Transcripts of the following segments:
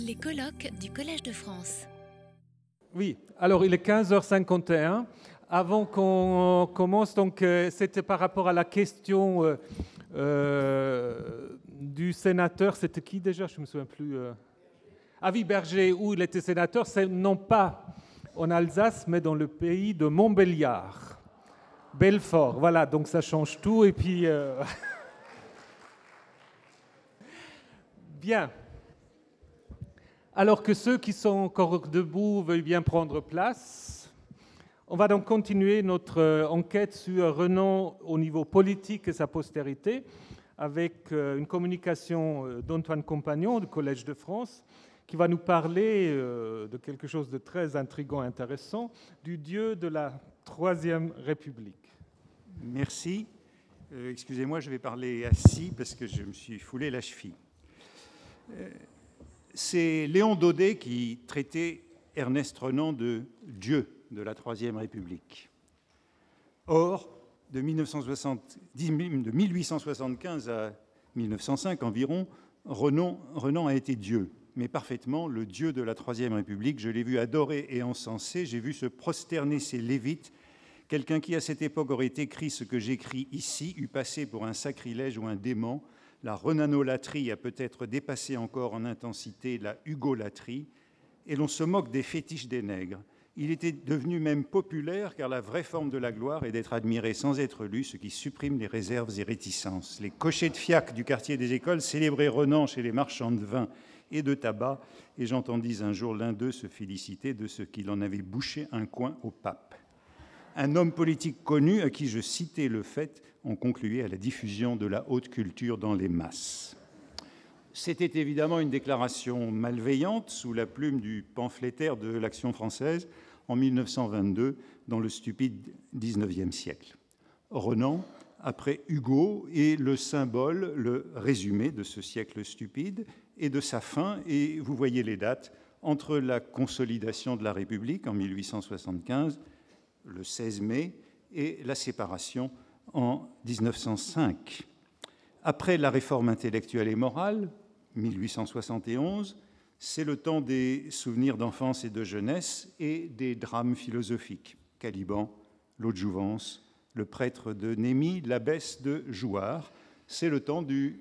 Les colloques du Collège de France. Oui, alors il est 15h51. Avant qu'on commence, donc euh, c'était par rapport à la question euh, euh, du sénateur. C'était qui déjà? Je ne me souviens plus. Euh... Avis Berger, où il était sénateur, c'est non pas en Alsace, mais dans le pays de Montbéliard. Belfort, voilà, donc ça change tout. Et puis. Bien. Alors que ceux qui sont encore debout veuillent bien prendre place, on va donc continuer notre euh, enquête sur Renan au niveau politique et sa postérité avec euh, une communication euh, d'Antoine Compagnon du Collège de France qui va nous parler de quelque chose de très intrigant et intéressant, du Dieu de la Troisième République. Merci. Excusez-moi, je vais parler assis parce que je me suis foulé la cheville. C'est Léon Daudet qui traitait Ernest Renan de Dieu de la Troisième République. Or, de, 1960 de 1875 à 1905 environ, Renan, Renan a été Dieu, mais parfaitement le Dieu de la Troisième République. Je l'ai vu adorer et encenser, j'ai vu se prosterner ses lévites Quelqu'un qui, à cette époque, aurait écrit ce que j'écris ici, eût passé pour un sacrilège ou un dément. La renanolatrie a peut-être dépassé encore en intensité la hugolatrie, et l'on se moque des fétiches des nègres. Il était devenu même populaire, car la vraie forme de la gloire est d'être admiré sans être lu, ce qui supprime les réserves et réticences. Les cochers de fiac du quartier des écoles célébraient Renan chez les marchands de vin et de tabac, et j'entendis un jour l'un d'eux se féliciter de ce qu'il en avait bouché un coin au pape un homme politique connu à qui je citais le fait en concluait à la diffusion de la haute culture dans les masses. C'était évidemment une déclaration malveillante sous la plume du pamphlétaire de l'Action française en 1922 dans le stupide XIXe siècle. Renan, après Hugo, est le symbole, le résumé de ce siècle stupide et de sa fin, et vous voyez les dates, entre la consolidation de la République en 1875 le 16 mai, et la séparation en 1905. Après la réforme intellectuelle et morale, 1871, c'est le temps des souvenirs d'enfance et de jeunesse et des drames philosophiques. Caliban, l'eau de Jouvence, le prêtre de Némy, l'abbesse de Jouard. C'est le temps du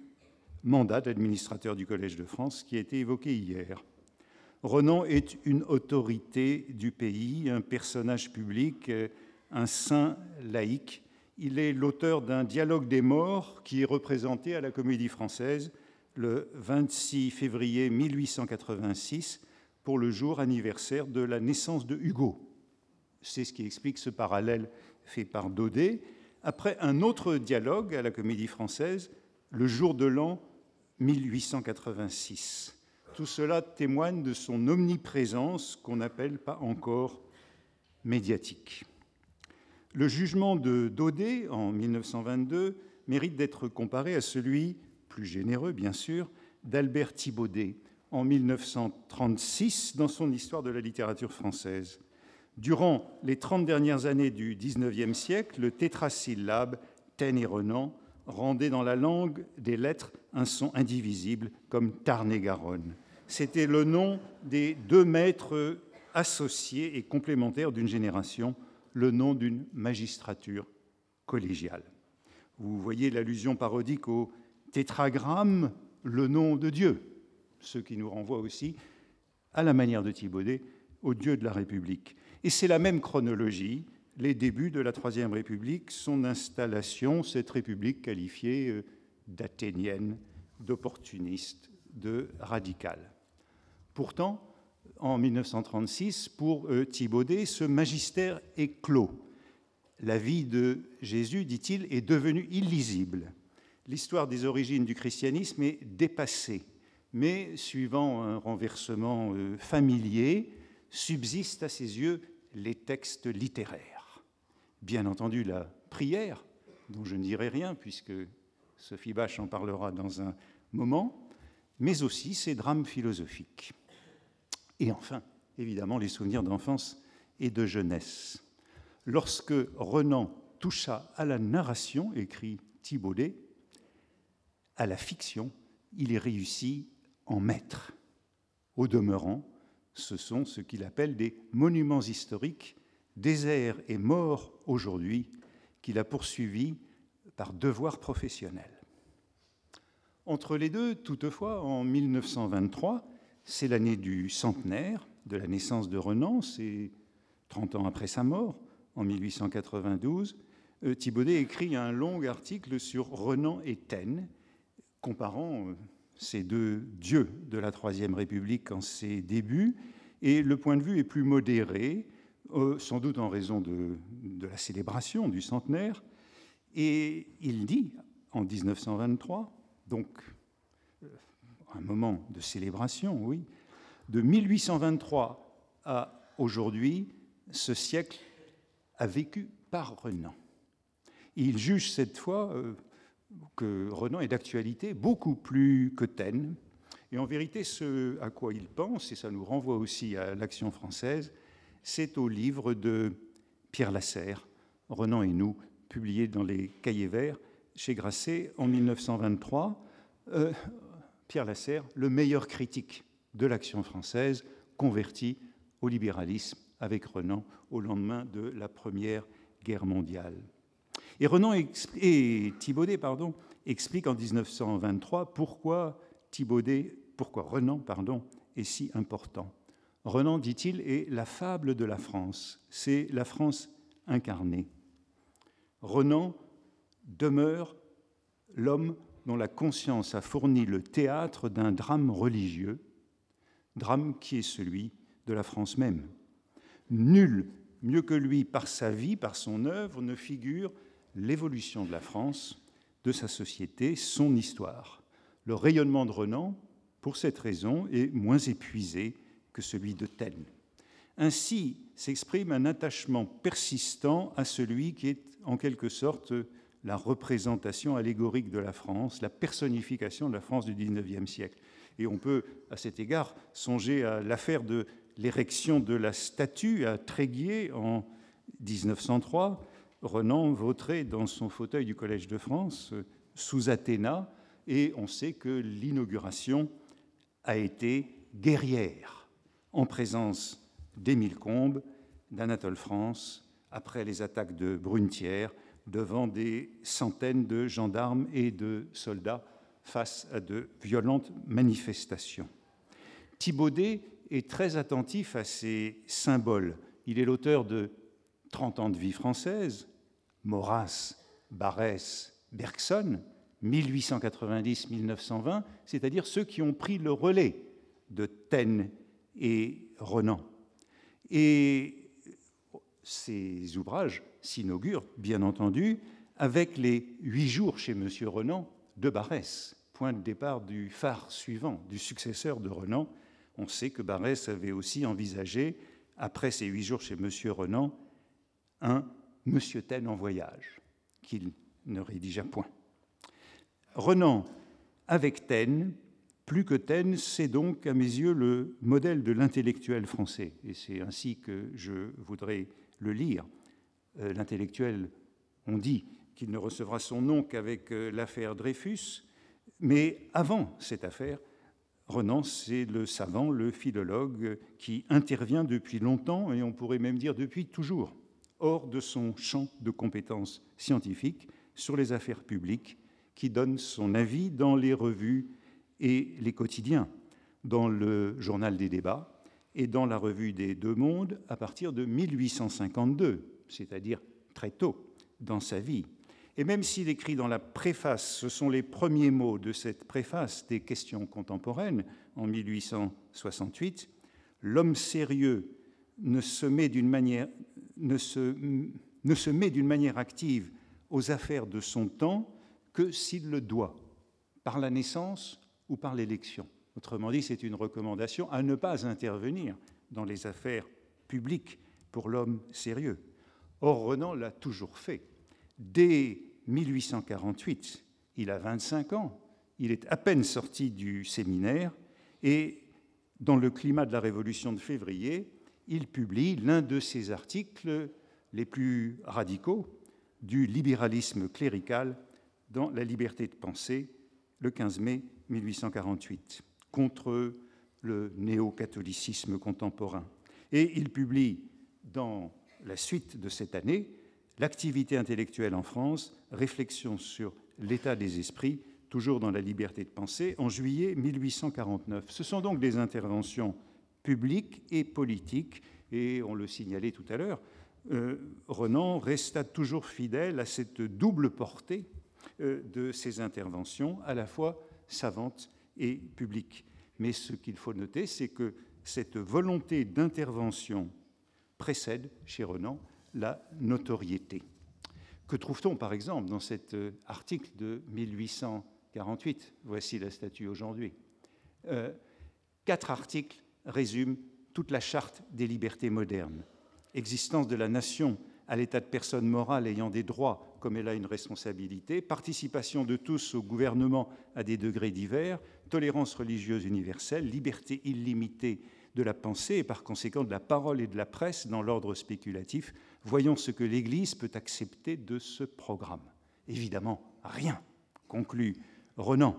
mandat d'administrateur du Collège de France qui a été évoqué hier. Renan est une autorité du pays, un personnage public, un saint laïque. Il est l'auteur d'un dialogue des morts qui est représenté à la Comédie française le 26 février 1886 pour le jour anniversaire de la naissance de Hugo. C'est ce qui explique ce parallèle fait par Daudet. Après un autre dialogue à la Comédie française, le jour de l'an 1886. Tout cela témoigne de son omniprésence qu'on n'appelle pas encore médiatique. Le jugement de Daudet en 1922 mérite d'être comparé à celui, plus généreux bien sûr, d'Albert Thibaudet en 1936 dans son Histoire de la littérature française. Durant les 30 dernières années du XIXe siècle, le tétrasyllabe Taine et Renan rendait dans la langue des lettres un son indivisible comme Tarn-et-Garonne. C'était le nom des deux maîtres associés et complémentaires d'une génération, le nom d'une magistrature collégiale. Vous voyez l'allusion parodique au tétragramme, le nom de Dieu, ce qui nous renvoie aussi, à la manière de Thibaudet, au Dieu de la République. Et c'est la même chronologie, les débuts de la Troisième République, son installation, cette République qualifiée euh, d'athénienne, d'opportuniste, de radicale. Pourtant, en 1936, pour euh, Thibaudet, ce magistère est clos. La vie de Jésus, dit-il, est devenue illisible. L'histoire des origines du christianisme est dépassée, mais suivant un renversement euh, familier, subsistent à ses yeux les textes littéraires. Bien entendu, la prière, dont je ne dirai rien puisque Sophie Bache en parlera dans un moment, mais aussi ses drames philosophiques. Et enfin, évidemment, les souvenirs d'enfance et de jeunesse. Lorsque Renan toucha à la narration, écrit Thibaudet, à la fiction, il est réussi en maître. Au demeurant, ce sont ce qu'il appelle des monuments historiques, déserts et morts aujourd'hui, qu'il a poursuivis par devoir professionnel. Entre les deux, toutefois, en 1923, c'est l'année du centenaire de la naissance de Renan, c'est 30 ans après sa mort, en 1892, euh, Thibaudet écrit un long article sur Renan et Taine, comparant euh, ces deux dieux de la Troisième République en ses débuts, et le point de vue est plus modéré, euh, sans doute en raison de, de, la célébration du centenaire, et il dit en 1923, donc un moment de célébration, oui, de 1823 à aujourd'hui, ce siècle a vécu par Renan. Il juge cette fois euh, que Renan est d'actualité beaucoup plus que Taine. Et en vérité, ce à quoi il pense, et ça nous renvoie aussi à l'action française, c'est au livre de Pierre Lasserre, Renan et nous, publié dans les Cahiers Verts chez Grasset en 1923. Euh, Pierre Lasserre, le meilleur critique de l'action française, converti au libéralisme avec Renan au lendemain de la Première Guerre mondiale. Et, Renan et Thibaudet pardon, expliquent en 1923 pourquoi, Thibaudet, pourquoi Renan pardon, est si important. Renan, dit-il, est la fable de la France, c'est la France incarnée. Renan demeure l'homme dont la conscience a fourni le théâtre d'un drame religieux, drame qui est celui de la France même. Nul mieux que lui, par sa vie, par son œuvre, ne figure l'évolution de la France, de sa société, son histoire. Le rayonnement de Renan, pour cette raison, est moins épuisé que celui de Taine. Ainsi s'exprime un attachement persistant à celui qui est en quelque sorte la représentation allégorique de la France, la personnification de la France du XIXe siècle. Et on peut, à cet égard, songer à l'affaire de l'érection de la statue à Tréguier en 1903, Renan vautrait dans son fauteuil du Collège de France sous Athéna, et on sait que l'inauguration a été guerrière, en présence d'Émile Combes, d'Anatole France, après les attaques de Brunetière, devant des centaines de gendarmes et de soldats face à de violentes manifestations. Thibaudet est très attentif à ces symboles. Il est l'auteur de 30 ans de vie française, Maurras, Barès, Bergson, 1890-1920, c'est-à-dire ceux qui ont pris le relais de Taine et Renan. Et ces ouvrages s'inaugurent, bien entendu, avec les huit jours chez M. Renan de Barès, point de départ du phare suivant, du successeur de Renan, on sait que Barès avait aussi envisagé, après ces huit jours chez M. Renan, un M. Taine en voyage, qu'il ne rédigea point. Renan, avec Taine, plus que Taine, c'est donc à mes yeux le modèle de l'intellectuel français, et c'est ainsi que je voudrais le lire. Euh, l'intellectuel, on dit qu'il ne recevra son nom qu'avec euh, l'affaire Dreyfus, mais avant cette affaire, Renan, c'est le savant, le philologue qui intervient depuis longtemps, et on pourrait même dire depuis toujours, hors de son champ de compétences scientifiques sur les affaires publiques, qui donne son avis dans les revues et les quotidiens, dans le journal des débats et dans la revue des Deux Mondes à partir de 1852, c'est-à-dire très tôt dans sa vie. Et même s'il écrit dans la préface, ce sont les premiers mots de cette préface des questions contemporaines en 1868, l'homme sérieux ne se met d'une manière, ne se, ne se met d'une manière active aux affaires de son temps que s'il le doit, par la naissance ou par l'élection. Autrement dit, c'est une recommandation à ne pas intervenir dans les affaires publiques pour l'homme sérieux. Or, Renan l'a toujours fait Dès 1848, il a 25 ans, il est à peine sorti du séminaire et dans le climat de la Révolution de février, il publie l'un de ses articles les plus radicaux du libéralisme clérical dans La liberté de penser le 15 mai 1848, contre le néo-catholicisme contemporain. Et il publie dans la suite de cette année L'activité intellectuelle en France, réflexion sur l'état des esprits, toujours dans la liberté de penser, en juillet 1849. Ce sont donc des interventions publiques et politiques, et on le signalait tout à l'heure, euh, Renan resta toujours fidèle à cette double portée euh, de ses interventions, à la fois savantes et publiques. Mais ce qu'il faut noter, c'est que cette volonté d'intervention précède chez Renan la notoriété. Que trouve-t-on par exemple dans cet euh, article de 1848 Voici la statue aujourd'hui. quatre articles résument toute la charte des libertés modernes existence de la nation à l'état de personne morale ayant des droits comme elle a une responsabilité, participation de tous au gouvernement à des degrés divers, tolérance religieuse universelle, liberté illimitée de la pensée et par conséquent de la parole et de la presse dans l'ordre spéculatif, voyons ce que l'Église peut accepter de ce programme. Évidemment, rien, conclut Renan.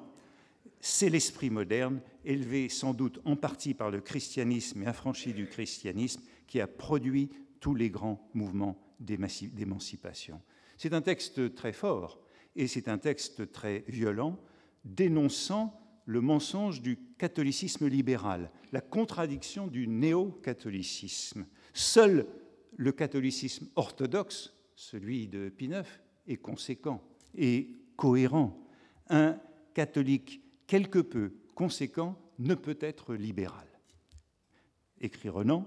C'est l'esprit moderne, élevé sans doute en partie par le christianisme et affranchi du christianisme, qui a produit tous les grands mouvements d'émancipation. C'est un texte très fort et c'est un texte très violent, dénonçant le mensonge du catholicisme libéral, la contradiction du néo-catholicisme. Seul le catholicisme orthodoxe, celui de Pie IX, est conséquent et cohérent. Un catholique quelque peu conséquent ne peut être libéral. Écrit Renan,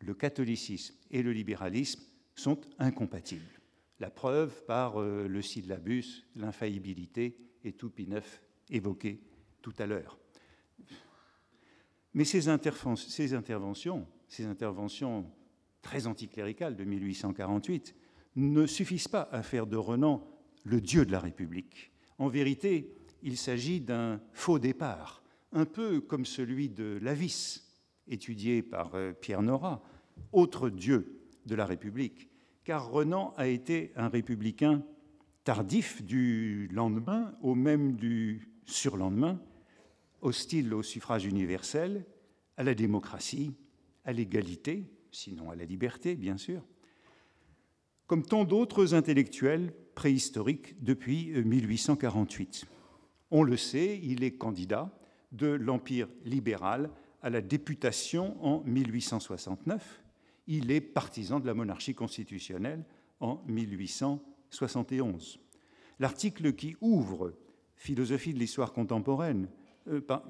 le catholicisme et le libéralisme sont incompatibles. La preuve par euh, le syllabus, l'infaillibilité et tout P9 évoqué tout à l'heure. Mais ces, interventions, ces interventions très anticléricales de 1848 ne suffisent pas à faire de Renan le dieu de la République. En vérité, il s'agit d'un faux départ, un peu comme celui de Lavis, étudié par euh, Pierre Nora, autre dieu de la République, car Renan a été un républicain tardif du lendemain au même du surlendemain, hostile au suffrage universel, à la démocratie, à l'égalité, sinon à la liberté, bien sûr, comme tant d'autres intellectuels préhistoriques depuis 1848. On le sait, il est candidat de l'Empire libéral à la députation en 1869 il est partisan de la monarchie constitutionnelle en 1871. L'article qui ouvre Philosophie de l'histoire contemporaine, euh,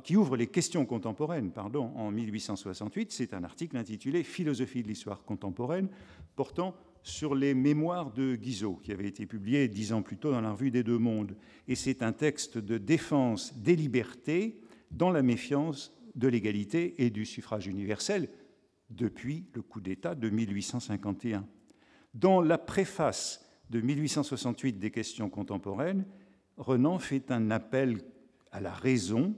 qui ouvre les questions contemporaines, pardon, en 1868, c'est un article intitulé Philosophie de l'histoire contemporaine, portant sur les mémoires de Guizot, qui avait été publié dix ans plus tôt dans la revue des Deux Mondes. Et c'est un texte de défense des libertés dans la méfiance de l'égalité et du suffrage universel, depuis le coup d'État de 1851. Dans la préface de 1868 des questions contemporaines, Renan fait un appel à la raison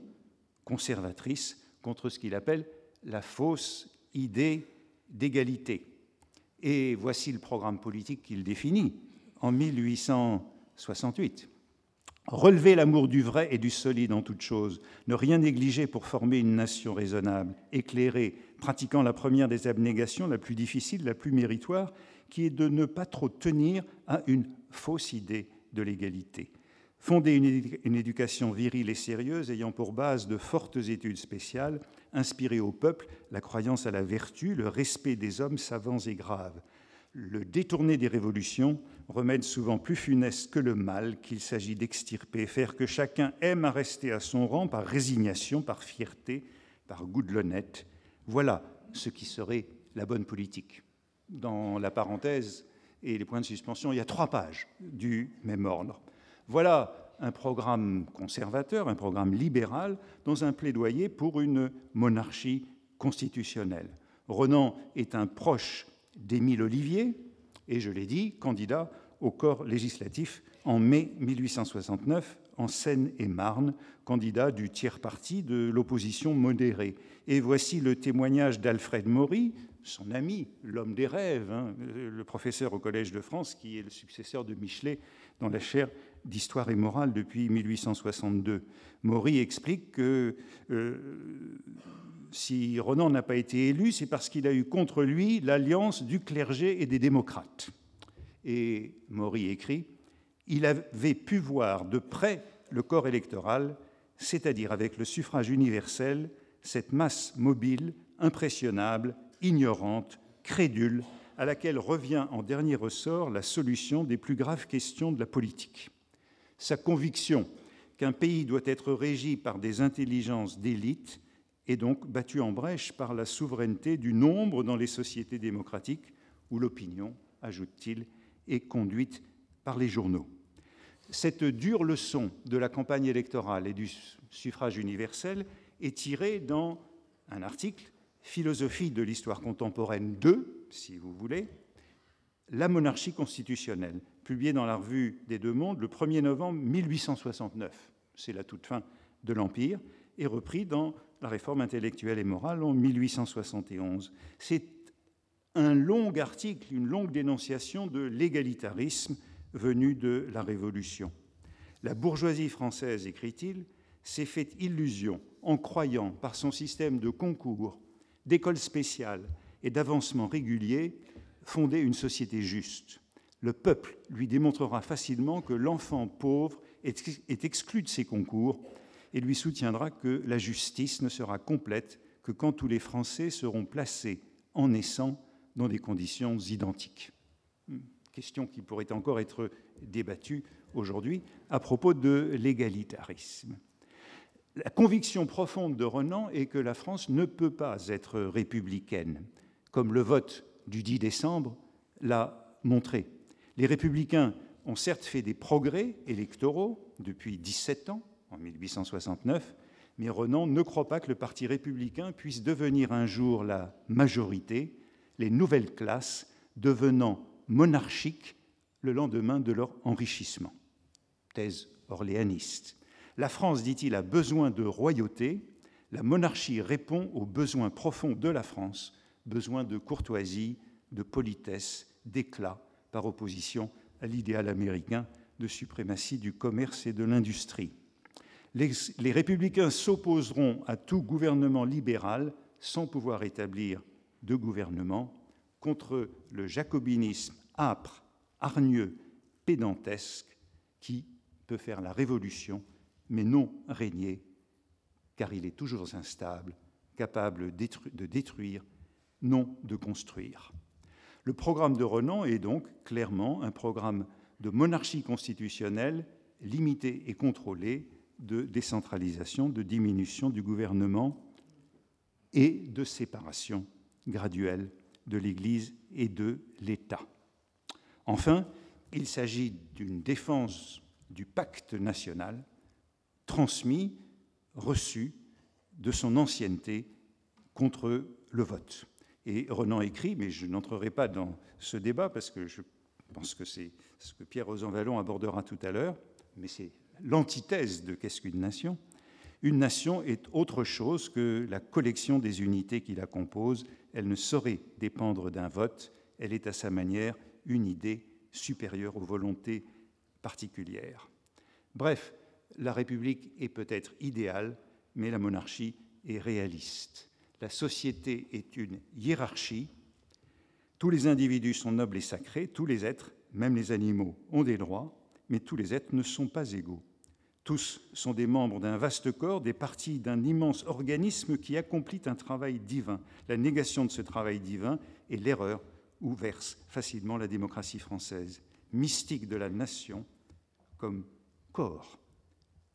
conservatrice contre ce qu'il appelle la fausse idée d'égalité. Et voici le programme politique qu'il définit en 1868. Relever l'amour du vrai et du solide en toute chose, ne rien négliger pour former une nation raisonnable, éclairée, pratiquant la première des abnégations, la plus difficile, la plus méritoire, qui est de ne pas trop tenir à une fausse idée de l'égalité. Fonder une, éducation virile et sérieuse ayant pour base de fortes études spéciales, inspirer au peuple la croyance à la vertu, le respect des hommes savants et graves. Le détourner des révolutions, remède souvent plus funeste que le mal qu'il s'agit d'extirper, faire que chacun aime à rester à son rang par résignation, par fierté, par goût de l'honnête, voilà ce qui serait la bonne politique. Dans la parenthèse et les points de suspension, il y a trois pages du même ordre. Voilà un programme conservateur, un programme libéral, dans un plaidoyer pour une monarchie constitutionnelle. Renan est un proche d'Émile Olivier, et je l'ai dit, candidat au corps législatif en mai 1869 en Seine-et-Marne, candidat du tiers parti de l'opposition modérée. Et voici le témoignage d'Alfred Maury, son ami, l'homme des rêves, hein, le professeur au Collège de France, qui est le successeur de Michelet dans la chaire d'histoire et morale depuis 1862. Maury explique que euh, si Renan n'a pas été élu, c'est parce qu'il a eu contre lui l'alliance du clergé et des démocrates. Et Maury écrit Il avait pu voir de près le corps électoral, c'est-à-dire avec le suffrage universel, cette masse mobile, impressionnable, ignorante, crédule, à laquelle revient en dernier ressort la solution des plus graves questions de la politique. Sa conviction qu'un pays doit être régi par des intelligences d'élite est donc battue en brèche par la souveraineté du nombre dans les sociétés démocratiques où l'opinion, ajoute-t-il, est conduite par les journaux. Cette dure leçon de la campagne électorale et du suffrage universel est tirée dans un article, Philosophie de l'histoire contemporaine 2, si vous voulez, La monarchie constitutionnelle, publié dans la revue des Deux Mondes le 1er novembre 1869. C'est la toute fin de l'Empire, et repris dans la réforme intellectuelle et morale en 1871. C'est un long article, une longue dénonciation de l'égalitarisme venu de la Révolution. La bourgeoisie française, écrit-il, s'est fait illusion en croyant par son système de concours, d'écoles spéciales et d'avancement régulier fonder une société juste. Le peuple lui démontrera facilement que l'enfant pauvre est exclu de ces concours et lui soutiendra que la justice ne sera complète que quand tous les Français seront placés en naissant dans des conditions identiques. Hmm. Question qui pourrait encore être débattue aujourd'hui à propos de l'égalitarisme. La conviction profonde de Renan est que la France ne peut pas être républicaine, comme le vote du 10 décembre l'a montré. Les républicains ont certes fait des progrès électoraux depuis 17 ans, en 1869, mais Renan ne croit pas que le Parti républicain puisse devenir un jour la majorité, les nouvelles classes devenant monarchiques le lendemain de leur enrichissement. Thèse orléaniste. La France, dit-il, a besoin de royauté. La monarchie répond aux besoins profonds de la France, besoin de courtoisie, de politesse, d'éclat, par opposition à l'idéal américain de suprématie du commerce et de l'industrie les, républicains s'opposeront à tout gouvernement libéral sans pouvoir établir de gouvernement contre le jacobinisme âpre, hargneux, pédantesque qui peut faire la révolution mais non régner car il est toujours instable, capable de détruire, non de construire. Le programme de Renan est donc clairement un programme de monarchie constitutionnelle limitée et contrôlée de décentralisation, de diminution du gouvernement et de séparation graduelle de l'Église et de l'État. Enfin, il s'agit d'une défense du pacte national transmis, reçu de son ancienneté contre le vote. Et Renan écrit, mais je n'entrerai pas dans ce débat parce que je pense que c'est ce que Pierre Rosanvallon abordera tout à l'heure, mais c'est l'antithèse de qu'est-ce qu'une nation? Une nation est autre chose que la collection des unités qui la composent. Elle ne saurait dépendre d'un vote. Elle est à sa manière une idée supérieure aux volontés particulières. Bref, la République est peut-être idéale, mais la monarchie est réaliste. La société est une hiérarchie. Tous les individus sont nobles et sacrés, tous les êtres, même les animaux, ont des droits mais tous les êtres ne sont pas égaux. Tous sont des membres d'un vaste corps, des parties d'un immense organisme qui accomplit un travail divin. La négation de ce travail divin est l'erreur où verse facilement la démocratie française, mystique de la nation comme corps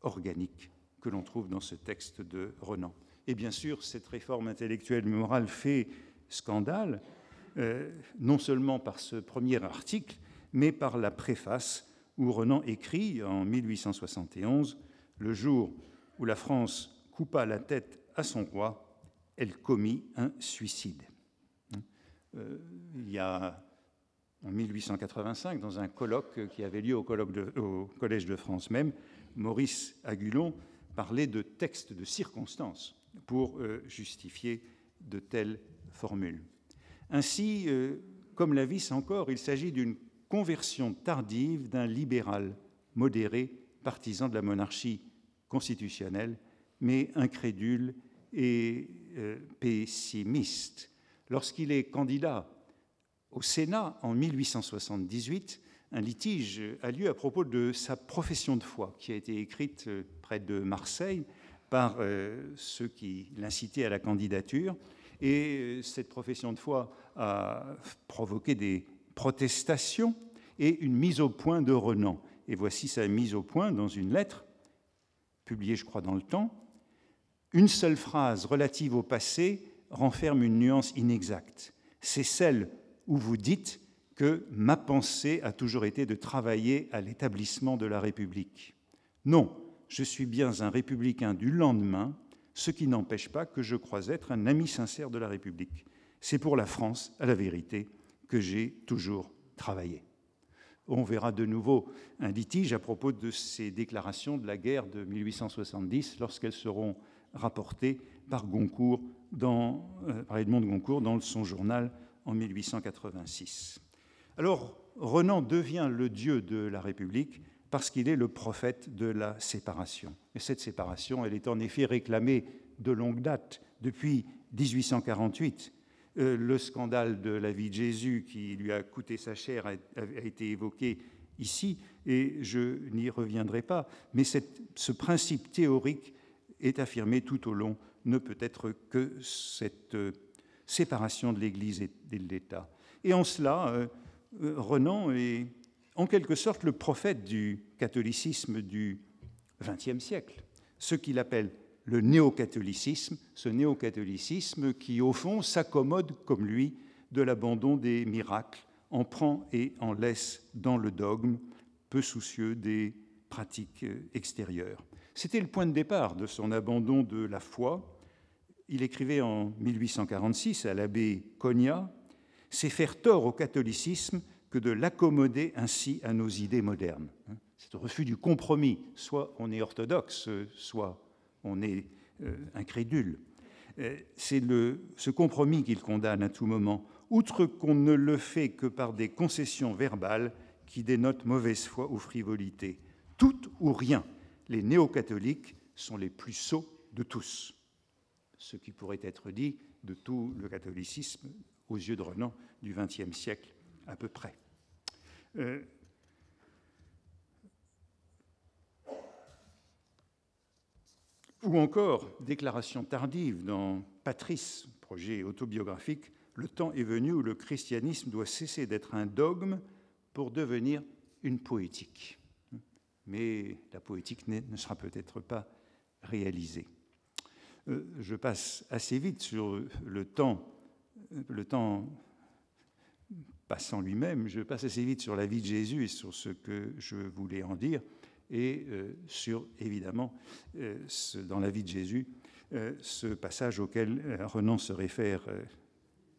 organique que l'on trouve dans ce texte de Renan. Et bien sûr, cette réforme intellectuelle morale fait scandale, euh, non seulement par ce premier article, mais par la préface où Renan écrit en 1871 Le jour où la France coupa la tête à son roi, elle commit un suicide. Euh, il y a en 1885, dans un colloque qui avait lieu au, Collège de France même, Maurice Agulon parlait de textes de circonstances pour euh, justifier de telles formules. Ainsi, euh, comme la vis encore, il s'agit d'une conversion tardive d'un libéral modéré, partisan de la monarchie constitutionnelle, mais incrédule et pessimiste. Lorsqu'il est candidat au Sénat en 1878, un litige a lieu à propos de sa profession de foi, qui a été écrite près de Marseille par ceux qui l'incitaient à la candidature. Et cette profession de foi a provoqué des protestations et une mise au point de Renan. Et voici sa mise au point dans une lettre, publiée, je crois, dans le temps. Une seule phrase relative au passé renferme une nuance inexacte. C'est celle où vous dites que ma pensée a toujours été de travailler à l'établissement de la République. Non, je suis bien un républicain du lendemain, ce qui n'empêche pas que je crois être un ami sincère de la République. C'est pour la France, à la vérité, que j'ai toujours travaillé. On verra de nouveau un litige à propos de ces déclarations de la guerre de 1870 lorsqu'elles seront rapportées par euh, Edmond de Goncourt dans son journal en 1886. Alors, Renan devient le dieu de la République parce qu'il est le prophète de la séparation. Et cette séparation, elle est en effet réclamée de longue date, depuis 1848. Euh, le scandale de la vie de Jésus qui lui a coûté sa chair a, été évoqué ici, et je n'y reviendrai pas. Mais ce principe théorique est affirmé tout au long, ne peut être que cette euh, séparation de l'Église et de l'État. Et en cela, euh, Renan est en quelque sorte le prophète du catholicisme du XXe siècle, ce qu'il appelle le néocatholicisme, ce néocatholicisme qui, au fond, s'accommode, comme lui, de l'abandon des miracles, en prend et en laisse dans le dogme, peu soucieux des pratiques extérieures. C'était le point de départ de son abandon de la foi. Il écrivait en 1846 à l'abbé Cogna C'est faire tort au catholicisme que de l'accommoder ainsi à nos idées modernes. C'est le refus du compromis. Soit on est orthodoxe, soit on est euh, incrédule. Euh, c'est ce compromis qu'il condamne à tout moment, outre qu'on ne le fait que par des concessions verbales qui dénotent mauvaise foi ou frivolité. Tout ou rien, les néo-catholiques sont les plus sots de tous. Ce qui pourrait être dit de tout le catholicisme aux yeux de Renan du XXe siècle à peu près. Euh, ou encore, déclaration tardive dans Patrice, projet autobiographique, le temps est venu où le christianisme doit cesser d'être un dogme pour devenir une poétique. Mais la poétique ne sera peut-être pas réalisée. Euh, je passe assez vite sur le temps, le temps passant lui-même, je passe assez vite sur la vie de Jésus et sur ce que je voulais en dire, et euh, sur, évidemment, euh, dans la vie de Jésus, euh, ce passage auquel Renan se réfère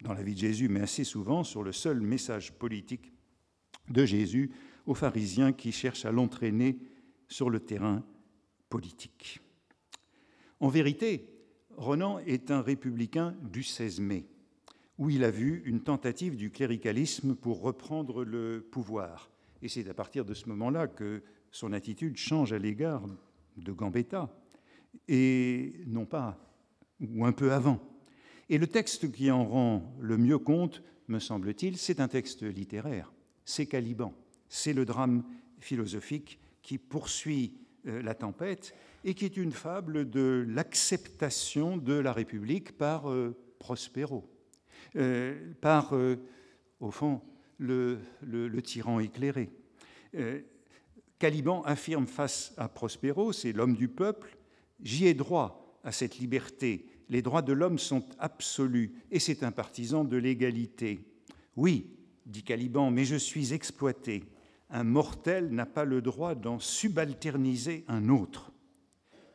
dans la vie de Jésus, mais assez souvent sur le seul message politique de Jésus aux pharisiens qui cherchent à l'entraîner sur le terrain politique. En vérité, Renan est un républicain du 16 mai où il a vu une tentative du cléricalisme pour reprendre le pouvoir. Et c'est à partir de ce moment-là que son attitude change à l'égard de Gambetta, et non pas, ou un peu avant. Et le texte qui en rend le mieux compte, me semble-t-il, c'est un texte littéraire, c'est Caliban, c'est le drame philosophique qui poursuit euh, la tempête et qui est une fable de l'acceptation de la République par euh, Prospero. Euh, par, euh, au fond, le, tyran éclairé. Euh, Caliban affirme face à Prospero, c'est l'homme du peuple, j'y ai droit à cette liberté, les droits de l'homme sont absolus, et c'est un partisan de l'égalité. Oui, dit Caliban, mais je suis exploité. Un mortel n'a pas le droit d'en subalterniser un autre.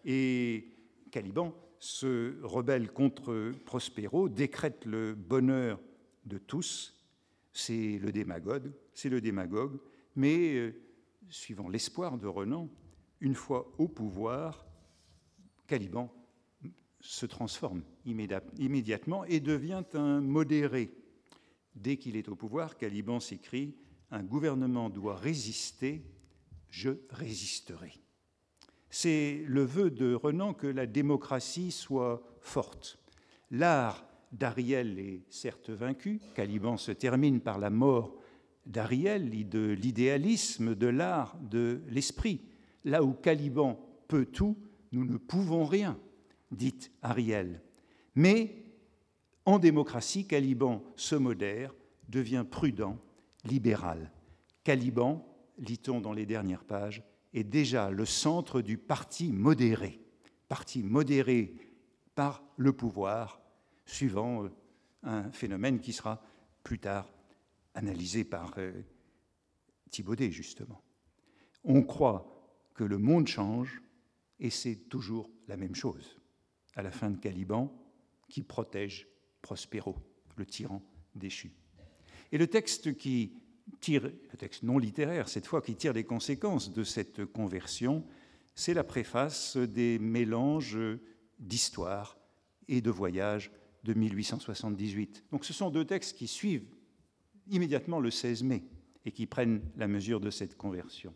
Et Caliban se rebelle contre Prospero, décrète le bonheur de tous. C'est le démagogue, c'est le démagogue, mais euh, suivant l'espoir de Renan, une fois au pouvoir, Caliban se transforme immédiatement et devient un modéré. Dès qu'il est au pouvoir, Caliban s'écrit Un gouvernement doit résister, je résisterai. C'est le vœu de Renan que la démocratie soit forte. L'art d'Ariel est certes vaincu, Caliban se termine par la mort d'Ariel, de l'idéalisme, de l'art, de l'esprit. Là où Caliban peut tout, nous ne pouvons rien, dit Ariel. Mais en démocratie, Caliban se modère, devient prudent, libéral. Caliban, lit-on dans les dernières pages, est déjà le centre du parti modéré, parti modéré par le pouvoir, suivant euh, un phénomène qui sera plus tard analysé par euh, Thibaudet, justement. On croit que le monde change et c'est toujours la même chose. À la fin de Caliban, qui protège Prospero, le tyran déchu. Et le texte qui tire, le texte non littéraire cette fois, qui tire les conséquences de cette conversion, c'est la préface des mélanges d'histoire et de voyage de 1878. Donc ce sont deux textes qui suivent immédiatement le 16 mai et qui prennent la mesure de cette conversion.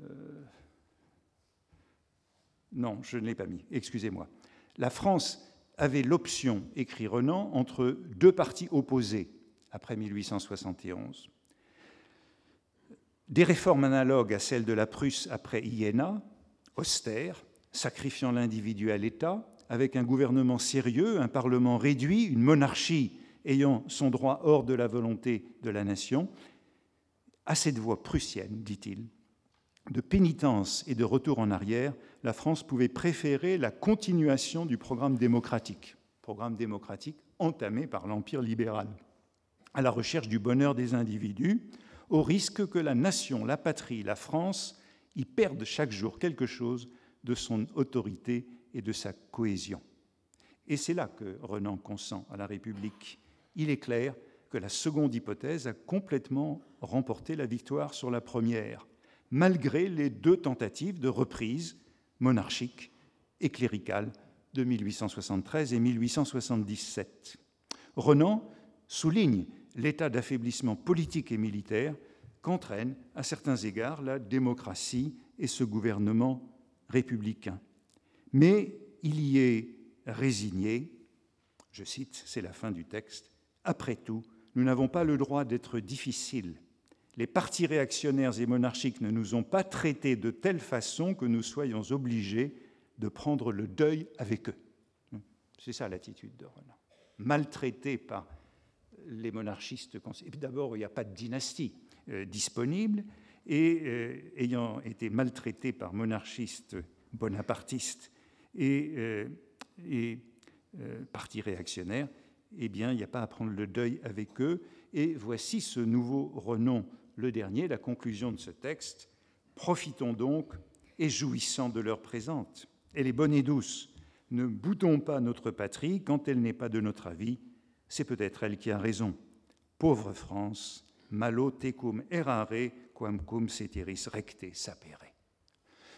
Euh, non, je ne l'ai pas mis, excusez-moi. La France avait l'option, écrit Renan, entre deux partis opposés après 1871. Des réformes analogues à celles de la Prusse après Iéna, austères, sacrifiant l'individu à l'État, avec un gouvernement sérieux, un parlement réduit, une monarchie ayant son droit hors de la volonté de la nation, à cette voie prussienne, dit-il, de pénitence et de retour en arrière, la France pouvait préférer la continuation du programme démocratique, programme démocratique entamé par l'Empire libéral, à la recherche du bonheur des individus, au risque que la nation, la patrie, la France y perdent chaque jour quelque chose de son autorité et de sa cohésion. Et c'est là que Renan consent à la République. Il est clair que la seconde hypothèse a complètement remporté la victoire sur la première malgré les deux tentatives de reprise monarchique et cléricale de 1873 et 1877. Renan souligne l'état d'affaiblissement politique et militaire qu'entraînent à certains égards la démocratie et ce gouvernement républicain. Mais il y est résigné, je cite, c'est la fin du texte, Après tout, nous n'avons pas le droit d'être difficiles les partis réactionnaires et monarchiques ne nous ont pas traités de telle façon que nous soyons obligés de prendre le deuil avec eux. C'est ça l'attitude de Renan. Maltraité par les monarchistes. D'abord, il n'y a pas de dynastie euh, disponible, et euh, ayant été maltraité par monarchistes bonapartistes et, euh, et partis réactionnaires, eh bien, il n'y a pas à prendre le deuil avec eux. Et voici ce nouveau renom le dernier, la conclusion de ce texte. Profitons donc et jouissant de l'heure présente. Elle est bonne et douce. Ne boutons pas notre patrie quand elle n'est pas de notre avis. C'est peut-être elle qui a raison. Pauvre France, malo tecum errare quamcum ceteris recte sapere.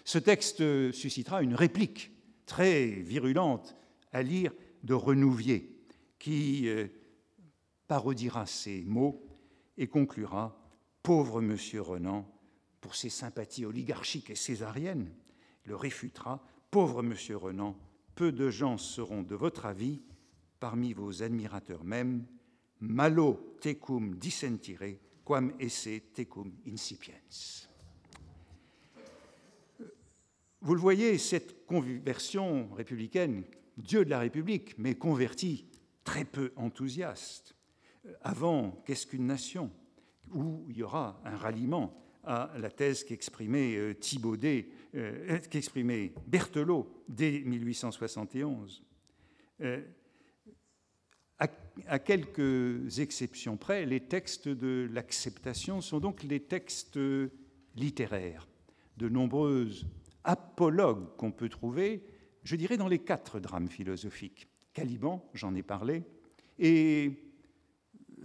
Ce texte suscitera une réplique très virulente à lire de Renouvier, qui euh, parodiera ces mots et conclura Pauvre monsieur Renan, pour ses sympathies oligarchiques et césariennes, le réfutera. Pauvre monsieur Renan, peu de gens seront de votre avis parmi vos admirateurs même. Malo tecum dissentire, quam esse tecum incipiens. Vous le voyez, cette conversion républicaine, Dieu de la République, mais converti, très peu enthousiaste. Avant, qu'est-ce qu'une nation? Où il y aura un ralliement à la thèse qu'exprimait euh, Thibaudet, euh, qu'exprimait Berthelot dès 1871. Euh, à, quelques exceptions près, les textes de l'acceptation sont donc les textes littéraires. De nombreuses apologues qu'on peut trouver, je dirais, dans les quatre drames philosophiques. Caliban, j'en ai parlé, et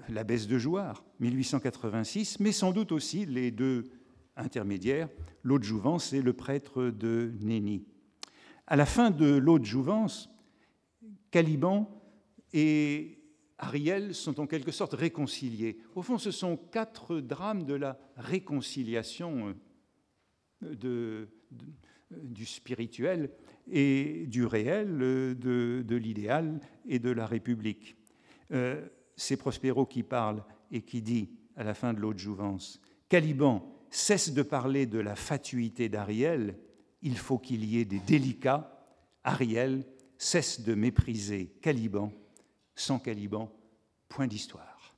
la baisse de Jouard, 1886, mais sans doute aussi les deux intermédiaires, l'eau de Jouvence et le prêtre de Néni. À la fin de l'eau de Jouvence, Caliban et Ariel sont en quelque sorte réconciliés. Au fond, ce sont quatre drames de la réconciliation euh, du spirituel et du réel, de, l'idéal et de la République. Euh, c'est Prospero qui parle et qui dit à la fin de l'autre jouvence Caliban cesse de parler de la fatuité d'Ariel, il faut qu'il y ait des délicats. Ariel cesse de mépriser Caliban. Sans Caliban, point d'histoire.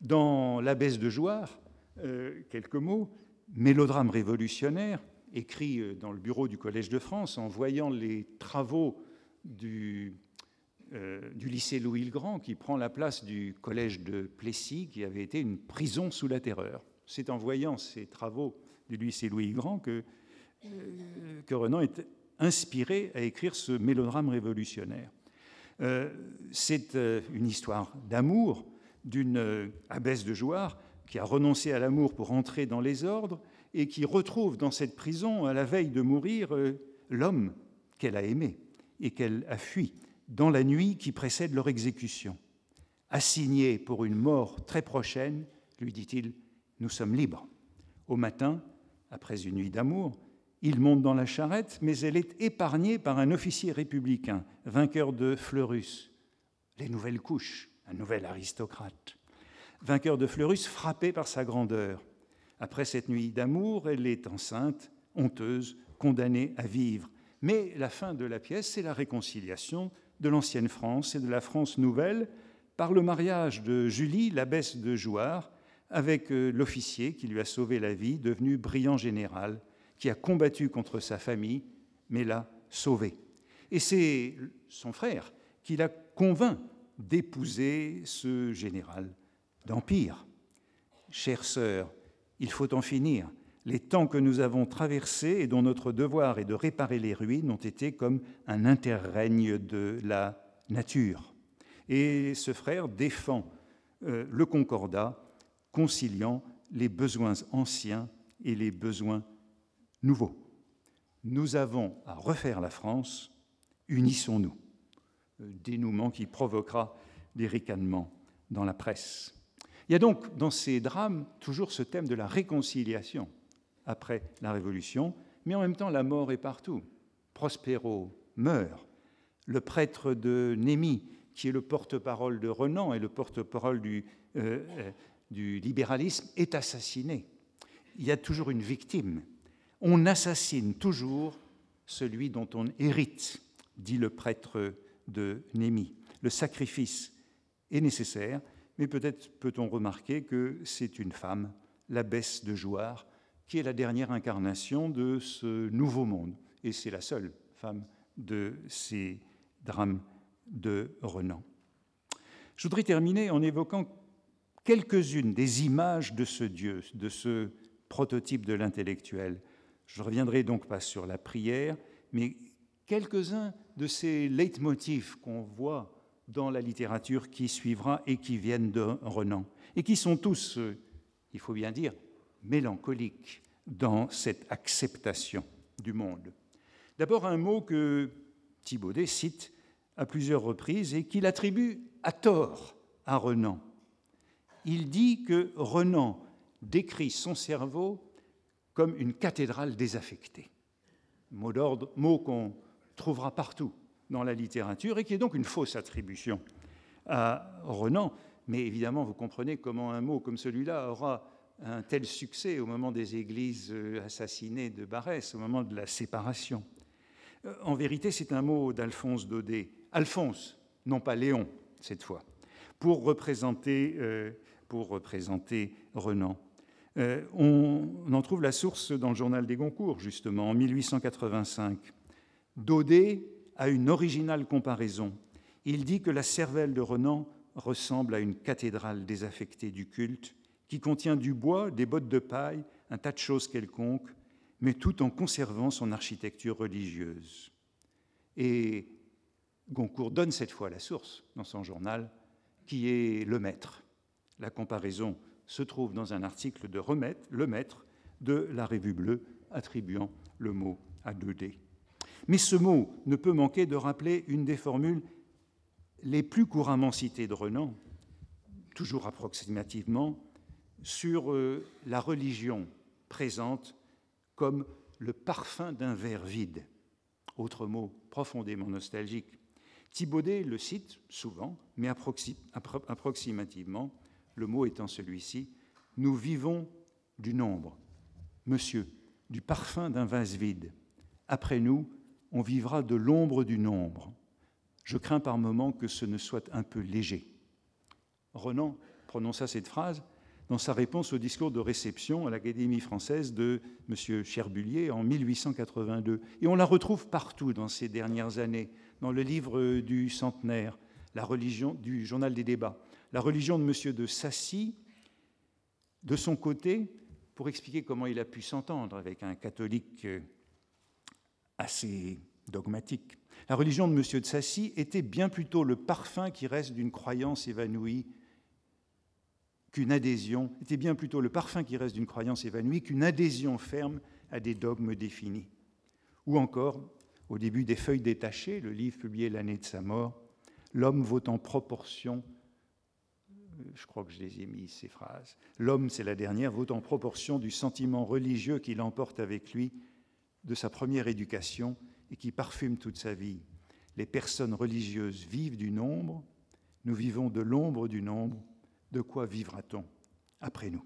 Dans l'abbesse de Jouarre, euh, quelques mots, mélodrame révolutionnaire, écrit euh, dans le bureau du Collège de France en voyant les travaux du, euh, du lycée Louis-le-Grand qui prend la place du Collège de Plessis qui avait été une prison sous la terreur. C'est en voyant ces travaux du lycée Louis-le-Grand que, que Renan est inspiré à écrire ce mélodrame révolutionnaire. C'est une histoire d'amour d'une abbesse de Jouarre qui a renoncé à l'amour pour entrer dans les ordres et qui retrouve dans cette prison, à la veille de mourir, euh, l'homme qu'elle a aimé et qu'elle a fui dans la nuit qui précède leur exécution. Assigné pour une mort très prochaine, lui dit-il, nous sommes libres. Au matin, après une nuit d'amour, il monte dans la charrette, mais elle est épargnée par un officier républicain, vainqueur de Fleurus, les nouvelles couches, un nouvel aristocrate. Vainqueur de Fleurus, frappé par sa grandeur. Après cette nuit d'amour, elle est enceinte, honteuse, condamnée à vivre. Mais la fin de la pièce, c'est la réconciliation de l'ancienne France et de la France nouvelle par le mariage de Julie, l'abbesse de Jouarre, avec euh, l'officier qui lui a sauvé la vie, devenu brillant général, qui a combattu contre sa famille, mais l'a sauvé. Et c'est son frère qui l'a convainc d'épouser ce général d'Empire. Chère sœur, il faut en finir. Les temps que nous avons traversés et dont notre devoir est de réparer les ruines ont été comme un interrègne de la nature. Et ce frère défend euh, le concordat, conciliant les besoins anciens et les besoins nouveaux. Nous avons à refaire la France, unissons-nous. Euh, dénouement qui provoquera des ricanements dans la presse. Il y a donc dans ces drames toujours ce thème de la réconciliation après la Révolution, mais en même temps la mort est partout. Prospero meurt. Le prêtre de Némi, qui est le porte-parole de Renan et le porte-parole du, euh, euh, du libéralisme, est assassiné. Il y a toujours une victime. On assassine toujours celui dont on hérite, dit le prêtre de Némi. Le sacrifice est nécessaire, mais peut-être peut-on remarquer que c'est une femme, l'abbesse de Jouarre, qui est la dernière incarnation de ce nouveau monde. Et c'est la seule femme de ces drames de Renan. Je voudrais terminer en évoquant quelques-unes des images de ce Dieu, de ce prototype de l'intellectuel. Je ne reviendrai donc pas sur la prière, mais quelques-uns de ces leitmotifs qu'on voit dans la littérature qui suivra et qui viennent de Renan, et qui sont tous, euh, il faut bien dire, mélancoliques dans cette acceptation du monde. D'abord un mot que Thibaudet cite à plusieurs reprises et qu'il attribue à tort à Renan. Il dit que Renan décrit son cerveau comme une cathédrale désaffectée. Mot d'ordre, mot qu'on trouvera partout dans la littérature et qui est donc une fausse attribution à Renan. Mais évidemment, vous comprenez comment un mot comme celui-là aura un tel succès au moment des églises euh, assassinées de Barès, au moment de la séparation. Euh, en vérité, c'est un mot d'Alphonse Daudet. Alphonse, non pas Léon, cette fois, pour représenter, euh, pour représenter Renan. On en trouve la source dans le journal des Goncourt, justement, en 1885. Daudet à une originale comparaison. Il dit que la cervelle de Renan ressemble à une cathédrale désaffectée du culte qui contient du bois, des bottes de paille, un tas de choses quelconques, mais tout en conservant son architecture religieuse. Et Goncourt donne cette fois la source dans son journal, qui est le maître. La comparaison se trouve dans un article de le maître de la Revue bleue, attribuant le mot à 2D. Mais ce mot ne peut manquer de rappeler une des formules les plus couramment citées de Renan, toujours approximativement, sur euh, la religion présente comme le parfum d'un verre vide. Autre mot profondément nostalgique. Thibaudet le cite souvent, mais approximativement, le mot étant celui-ci, nous vivons du nombre. Monsieur, du parfum d'un vase vide. Après nous, on vivra de l'ombre du nombre. Je crains par moments que ce ne soit un peu léger. Renan prononça cette phrase dans sa réponse au discours de réception à l'Académie française de M. Cherbulier en 1882. Et on la retrouve partout dans ces dernières années, dans le livre du centenaire, la religion du journal des débats. La religion de M. de Sassy, de son côté, pour expliquer comment il a pu s'entendre avec un catholique euh, assez dogmatique. La religion de M. de Sassy était bien plutôt le parfum qui reste d'une croyance évanouie qu'une adhésion, était bien plutôt le parfum qui reste d'une croyance évanouie qu'une adhésion ferme à des dogmes définis. Ou encore, au début des Feuilles détachées, le livre publié l'année de sa mort, l'homme vaut en proportion je crois que je les ai mis, ces phrases. L'homme, c'est la dernière, vaut en proportion du sentiment religieux qu'il emporte avec lui de sa première éducation et qui parfume toute sa vie. Les personnes religieuses vivent du nombre, nous vivons de l'ombre du nombre, de quoi vivra-t-on après nous?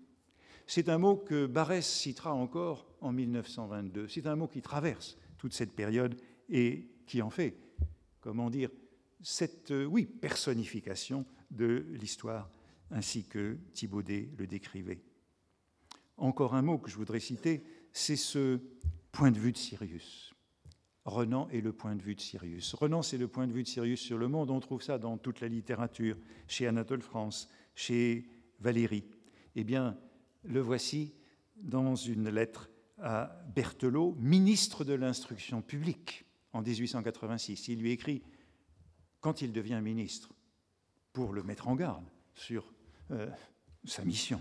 C'est un mot que Barès citera encore en 1922. C'est un mot qui traverse toute cette période et qui en fait, comment dire, cette, euh, oui, personnification de l'histoire ainsi que Thibaudet le décrivait. Encore un mot que je voudrais citer, c'est ce point de vue de Sirius. Renan est le point de vue de Sirius. Renan, c'est le point de vue de Sirius sur le monde. On trouve ça dans toute la littérature, chez Anatole France, chez Valérie. Eh bien, le voici dans une lettre à Berthelot, ministre de l'instruction publique, en 1886. Il lui écrit, quand il devient ministre, pour le mettre en garde sur euh, sa mission.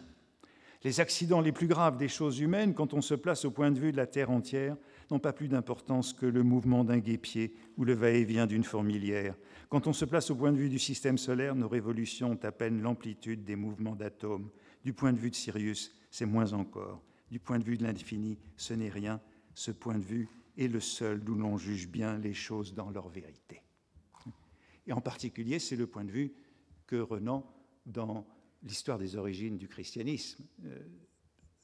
Les accidents les plus graves des choses humaines, quand on se place au point de vue de la Terre entière, n'ont pas plus d'importance que le mouvement d'un guépier ou le va-et-vient d'une fourmilière. Quand on se place au point de vue du système solaire, nos révolutions ont à peine l'amplitude des mouvements d'atomes. Du point de vue de Sirius, c'est moins encore. Du point de vue de l'infini, ce n'est rien. Ce point de vue est le seul d'où l'on juge bien les choses dans leur vérité. Et en particulier, c'est le point de vue que Renan, dans l'histoire des origines du christianisme euh,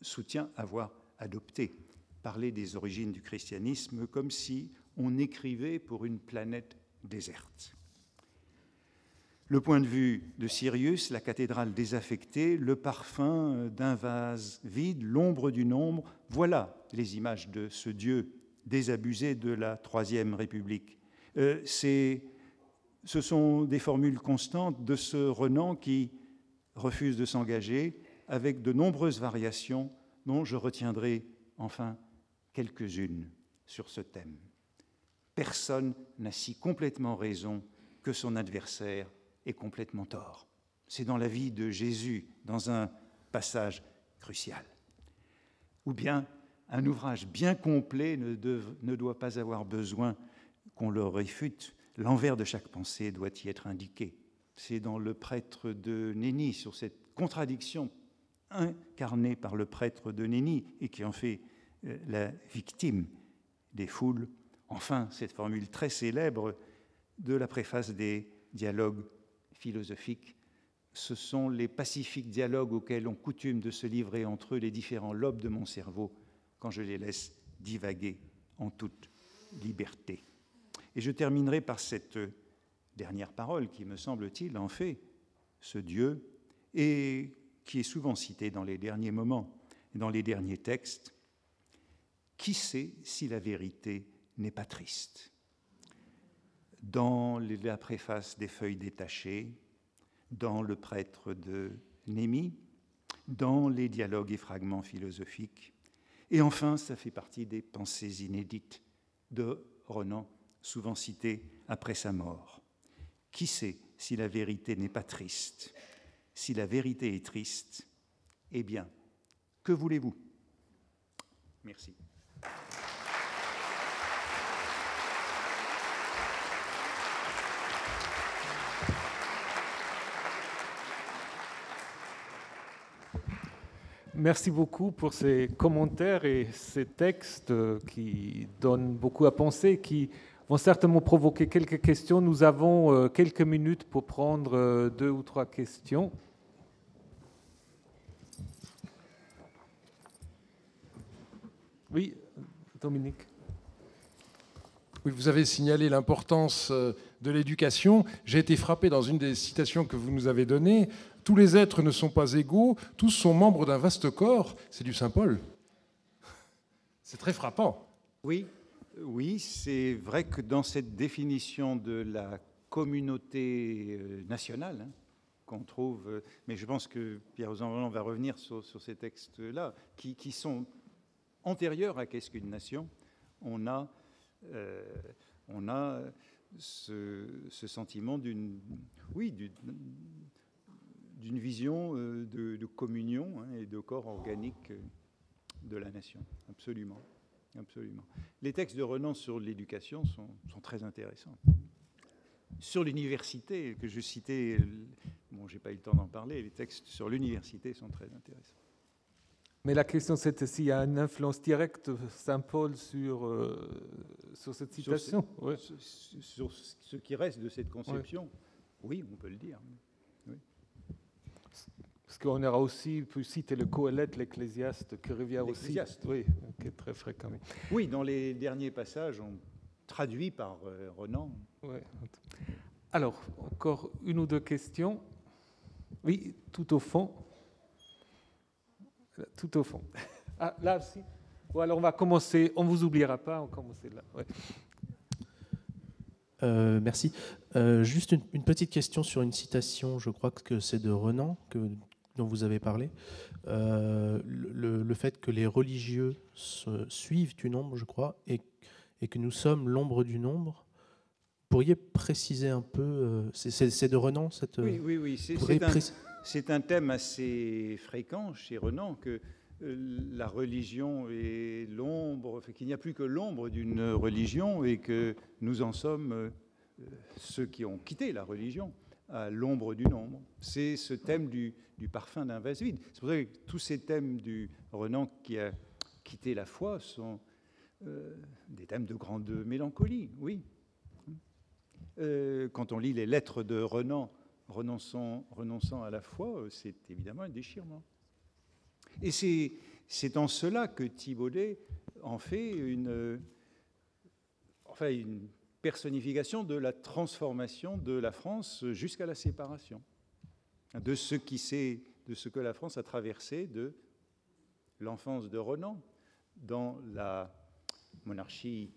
soutient avoir adopté. Parler des origines du christianisme comme si on écrivait pour une planète déserte. Le point de vue de Sirius, la cathédrale désaffectée, le parfum d'un vase vide, l'ombre du nombre, voilà les images de ce Dieu désabusé de la Troisième République. Euh, ce sont des formules constantes de ce Renan qui refuse de s'engager, avec de nombreuses variations dont je retiendrai enfin quelques-unes sur ce thème. Personne n'a si complètement raison que son adversaire est complètement tort. C'est dans la vie de Jésus, dans un passage crucial. Ou bien un ouvrage bien complet ne, ne doit pas avoir besoin qu'on le réfute. L'envers de chaque pensée doit y être indiqué c'est dans le prêtre de Néni, sur cette contradiction incarnée par le prêtre de Néni et qui en fait euh, la victime des foules. Enfin, cette formule très célèbre de la préface des dialogues philosophiques, ce sont les pacifiques dialogues auxquels on coutume de se livrer entre eux les différents lobes de mon cerveau quand je les laisse divaguer en toute liberté. Et je terminerai par cette dernière parole qui, me semble-t-il, en fait ce Dieu et qui est souvent cité dans les derniers moments dans les derniers textes. Qui sait si la vérité n'est pas triste? Dans la préface des feuilles détachées, dans le prêtre de Némi, dans les dialogues et fragments philosophiques, et enfin, ça fait partie des pensées inédites de Renan, souvent citées après sa mort. Qui sait si la vérité n'est pas triste? Si la vérité est triste, eh bien, que voulez-vous? Merci. Merci beaucoup pour ces commentaires et ces textes qui donnent beaucoup à penser, qui vont certainement provoquer quelques questions. Nous avons euh, quelques minutes pour prendre euh, deux ou trois questions. Oui, Dominique. Oui, vous avez signalé l'importance euh, de l'éducation. J'ai été frappé dans une des citations que vous nous avez données. Tous les êtres ne sont pas égaux, tous sont membres d'un vaste corps. C'est du Saint Paul. C'est très frappant. Oui, oui, c'est vrai que dans cette définition de la communauté euh, nationale hein, qu'on trouve, euh, mais je pense que Pierre Ozanvallon va revenir sur, ces textes-là, qui, sont antérieurs à Qu'est-ce qu'une nation, on a, euh, on a ce, sentiment d'une oui, d'une vision de, communion hein, et de corps organique de la nation, absolument. Absolument. Les textes de Renan sur l'éducation sont, très intéressants. Sur l'université, que je citais, bon, j'ai pas eu le temps d'en parler, les textes sur l'université sont très intéressants. Mais la question, c'est s'il y a une influence directe Saint-Paul sur, euh, sur cette citation? Sur, ce qui reste de cette conception? Oui, on peut le dire. Parce qu'on aura aussi pu citer le Coëlette, l'Ecclésiaste, qui revient aussi. Oui, qui est très fréquent. Oui, dans les derniers passages, on traduit par euh, Renan. Alors, encore une ou deux questions. Oui, tout au fond. Tout au fond. Ah, là aussi. Bon, alors on va commencer. On ne vous oubliera pas. On commence là. Euh, merci. Euh, juste une, une, petite question sur une citation, je crois que c'est de Renan, que dont vous avez parlé, euh, le, fait que les religieux suivent du nombre, je crois, et, et que nous sommes l'ombre du nombre. Pourriez préciser un peu, euh, c'est de Renan cette... Oui, oui, oui, c'est un, un, thème assez fréquent chez Renan que euh, la religion est l'ombre, qu'il n'y a plus que l'ombre d'une religion et que nous en sommes ceux qui ont quitté la religion à l'ombre du nombre. C'est ce thème du, parfum d'un vase vide. C'est pour ça que tous ces thèmes du Renan qui a quitté la foi sont euh, des thèmes de grande mélancolie, oui. Euh, quand on lit les lettres de Renan renonçant, renonçant à la foi, c'est évidemment un déchirement. Et c'est en cela que Thibaudet en fait une, enfin une personnification de la transformation de la France jusqu'à la séparation de ce, qui de ce que la France a traversé de l'enfance de Renan dans la monarchie,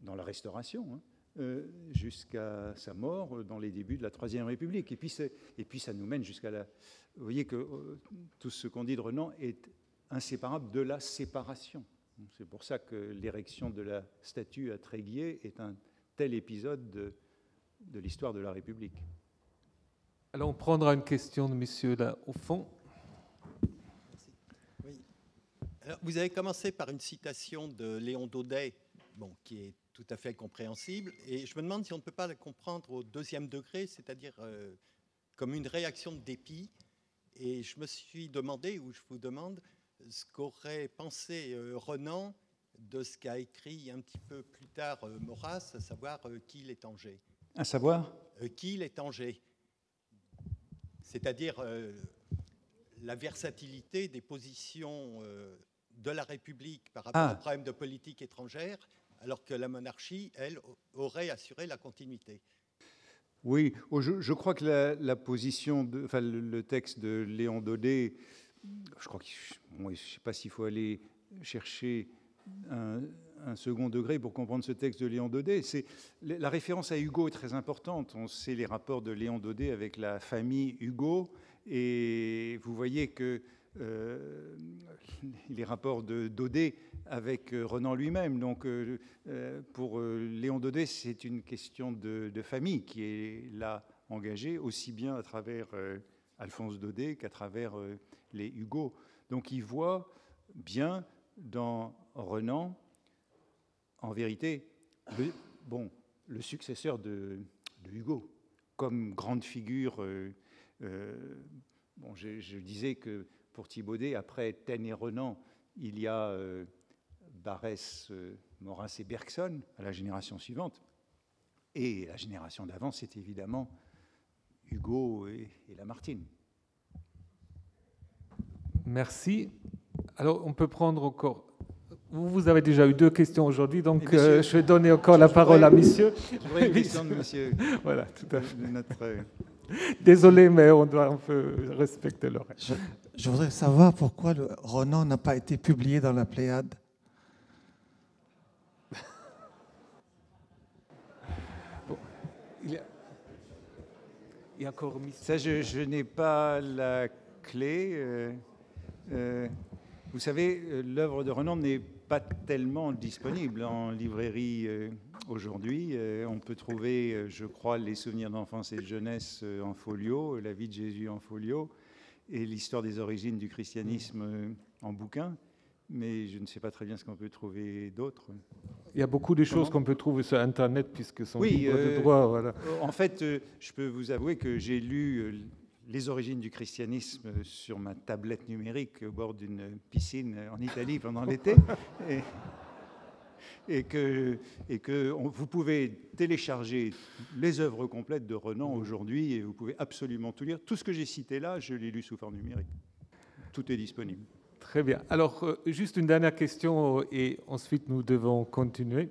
dans la Restauration, hein, euh, jusqu'à sa mort dans les débuts de la Troisième République. Et puis, ça nous mène jusqu'à la... Vous voyez que euh, tout ce qu'on dit de Renan est inséparable de la séparation. C'est pour ça que l'érection de la statue à Tréguier est un tel épisode de, de l'histoire de la République. Alors on prendra une question de monsieur là au fond. Oui. Alors, vous avez commencé par une citation de Léon Daudet, bon, qui est tout à fait compréhensible, et je me demande si on ne peut pas la comprendre au deuxième degré, c'est-à-dire euh, comme une réaction de dépit. Et je me suis demandé, ou je vous demande, ce qu'aurait pensé euh, Renan de ce qu'a écrit un petit peu plus tard euh, Maurras, à savoir qui il est Angers. À savoir? Qui il est Angers c'est-à-dire euh, la versatilité des positions euh, de la République par rapport ah. aux problèmes de politique étrangère, alors que la monarchie, elle, aurait assuré la continuité. Oui, je, crois que la, position, de, enfin, le, texte de Léon Daudet, je crois que, je ne sais pas s'il faut aller chercher un, second degré pour comprendre ce texte de Léon Daudet. La référence à Hugo est très importante. On sait les rapports de Léon Daudet avec la famille Hugo, et vous voyez que euh, les rapports de Daudet avec euh, Renan lui-même. Donc, euh, pour Léon Daudet, c'est une question de, famille qui est là engagée, aussi bien à travers Alphonse Daudet qu'à travers les Hugo. Donc, il voit bien dans Renan en vérité, le, bon, le successeur de, Hugo, comme grande figure, euh, euh, bon, je, disais que pour Thibaudet. Après Taine et Renan, il y a euh, Barès, euh, Maurras et Bergson à la génération suivante. Et la génération d'avant, c'est évidemment Hugo et, et Lamartine. Merci. Alors, on peut prendre encore. Vous, avez déjà eu deux questions aujourd'hui, donc monsieur- euh, je vais donner encore la parole à monsieur. Je voudrais une question de monsieur. Voilà, tout à fait. notre, euh, Désolé, mais on doit un peu respecter le reste. Je, je voudrais savoir pourquoi le Ronan n'a pas été publié dans la Pléiade. Il y a, il y a encore Ça, je, je n'ai pas la clé. euh, euh, vous savez, l'œuvre de Renan n'est pas tellement disponible en librairie euh, aujourd'hui. Euh, on peut trouver, euh, je crois, les souvenirs d'enfance et de jeunesse en folio, la vie de Jésus en folio, et l'histoire des origines du christianisme en bouquin. Mais je ne sais pas très bien ce qu'on peut trouver d'autre. Il y a beaucoup de choses qu'on peut trouver sur Internet puisque sont Oui, de euh, droit. Voilà. En fait, je peux vous avouer que j'ai lu Les origines du christianisme sur ma tablette numérique au bord d'une piscine en Italie pendant l'été. Et, et que, et que on- vous pouvez télécharger les œuvres complètes de Renan aujourd'hui et vous pouvez absolument tout lire. Tout ce que j'ai cité là, je l'ai lu sous forme numérique. Tout est disponible. Très bien. Alors, euh, juste une dernière question et ensuite nous devons continuer.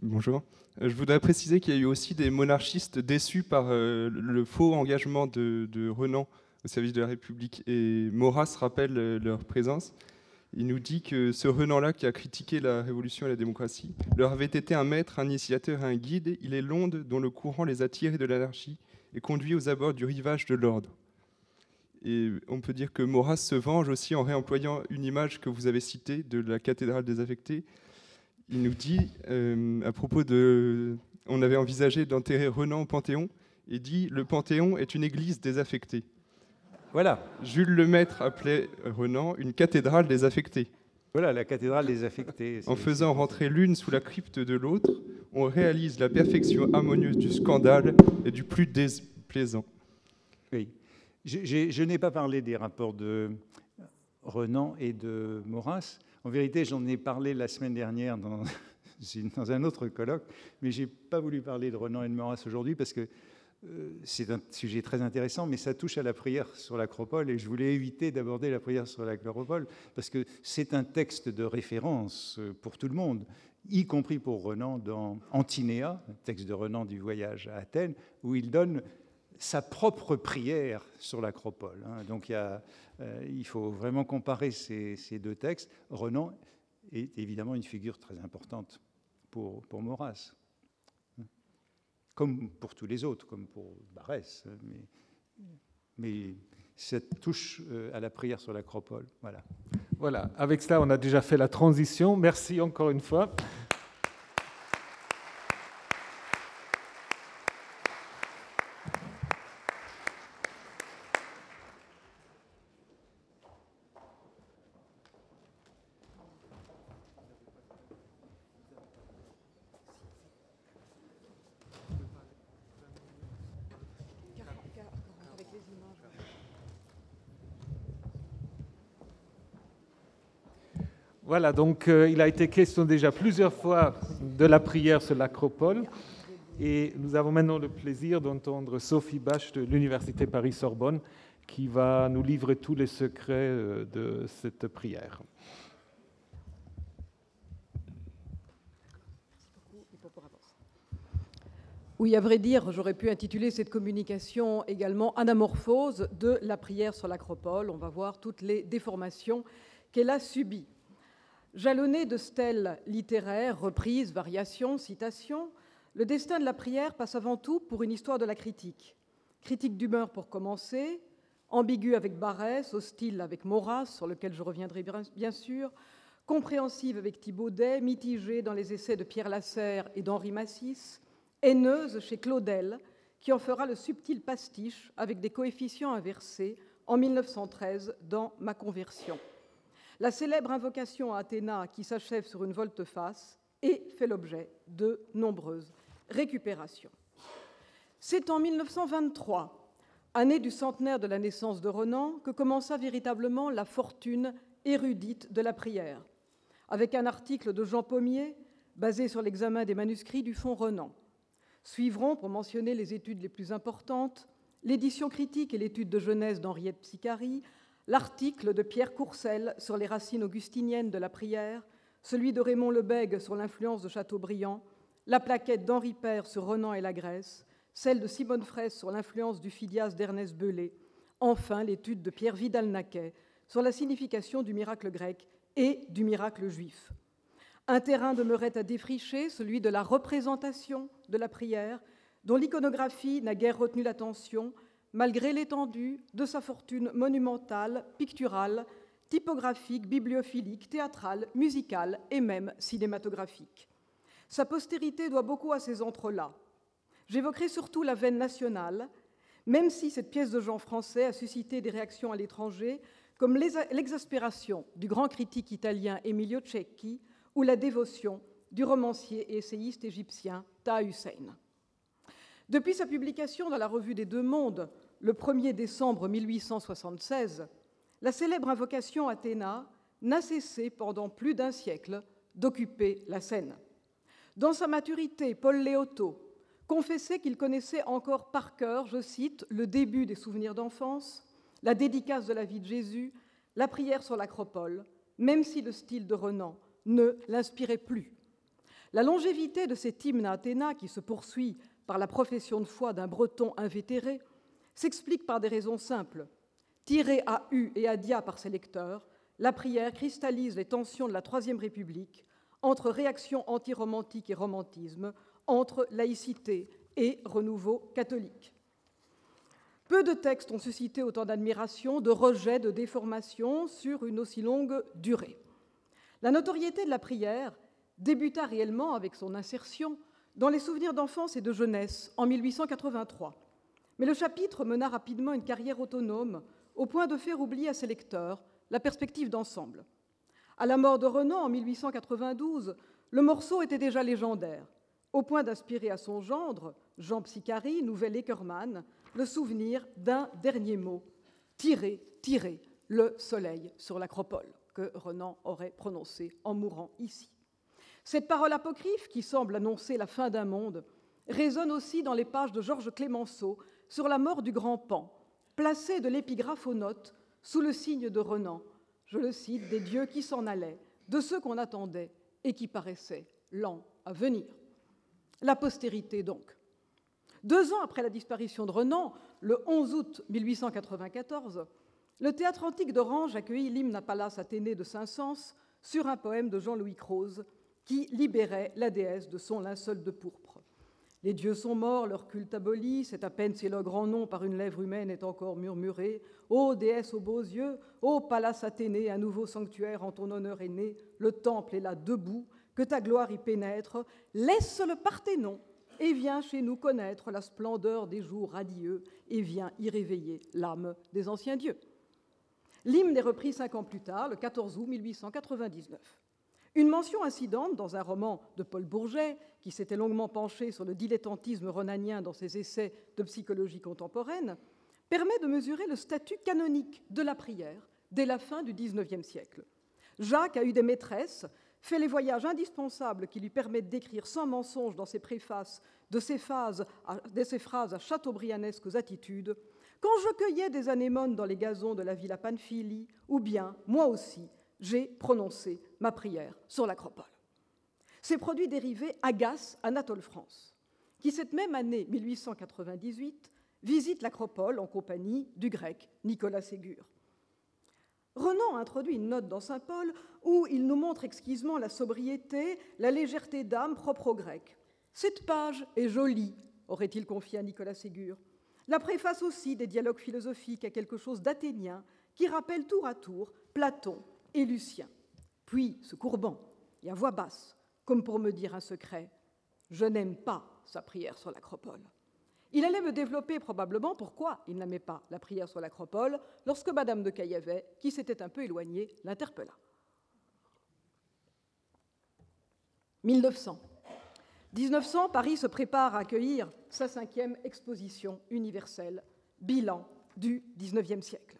Bonjour. Euh, Je voudrais préciser qu'il y a eu aussi des monarchistes déçus par euh, le faux engagement de, Renan au service de la République. Et Maurras rappelle euh, leur présence. Il nous dit que ce Renan-là, qui a critiqué la Révolution et la démocratie, leur avait été un maître, un initiateur et un guide. Il est l'onde dont le courant les a tirés de l'anarchie et conduit aux abords du rivage de l'ordre. Et on peut dire que Maurras se venge aussi en réemployant une image que vous avez citée de la cathédrale désaffectée, il nous dit, euh, à propos de... On avait envisagé d'enterrer Renan au Panthéon, et dit, le Panthéon est une église désaffectée. Voilà, Jules Lemaître appelait Renan une cathédrale désaffectée. voilà la cathédrale désaffectée. En faisant rentrer l'une sous la crypte de l'autre, on réalise la perfection harmonieuse du scandale et du plus déplaisant. Oui. Je n'ai pas parlé des rapports de Renan et de Maurras. En vérité, j'en ai parlé la semaine dernière dans, un autre colloque, mais je n'ai pas voulu parler de Renan et de Maurras aujourd'hui parce que euh, c'est un sujet très intéressant, mais ça touche à la prière sur l'acropole et je voulais éviter d'aborder la prière sur l'acropole parce que c'est un texte de référence euh, pour tout le monde, y compris pour Renan dans Antinéa, texte de Renan du voyage à Athènes, où il donne sa propre prière sur l'acropole. hein. Donc euh, il faut vraiment comparer ces, ces deux textes. Renan est évidemment une figure très importante pour, pour Maurras, hein. comme pour tous les autres, comme pour Barès. hein, Mais, mais cette touche euh, à la prière sur l'acropole, voilà. Voilà, avec cela, on a déjà fait la transition. Merci encore une fois. Donc euh, il a été question déjà plusieurs fois de la prière sur l'acropole. Et nous avons maintenant le plaisir d'entendre Sophie Bach de l'Université Paris-Sorbonne qui va nous livrer tous les secrets euh, de cette prière. Oui, à vrai dire, j'aurais pu intituler cette communication également Anamorphose de la prière sur l'acropole. On va voir toutes les déformations qu'elle a subies. Jalonné de stèles littéraires, reprises, variations, citations, le destin de la prière passe avant tout pour une histoire de la critique. Critique d'humeur pour commencer, ambiguë avec Barès, hostile avec Maurras, sur lequel je reviendrai bien- sûr, compréhensive avec Thibaudet, mitigée dans les essais de Pierre Lasserre et d'Henri Massis, haineuse chez Claudel, qui en fera le subtil pastiche avec des coefficients inversés en 1913 dans Ma conversion. La célèbre invocation à Athéna qui s'achève sur une volte-face et fait l'objet de nombreuses récupérations. C'est en 1923, année du centenaire de la naissance de Renan, que commença véritablement la fortune érudite de la prière, avec un article de Jean Pommier basé sur l'examen des manuscrits du Fonds Renan. Suivront, pour mentionner les études les plus importantes, l'édition critique et l'étude de jeunesse d'Henriette Psicari, l'article de Pierre Courcel sur les racines augustiniennes de la prière, celui de Raymond Lebègue sur l'influence de Chateaubriand, la plaquette d'Henri Père sur Renan et la Grèce, celle de Simone Fraisse sur l'influence du Phidias d'Ernest Belay, enfin l'étude de Pierre Vidal-Naquet sur la signification du miracle grec et du miracle juif. Un terrain demeurait à défricher, celui de la représentation de la prière, dont l'iconographie n'a guère retenu l'attention, malgré l'étendue de sa fortune monumentale, picturale, typographique, bibliophilique, théâtrale, musicale et même cinématographique. Sa postérité doit beaucoup à ces entrelacs, J'évoquerai surtout la veine nationale, même si cette pièce de genre français a suscité des réactions à l'étranger, comme l'exaspération du grand critique italien Emilio Cecchi ou la dévotion du romancier et essayiste égyptien Taha Hussein. Depuis sa publication dans la Revue des Deux Mondes, le 1er décembre 1876, la célèbre invocation Athéna n'a cessé pendant plus d'un siècle d'occuper la scène. Dans sa maturité, Paul Léoto, confessait qu'il connaissait encore par cœur, je cite, le début des souvenirs d'enfance, la dédicace de la vie de Jésus, la prière sur l'acropole, même si le style de Renan ne l'inspirait plus. La longévité de cet hymne à Athéna, qui se poursuit par la profession de foi d'un breton invétéré, s'explique par des raisons simples. Tirée à U et à Dia par ses lecteurs, la prière cristallise les tensions de la Troisième République entre réaction antiromantique et romantisme, entre laïcité et renouveau catholique. Peu de textes ont suscité autant d'admiration, de rejet, de déformation sur une aussi longue durée. La notoriété de la prière débuta réellement avec son insertion dans les souvenirs d'enfance et de jeunesse en 1883. Mais le chapitre mena rapidement une carrière autonome au point de faire oublier à ses lecteurs la perspective d'ensemble. À la mort de Renan en 1892, le morceau était déjà légendaire au point d'inspirer à son gendre, Jean Psicari, nouvel Eckermann, le souvenir d'un dernier mot Tirer, tirer le soleil sur l'acropole, que Renan aurait prononcé en mourant ici. Cette parole apocryphe, qui semble annoncer la fin d'un monde, résonne aussi dans les pages de Georges Clémenceau sur la mort du grand Pan, placé de l'épigraphe aux notes sous le signe de Renan. Je le cite, des dieux qui s'en allaient, de ceux qu'on attendait et qui paraissaient lents à venir. La postérité, donc. Deux ans après la disparition de Renan, le 11 août 1894, le théâtre antique d'Orange accueillit l'hymne à Pallas Athénée de Saint-Saëns sur un poème de Jean-Louis Croze qui libérait la déesse de son linceul de pourpre. Les dieux sont morts, leur culte aboli, c'est à peine si leur grand nom par une lèvre humaine est encore murmuré. Ô déesse aux beaux yeux, ô Pallas Athénée, un nouveau sanctuaire en ton honneur est né, le temple est là debout, que ta gloire y pénètre, laisse le Parthénon et viens chez nous connaître la splendeur des jours radieux et viens y réveiller l'âme des anciens dieux. L'hymne est repris cinq ans plus tard, le 14 août 1899. Une mention incidente dans un roman de Paul Bourget, qui s'était longuement penché sur le dilettantisme renanien dans ses essais de psychologie contemporaine, permet de mesurer le statut canonique de la prière dès la fin du XIXe siècle. Jacques a eu des maîtresses fait les voyages indispensables qui lui permettent d'écrire sans mensonge dans ses préfaces de ses, phases de ses phrases à chateaubrianesques attitudes, quand je cueillais des anémones dans les gazons de la villa Panfili, ou bien, moi aussi, j'ai prononcé ma prière sur l'acropole. Ces produits dérivés agacent Anatole France, qui cette même année 1898 visite l'acropole en compagnie du grec Nicolas Ségur. Renan introduit une note dans Saint Paul où il nous montre exquisement la sobriété, la légèreté d'âme propre aux Grecs. Cette page est jolie, aurait-il confié à Nicolas Ségur. La préface aussi des dialogues philosophiques a quelque chose d'athénien qui rappelle tour à tour Platon et Lucien. Puis, se courbant et à voix basse, comme pour me dire un secret, je n'aime pas sa prière sur l'acropole. Il allait me développer probablement pourquoi il n'aimait pas la prière sur l'acropole lorsque Madame de Caillavet, qui s'était un peu éloignée, l'interpella. 1900. 1900, Paris se prépare à accueillir sa cinquième exposition universelle, bilan du XIXe siècle.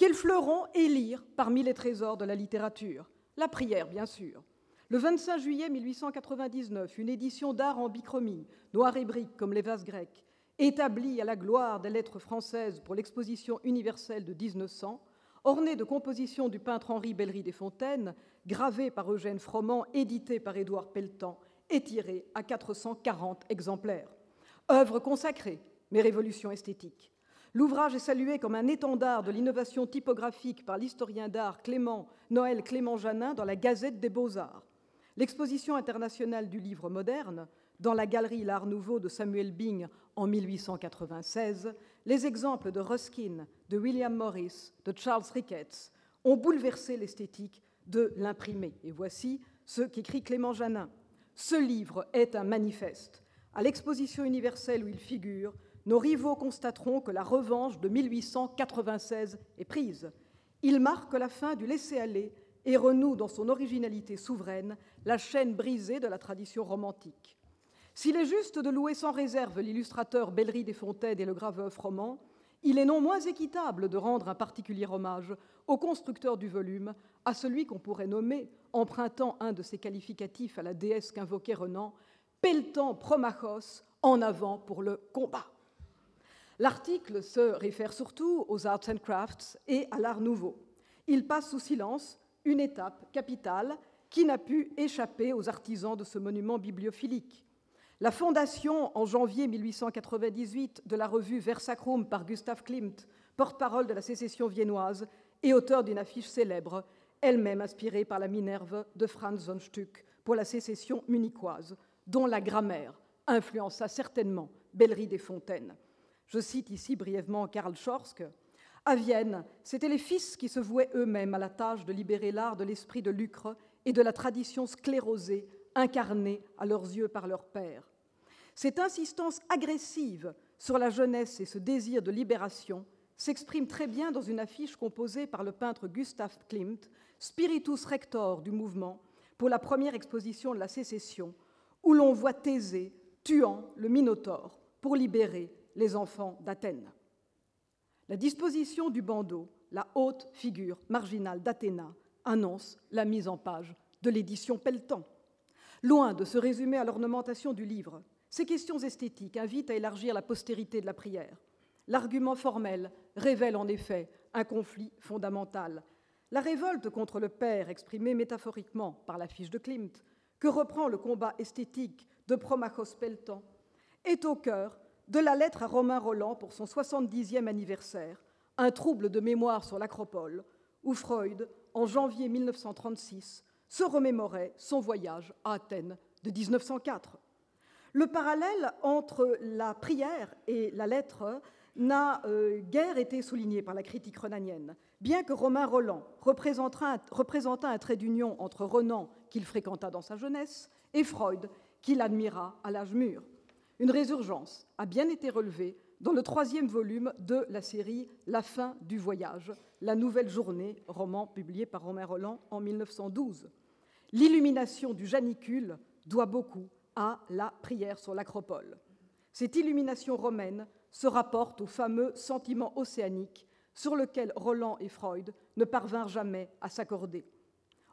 Quel fleuron élire parmi les trésors de la littérature La prière, bien sûr. Le 25 juillet 1899, une édition d'art en bichromie, noir et brique comme les vases grecs, établie à la gloire des lettres françaises pour l'exposition universelle de 1900, ornée de compositions du peintre Henri Bellery des Fontaines, gravée par Eugène Froment, éditée par Édouard Pelletan, étirée à 440 exemplaires. Œuvre consacrée, mais révolution esthétique. L'ouvrage est salué comme un étendard de l'innovation typographique par l'historien d'art Noël Clément Janin dans la Gazette des Beaux-Arts. L'exposition internationale du livre moderne, dans la galerie L'Art Nouveau de Samuel Bing en 1896, les exemples de Ruskin, de William Morris, de Charles Ricketts ont bouleversé l'esthétique de l'imprimé. Et voici ce qu'écrit Clément Janin. Ce livre est un manifeste. À l'exposition universelle où il figure, nos rivaux constateront que la revanche de 1896 est prise. Il marque la fin du laisser-aller et renoue dans son originalité souveraine la chaîne brisée de la tradition romantique. S'il est juste de louer sans réserve l'illustrateur Bellery des Fontaines et le graveur Froment, il est non moins équitable de rendre un particulier hommage au constructeur du volume, à celui qu'on pourrait nommer, empruntant un de ses qualificatifs à la déesse qu'invoquait Renan, Pelletan Promachos, en avant pour le combat. L'article se réfère surtout aux arts and crafts et à l'art nouveau. Il passe sous silence une étape capitale qui n'a pu échapper aux artisans de ce monument bibliophilique. La fondation, en janvier 1898, de la revue Versacrum par Gustav Klimt, porte-parole de la sécession viennoise et auteur d'une affiche célèbre, elle-même inspirée par la Minerve de Franz von Stuck pour la sécession munichoise, dont la grammaire influença certainement Bellery des Fontaines. Je cite ici brièvement Karl Schorsk. À Vienne, c'étaient les fils qui se vouaient eux-mêmes à la tâche de libérer l'art de l'esprit de lucre et de la tradition sclérosée incarnée à leurs yeux par leur père. Cette insistance agressive sur la jeunesse et ce désir de libération s'exprime très bien dans une affiche composée par le peintre Gustav Klimt, spiritus rector du mouvement, pour la première exposition de la sécession, où l'on voit Thésée tuant le Minotaure pour libérer les enfants d'Athènes. La disposition du bandeau, la haute figure marginale d'Athéna, annonce la mise en page de l'édition Pelletan. Loin de se résumer à l'ornementation du livre, ces questions esthétiques invitent à élargir la postérité de la prière. L'argument formel révèle en effet un conflit fondamental. La révolte contre le Père, exprimée métaphoriquement par la fiche de Klimt, que reprend le combat esthétique de Promachos Pelletan, est au cœur de la lettre à Romain Roland pour son 70e anniversaire, un trouble de mémoire sur l'acropole, où Freud, en janvier 1936, se remémorait son voyage à Athènes de 1904. Le parallèle entre la prière et la lettre n'a euh, guère été souligné par la critique renanienne, bien que Romain Roland représenta un trait d'union entre Renan, qu'il fréquenta dans sa jeunesse, et Freud, qu'il admira à l'âge mûr. Une résurgence a bien été relevée dans le troisième volume de la série La fin du voyage, la nouvelle journée, roman publié par Romain Roland en 1912. L'illumination du janicule doit beaucoup à la prière sur l'acropole. Cette illumination romaine se rapporte au fameux sentiment océanique sur lequel Roland et Freud ne parvinrent jamais à s'accorder.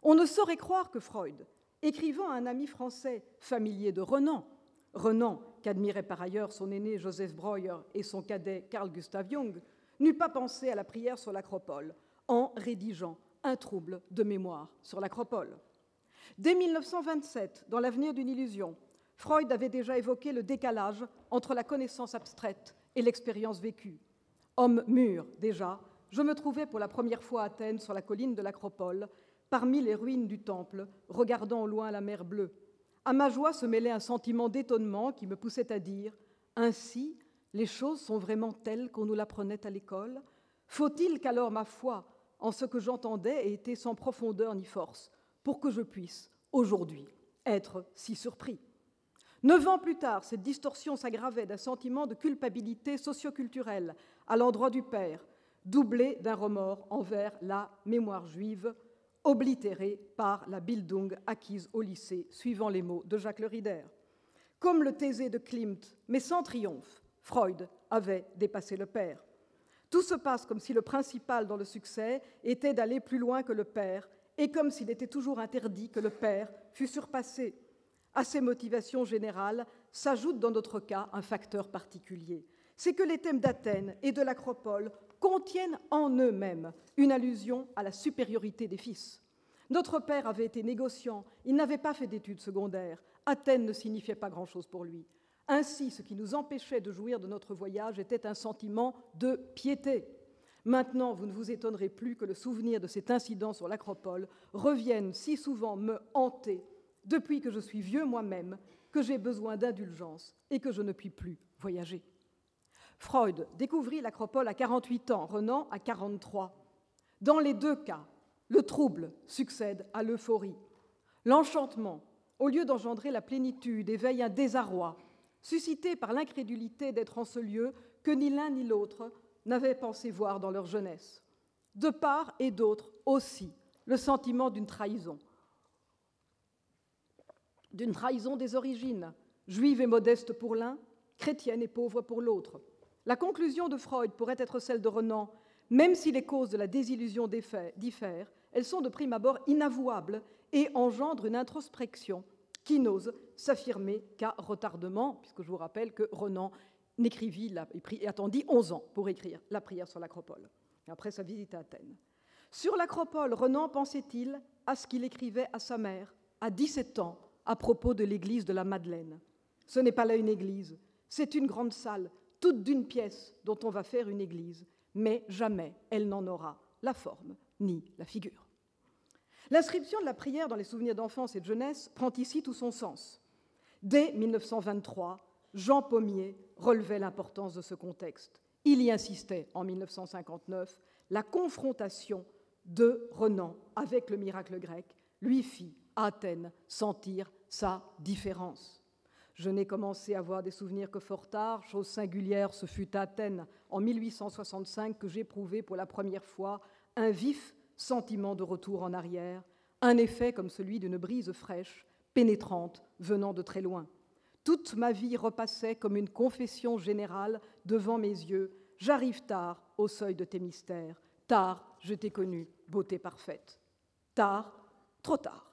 On ne saurait croire que Freud, écrivant à un ami français familier de Renan, Renan, qu'admirait par ailleurs son aîné Joseph Breuer et son cadet Carl Gustav Jung, n'eut pas pensé à la prière sur l'acropole en rédigeant un trouble de mémoire sur l'acropole. Dès 1927, dans L'avenir d'une illusion, Freud avait déjà évoqué le décalage entre la connaissance abstraite et l'expérience vécue. Homme mûr, déjà, je me trouvais pour la première fois à Athènes sur la colline de l'Acropole, parmi les ruines du temple, regardant au loin la mer bleue. À ma joie se mêlait un sentiment d'étonnement qui me poussait à dire Ainsi, les choses sont vraiment telles qu'on nous l'apprenait à l'école. Faut-il qu'alors ma foi en ce que j'entendais ait été sans profondeur ni force pour que je puisse, aujourd'hui, être si surpris? Neuf ans plus tard, cette distorsion s'aggravait d'un sentiment de culpabilité socioculturelle à l'endroit du père, doublé d'un remords envers la mémoire juive, oblitérée par la Bildung acquise au lycée, suivant les mots de Jacques Le Rider. Comme le Thésée de Klimt, mais sans triomphe, Freud avait dépassé le père. Tout se passe comme si le principal dans le succès était d'aller plus loin que le père, et comme s'il était toujours interdit que le père fût surpassé. À ces motivations générales s'ajoute dans notre cas un facteur particulier. C'est que les thèmes d'Athènes et de l'Acropole contiennent en eux-mêmes une allusion à la supériorité des fils. Notre père avait été négociant, il n'avait pas fait d'études secondaires, Athènes ne signifiait pas grand-chose pour lui. Ainsi, ce qui nous empêchait de jouir de notre voyage était un sentiment de piété. Maintenant, vous ne vous étonnerez plus que le souvenir de cet incident sur l'Acropole revienne si souvent me hanter depuis que je suis vieux moi-même, que j'ai besoin d'indulgence et que je ne puis plus voyager. Freud découvrit l'Acropole à 48 ans, Renan à 43. Dans les deux cas, le trouble succède à l'euphorie. L'enchantement, au lieu d'engendrer la plénitude, éveille un désarroi, suscité par l'incrédulité d'être en ce lieu que ni l'un ni l'autre n'avaient pensé voir dans leur jeunesse. De part et d'autre aussi, le sentiment d'une trahison. D'une trahison des origines, juive et modeste pour l'un, chrétienne et pauvre pour l'autre. La conclusion de Freud pourrait être celle de Renan, même si les causes de la désillusion diffèrent, elles sont de prime abord inavouables et engendrent une introspection qui n'ose s'affirmer qu'à retardement, puisque je vous rappelle que Renan n'écrivit, et attendit 11 ans pour écrire la prière sur l'Acropole, après sa visite à Athènes. Sur l'Acropole, Renan pensait-il à ce qu'il écrivait à sa mère à 17 ans à propos de l'église de la Madeleine. Ce n'est pas là une église, c'est une grande salle, toute d'une pièce dont on va faire une église, mais jamais elle n'en aura la forme ni la figure. L'inscription de la prière dans les souvenirs d'enfance et de jeunesse prend ici tout son sens. Dès 1923, Jean Pommier relevait l'importance de ce contexte. Il y insistait en 1959. La confrontation de Renan avec le miracle grec lui fit, à Athènes, sentir sa différence. Je n'ai commencé à avoir des souvenirs que fort tard. Chose singulière, ce fut à Athènes, en 1865, que j'éprouvai pour la première fois un vif sentiment de retour en arrière, un effet comme celui d'une brise fraîche, pénétrante, venant de très loin. Toute ma vie repassait comme une confession générale devant mes yeux. J'arrive tard au seuil de tes mystères. Tard, je t'ai connu, beauté parfaite. Tard, trop tard.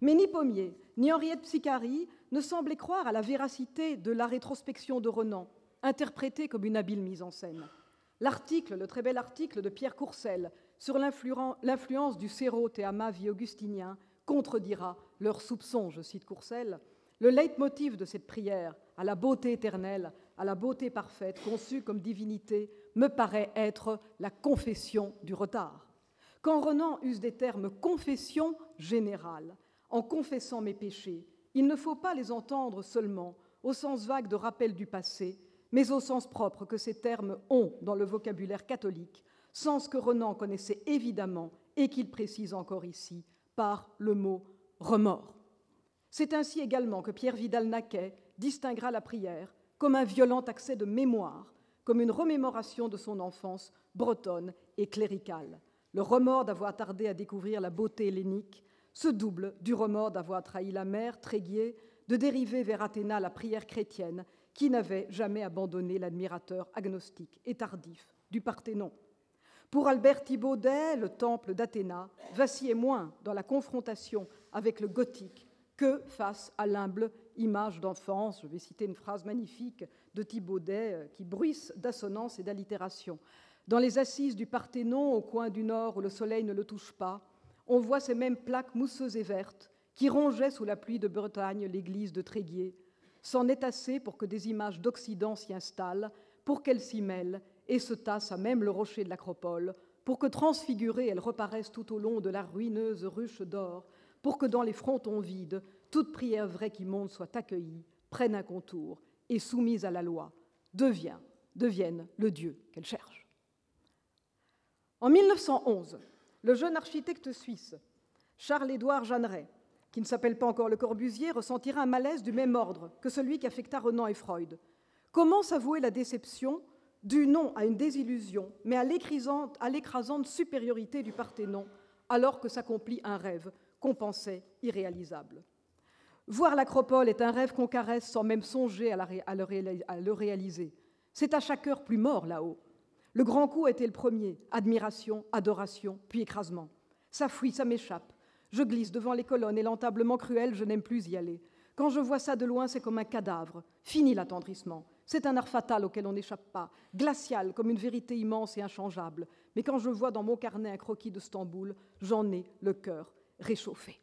Mais ni Pommier, ni Henriette Psicari ne semblaient croire à la véracité de la rétrospection de Renan, interprétée comme une habile mise en scène. L'article, le très bel article de Pierre Courcel sur l'influence du séro-théama vie augustinien contredira leurs soupçons, je cite Courcel. Le leitmotiv de cette prière, à la beauté éternelle, à la beauté parfaite, conçue comme divinité, me paraît être la confession du retard. Quand Renan use des termes confession générale, en confessant mes péchés, il ne faut pas les entendre seulement au sens vague de rappel du passé, mais au sens propre que ces termes ont dans le vocabulaire catholique, sens que Renan connaissait évidemment et qu'il précise encore ici par le mot remords. C'est ainsi également que Pierre Vidal-Naquet distinguera la prière comme un violent accès de mémoire, comme une remémoration de son enfance bretonne et cléricale. Le remords d'avoir tardé à découvrir la beauté hellénique se double du remords d'avoir trahi la mère, Tréguier, de dériver vers Athéna la prière chrétienne qui n'avait jamais abandonné l'admirateur agnostique et tardif du Parthénon. Pour Albert Thibaudet, le temple d'Athéna vacillait moins dans la confrontation avec le gothique que face à l'humble image d'enfance. Je vais citer une phrase magnifique de Thibaudet euh, qui bruisse d'assonance et d'allitération. Dans les assises du Parthénon, au coin du nord où le soleil ne le touche pas, on voit ces mêmes plaques mousseuses et vertes qui rongeaient sous la pluie de Bretagne l'église de Tréguier. C'en est assez pour que des images d'Occident s'y installent, pour qu'elles s'y mêlent et se tassent à même le rocher de l'Acropole, pour que transfigurées elles reparaissent tout au long de la ruineuse ruche d'or, pour que dans les frontons vides, toute prière vraie qui monte soit accueillie, prenne un contour et soumise à la loi, devient, devienne le Dieu qu'elle cherche. En 1911, le jeune architecte suisse, Charles-Édouard Jeanneret, qui ne s'appelle pas encore Le Corbusier, ressentira un malaise du même ordre que celui qui affecta Renan et Freud. Comment s'avouer la déception du non à une désillusion, mais à l'écrasante supériorité du Parthénon, alors que s'accomplit un rêve qu'on pensait irréalisable? Voir l'Acropole est un rêve qu'on caresse sans même songer à, le réaliser. C'est à chaque heure plus mort là-haut. Le grand coup été le premier, admiration, adoration, puis écrasement. Ça fuit, ça m'échappe. Je glisse devant les colonnes et l'entablement cruel, je n'aime plus y aller. Quand je vois ça de loin, c'est comme un cadavre. Fini l'attendrissement. C'est un art fatal auquel on n'échappe pas, glacial comme une vérité immense et inchangeable. Mais quand je vois dans mon carnet un croquis de Stamboul, j'en ai le cœur réchauffé.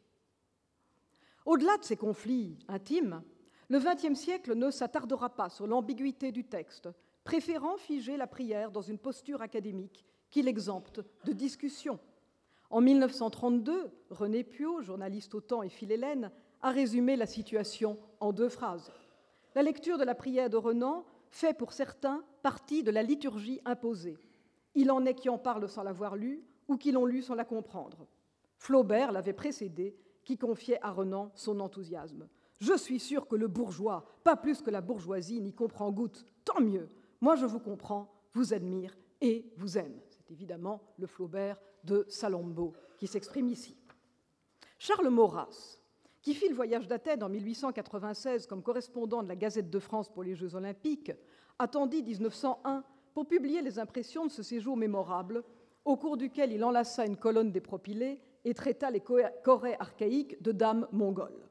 Au-delà de ces conflits intimes, le XXe siècle ne s'attardera pas sur l'ambiguïté du texte, préférant figer la prière dans une posture académique qui l'exempte de discussion. En 1932, René Piot, journaliste au temps et philhellène, a résumé la situation en deux phrases. La lecture de la prière de Renan fait pour certains partie de la liturgie imposée. Il en est qui en parlent sans l'avoir lu ou qui l'ont lu sans la comprendre. Flaubert l'avait précédé, qui confiait à Renan son enthousiasme. Je suis sûr que le bourgeois, pas plus que la bourgeoisie, n'y comprend goutte. Tant mieux. Moi, je vous comprends, vous admire et vous aime. C'est évidemment le Flaubert de Salammbô qui s'exprime ici. Charles Maurras, qui fit le voyage d'Athènes en 1896 comme correspondant de la Gazette de France pour les Jeux olympiques, attendit 1901 pour publier les impressions de ce séjour mémorable, au cours duquel il enlaça une colonne des propylées et traita les chorés archaïques de dames mongoles.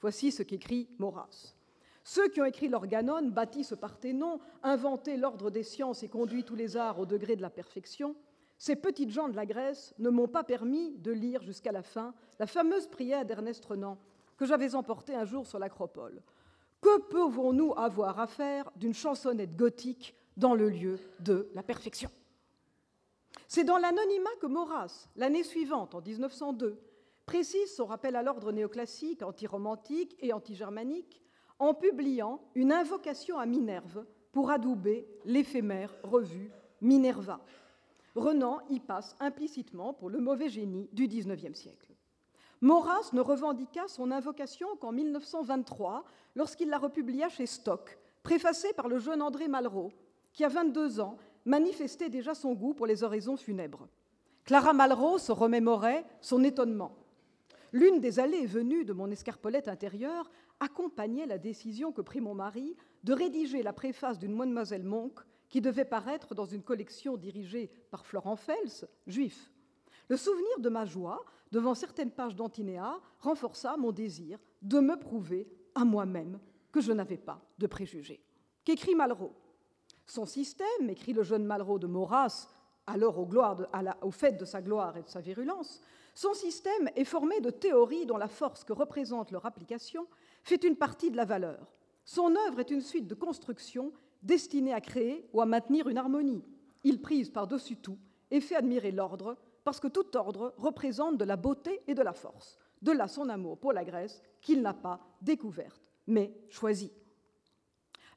Voici ce qu'écrit Maurras. Ceux qui ont écrit l'organon, bâti ce Parthénon, inventé l'ordre des sciences et conduit tous les arts au degré de la perfection, ces petites gens de la Grèce ne m'ont pas permis de lire jusqu'à la fin la fameuse prière d'Ernest Renan que j'avais emportée un jour sur l'Acropole. Que pouvons-nous avoir à faire d'une chansonnette gothique dans le lieu de la perfection? C'est dans l'anonymat que Maurras, l'année suivante, en 1902, précise son rappel à l'ordre néoclassique, anti-romantique et anti-germanique en publiant une invocation à Minerve pour adouber l'éphémère revue Minerva. Renan y passe implicitement pour le mauvais génie du XIXe siècle. Maurras ne revendiqua son invocation qu'en 1923, lorsqu'il la republia chez Stock, préfacée par le jeune André Malraux, qui, à 22 ans, manifestait déjà son goût pour les oraisons funèbres. Clara Malraux se remémorait son étonnement. L'une des allées et venues de mon escarpolette intérieure accompagnait la décision que prit mon mari de rédiger la préface d'une Mademoiselle Monk qui devait paraître dans une collection dirigée par Florent Fels, juif. Le souvenir de ma joie devant certaines pages d'Antinéa renforça mon désir de me prouver à moi-même que je n'avais pas de préjugés. Qu'écrit Malraux? Son système, écrit le jeune Malraux de Maurras, alors au, au fait de sa gloire et de sa virulence, son système est formé de théories dont la force que représente leur application fait une partie de la valeur. Son œuvre est une suite de constructions destinées à créer ou à maintenir une harmonie. Il prise par-dessus tout et fait admirer l'ordre parce que tout ordre représente de la beauté et de la force. De là son amour pour la Grèce qu'il n'a pas découverte, mais choisie.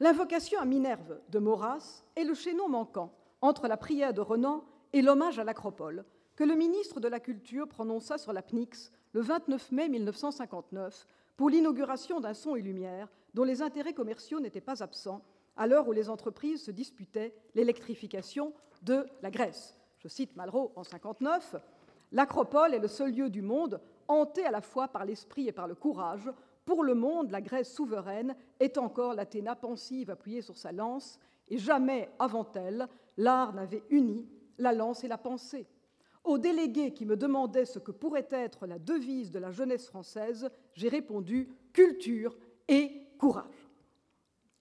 L'invocation à Minerve de Maurras est le chaînon manquant entre la prière de Renan et l'hommage à l'Acropole que le ministre de la Culture prononça sur la PNIX le 29 mai 1959 pour l'inauguration d'un son et lumière dont les intérêts commerciaux n'étaient pas absents à l'heure où les entreprises se disputaient l'électrification de la Grèce je cite Malraux en 59, L'Acropole est le seul lieu du monde hanté à la fois par l'esprit et par le courage. Pour le monde, la Grèce souveraine est encore l'Athéna pensive appuyée sur sa lance, et jamais avant elle, l'art n'avait uni la lance et la pensée. Aux délégués qui me demandaient ce que pourrait être la devise de la jeunesse française, j'ai répondu culture et courage.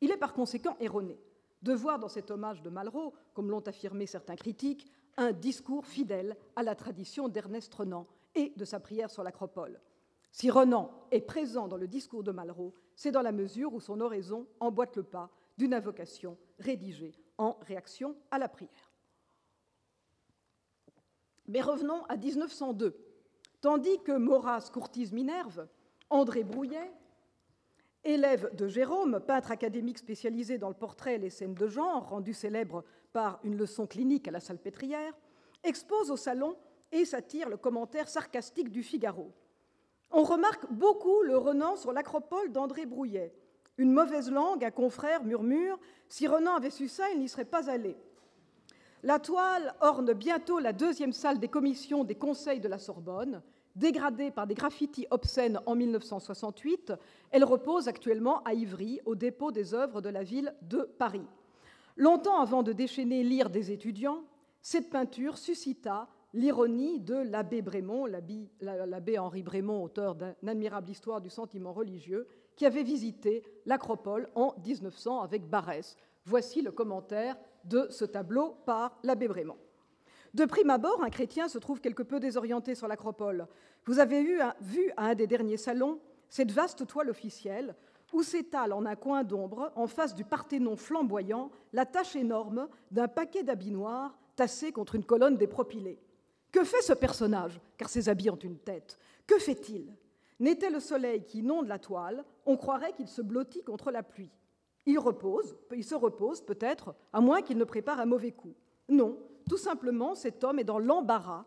Il est par conséquent erroné de voir dans cet hommage de Malraux, comme l'ont affirmé certains critiques, un discours fidèle à la tradition d'Ernest Renan et de sa prière sur l'Acropole. Si Renan est présent dans le discours de Malraux, c'est dans la mesure où son oraison emboîte le pas d'une invocation rédigée en réaction à la prière. Mais revenons à 1902. Tandis que Maurras courtise Minerve, André Brouillet, élève de Jérôme, peintre académique spécialisé dans le portrait et les scènes de genre, rendu célèbre par une leçon clinique à la Salpêtrière, expose au salon et s'attire le commentaire sarcastique du Figaro. On remarque beaucoup le Renan sur l'acropole d'André Brouillet. Une mauvaise langue, un confrère murmure Si Renan avait su ça, il n'y serait pas allé. La toile orne bientôt la deuxième salle des commissions des conseils de la Sorbonne. Dégradée par des graffitis obscènes en 1968, elle repose actuellement à Ivry, au dépôt des œuvres de la ville de Paris. Longtemps avant de déchaîner l'ire des étudiants, cette peinture suscita l'ironie de l'abbé l'abbé Henri Brémond, auteur d'une admirable histoire du sentiment religieux, qui avait visité l'Acropole en 1900 avec Barès. Voici le commentaire de ce tableau par l'abbé Brémond. De prime abord, un chrétien se trouve quelque peu désorienté sur l'Acropole. Vous avez vu à un des derniers salons cette vaste toile officielle où s'étale en un coin d'ombre, en face du Parthénon flamboyant, la tache énorme d'un paquet d'habits noirs tassés contre une colonne dépropilée. Que fait ce personnage Car ses habits ont une tête? Que fait-il? N'était le soleil qui inonde la toile, on croirait qu'il se blottit contre la pluie. Il repose, il se repose peut-être, à moins qu'il ne prépare un mauvais coup. Non, tout simplement, cet homme est dans l'embarras,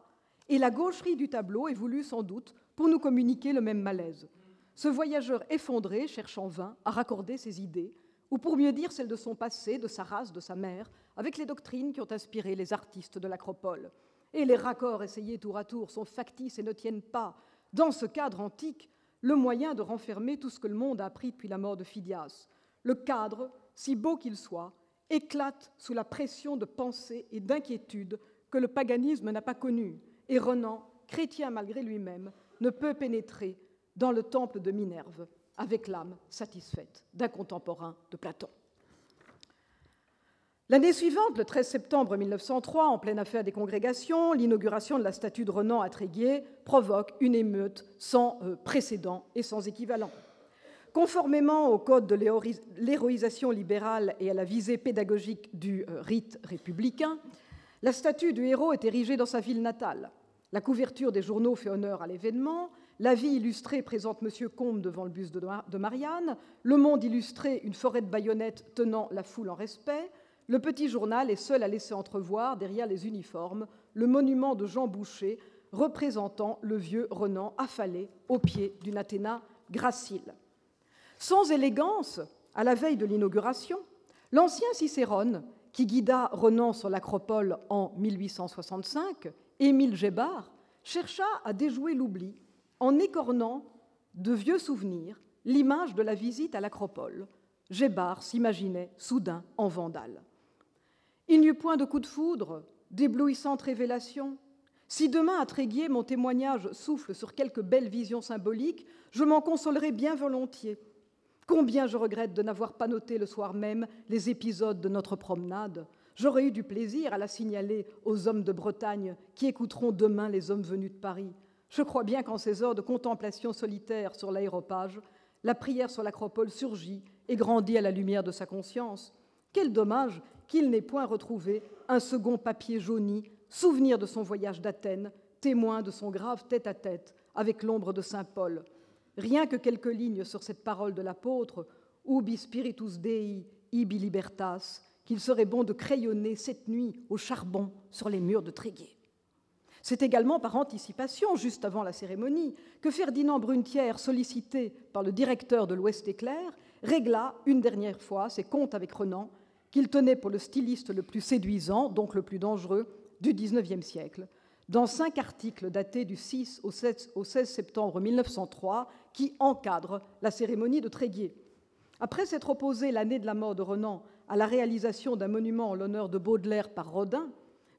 et la gaucherie du tableau est voulue sans doute pour nous communiquer le même malaise. Ce voyageur effondré cherche en vain à raccorder ses idées, ou pour mieux dire celles de son passé, de sa race, de sa mère, avec les doctrines qui ont inspiré les artistes de l'Acropole. Et les raccords essayés tour à tour sont factices et ne tiennent pas, dans ce cadre antique, le moyen de renfermer tout ce que le monde a appris depuis la mort de Phidias. Le cadre, si beau qu'il soit, éclate sous la pression de pensées et d'inquiétudes que le paganisme n'a pas connues, et Renan, chrétien malgré lui-même, ne peut pénétrer dans le temple de Minerve avec l'âme satisfaite d'un contemporain de Platon. L'année suivante, le 13 septembre 1903, en pleine affaire des congrégations, l'inauguration de la statue de Renan à Tréguier provoque une émeute sans euh, précédent et sans équivalent. Conformément au code de l'héroïsation libérale et à la visée pédagogique du euh, rite républicain, la statue du héros est érigée dans sa ville natale. La couverture des journaux fait honneur à l'événement, la vie illustrée présente M. Combe devant le buste de Marianne. Le Monde illustré, une forêt de baïonnettes tenant la foule en respect. Le petit journal est seul à laisser entrevoir, derrière les uniformes, le monument de Jean Boucher représentant le vieux Renan affalé au pied d'une Athéna gracile. Sans élégance, à la veille de l'inauguration, l'ancien Cicérone, qui guida Renan sur l'Acropole en 1865, Émile Gébard, chercha à déjouer l'oubli en écornant de vieux souvenirs l'image de la visite à l'Acropole. Gébard s'imaginait soudain en vandale. Il n'y eut point de coup de foudre, d'éblouissante révélation. Si demain à Tréguier mon témoignage souffle sur quelques belles visions symboliques, je m'en consolerai bien volontiers. Combien je regrette de n'avoir pas noté le soir même les épisodes de notre promenade. J'aurais eu du plaisir à la signaler aux hommes de Bretagne qui écouteront demain les hommes venus de Paris. Je crois bien qu'en ces heures de contemplation solitaire sur l'aéropage, la prière sur l'acropole surgit et grandit à la lumière de sa conscience. Quel dommage qu'il n'ait point retrouvé un second papier jauni, souvenir de son voyage d'Athènes, témoin de son grave tête-à-tête avec l'ombre de Saint Paul. Rien que quelques lignes sur cette parole de l'apôtre, Ubi spiritus Dei, ibi libertas, qu'il serait bon de crayonner cette nuit au charbon sur les murs de Tréguier. C'est également par anticipation, juste avant la cérémonie, que Ferdinand Brunetière, sollicité par le directeur de l'Ouest éclair, régla une dernière fois ses comptes avec Renan, qu'il tenait pour le styliste le plus séduisant, donc le plus dangereux, du XIXe siècle, dans cinq articles datés du 6 au 16, septembre 1903 qui encadrent la cérémonie de Tréguier. Après s'être opposé l'année de la mort de Renan à la réalisation d'un monument en l'honneur de Baudelaire par Rodin,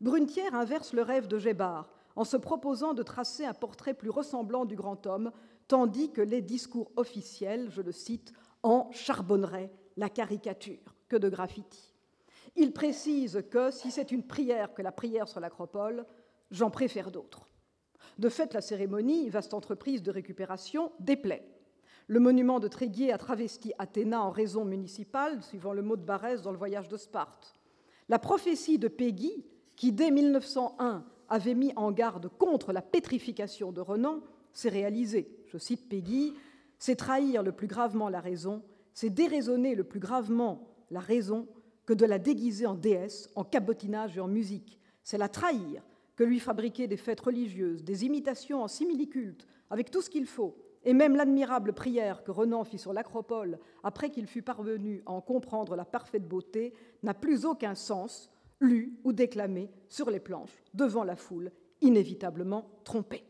Brunetière inverse le rêve de Gébard en se proposant de tracer un portrait plus ressemblant du grand homme, tandis que les discours officiels, je le cite, en charbonneraient la caricature que de graffiti. Il précise que si c'est une prière que la prière sur l'acropole, j'en préfère d'autres. De fait, la cérémonie, vaste entreprise de récupération, déplaît. Le monument de Tréguier a travesti Athéna en raison municipale, suivant le mot de Barès dans le voyage de Sparte. La prophétie de Peggy, qui dès 1901 avait mis en garde contre la pétrification de Renan, s'est réalisée. Je cite Peggy c'est trahir le plus gravement la raison, c'est déraisonner le plus gravement la raison que de la déguiser en déesse, en cabotinage et en musique. C'est la trahir que lui fabriquer des fêtes religieuses, des imitations en simili-culte, avec tout ce qu'il faut, et même l'admirable prière que Renan fit sur l'Acropole après qu'il fut parvenu à en comprendre la parfaite beauté, n'a plus aucun sens lu ou déclamé sur les planches devant la foule, inévitablement trompée.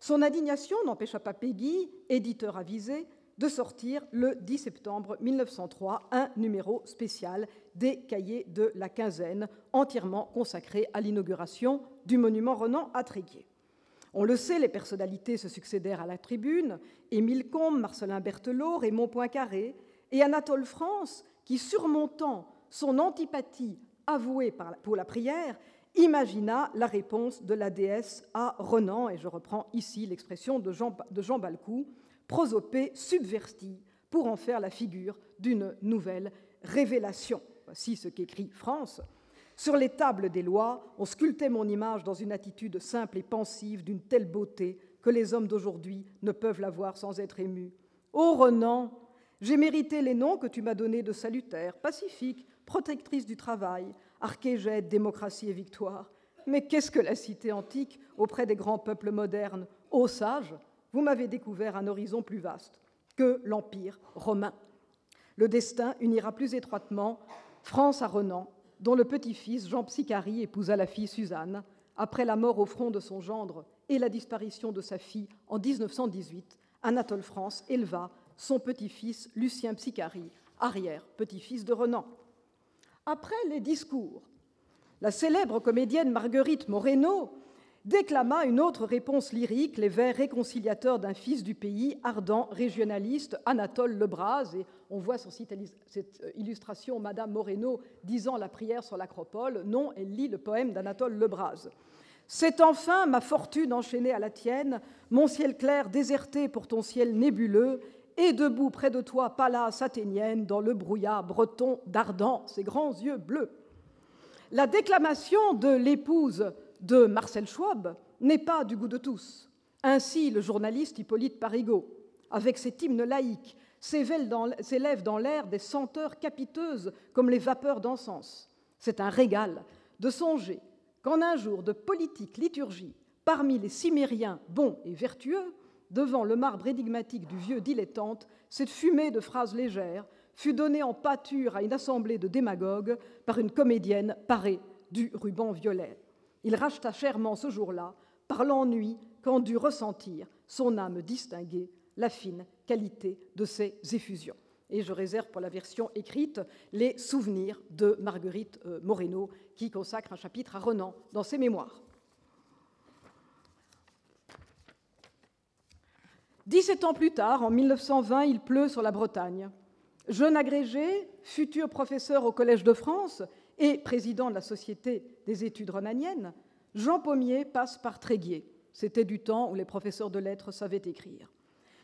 Son indignation n'empêcha pas Peggy, éditeur avisé, de sortir le 10 septembre 1903 un numéro spécial des cahiers de la quinzaine, entièrement consacré à l'inauguration du monument Renan à Tréguier. On le sait, les personnalités se succédèrent à la tribune, Émile Combes, Marcelin Berthelot, Raymond Poincaré, et Anatole France, qui, surmontant son antipathie avouée pour la prière, imagina la réponse de la déesse à Renan, et je reprends ici l'expression de Jean, de Jean Balcou, prosopé subverti, pour en faire la figure d'une nouvelle révélation. Voici ce qu'écrit France. Sur les tables des lois, on sculptait mon image dans une attitude simple et pensive d'une telle beauté que les hommes d'aujourd'hui ne peuvent la voir sans être émus. Ô Renan, j'ai mérité les noms que tu m'as donnés de salutaire, pacifique, protectrice du travail, archégète, démocratie et victoire. Mais qu'est-ce que la cité antique auprès des grands peuples modernes? Ô sages, vous m'avez découvert un horizon plus vaste que l'Empire romain. Le destin unira plus étroitement France à Renan, dont le petit-fils Jean Psicari épousa la fille Suzanne, après la mort au front de son gendre et la disparition de sa fille en 1918, Anatole France éleva son petit-fils Lucien Psicari, arrière-petit-fils de Renan. Après les discours, la célèbre comédienne Marguerite Moreno déclama une autre réponse lyrique, les vers réconciliateurs d'un fils du pays, ardent régionaliste, Anatole Lebras. Et on voit sur cette illustration Madame Moreno disant la prière sur l'acropole. Non, elle lit le poème d'Anatole Lebras. C'est enfin ma fortune enchaînée à la tienne, mon ciel clair déserté pour ton ciel nébuleux, et debout près de toi, Pallas athénienne, dans le brouillard breton d'Ardent, ses grands yeux bleus. La déclamation de l'épouse de Marcel Schwab n'est pas du goût de tous. Ainsi, le journaliste Hippolyte Parigot, avec cet hymne laïque, s'élève dans l'air des senteurs capiteuses comme les vapeurs d'encens. C'est un régal de songer qu'en un jour de politique liturgie, parmi les cimériens bons et vertueux, devant le marbre énigmatique du vieux dilettante, cette fumée de phrases légères fut donnée en pâture à une assemblée de démagogues par une comédienne parée du ruban violet. Il racheta chèrement ce jour-là, par l'ennui qu'en dut ressentir son âme distinguée, la fine qualité de ses effusions. Et je réserve pour la version écrite les souvenirs de Marguerite euh, Moreno, qui consacre un chapitre à Renan dans ses mémoires. 17 ans plus tard, en 1920, il pleut sur la Bretagne. Jeune agrégé, futur professeur au Collège de France et président de la Société des études renaniennes, Jean Pommier passe par Tréguier. C'était du temps où les professeurs de lettres savaient écrire.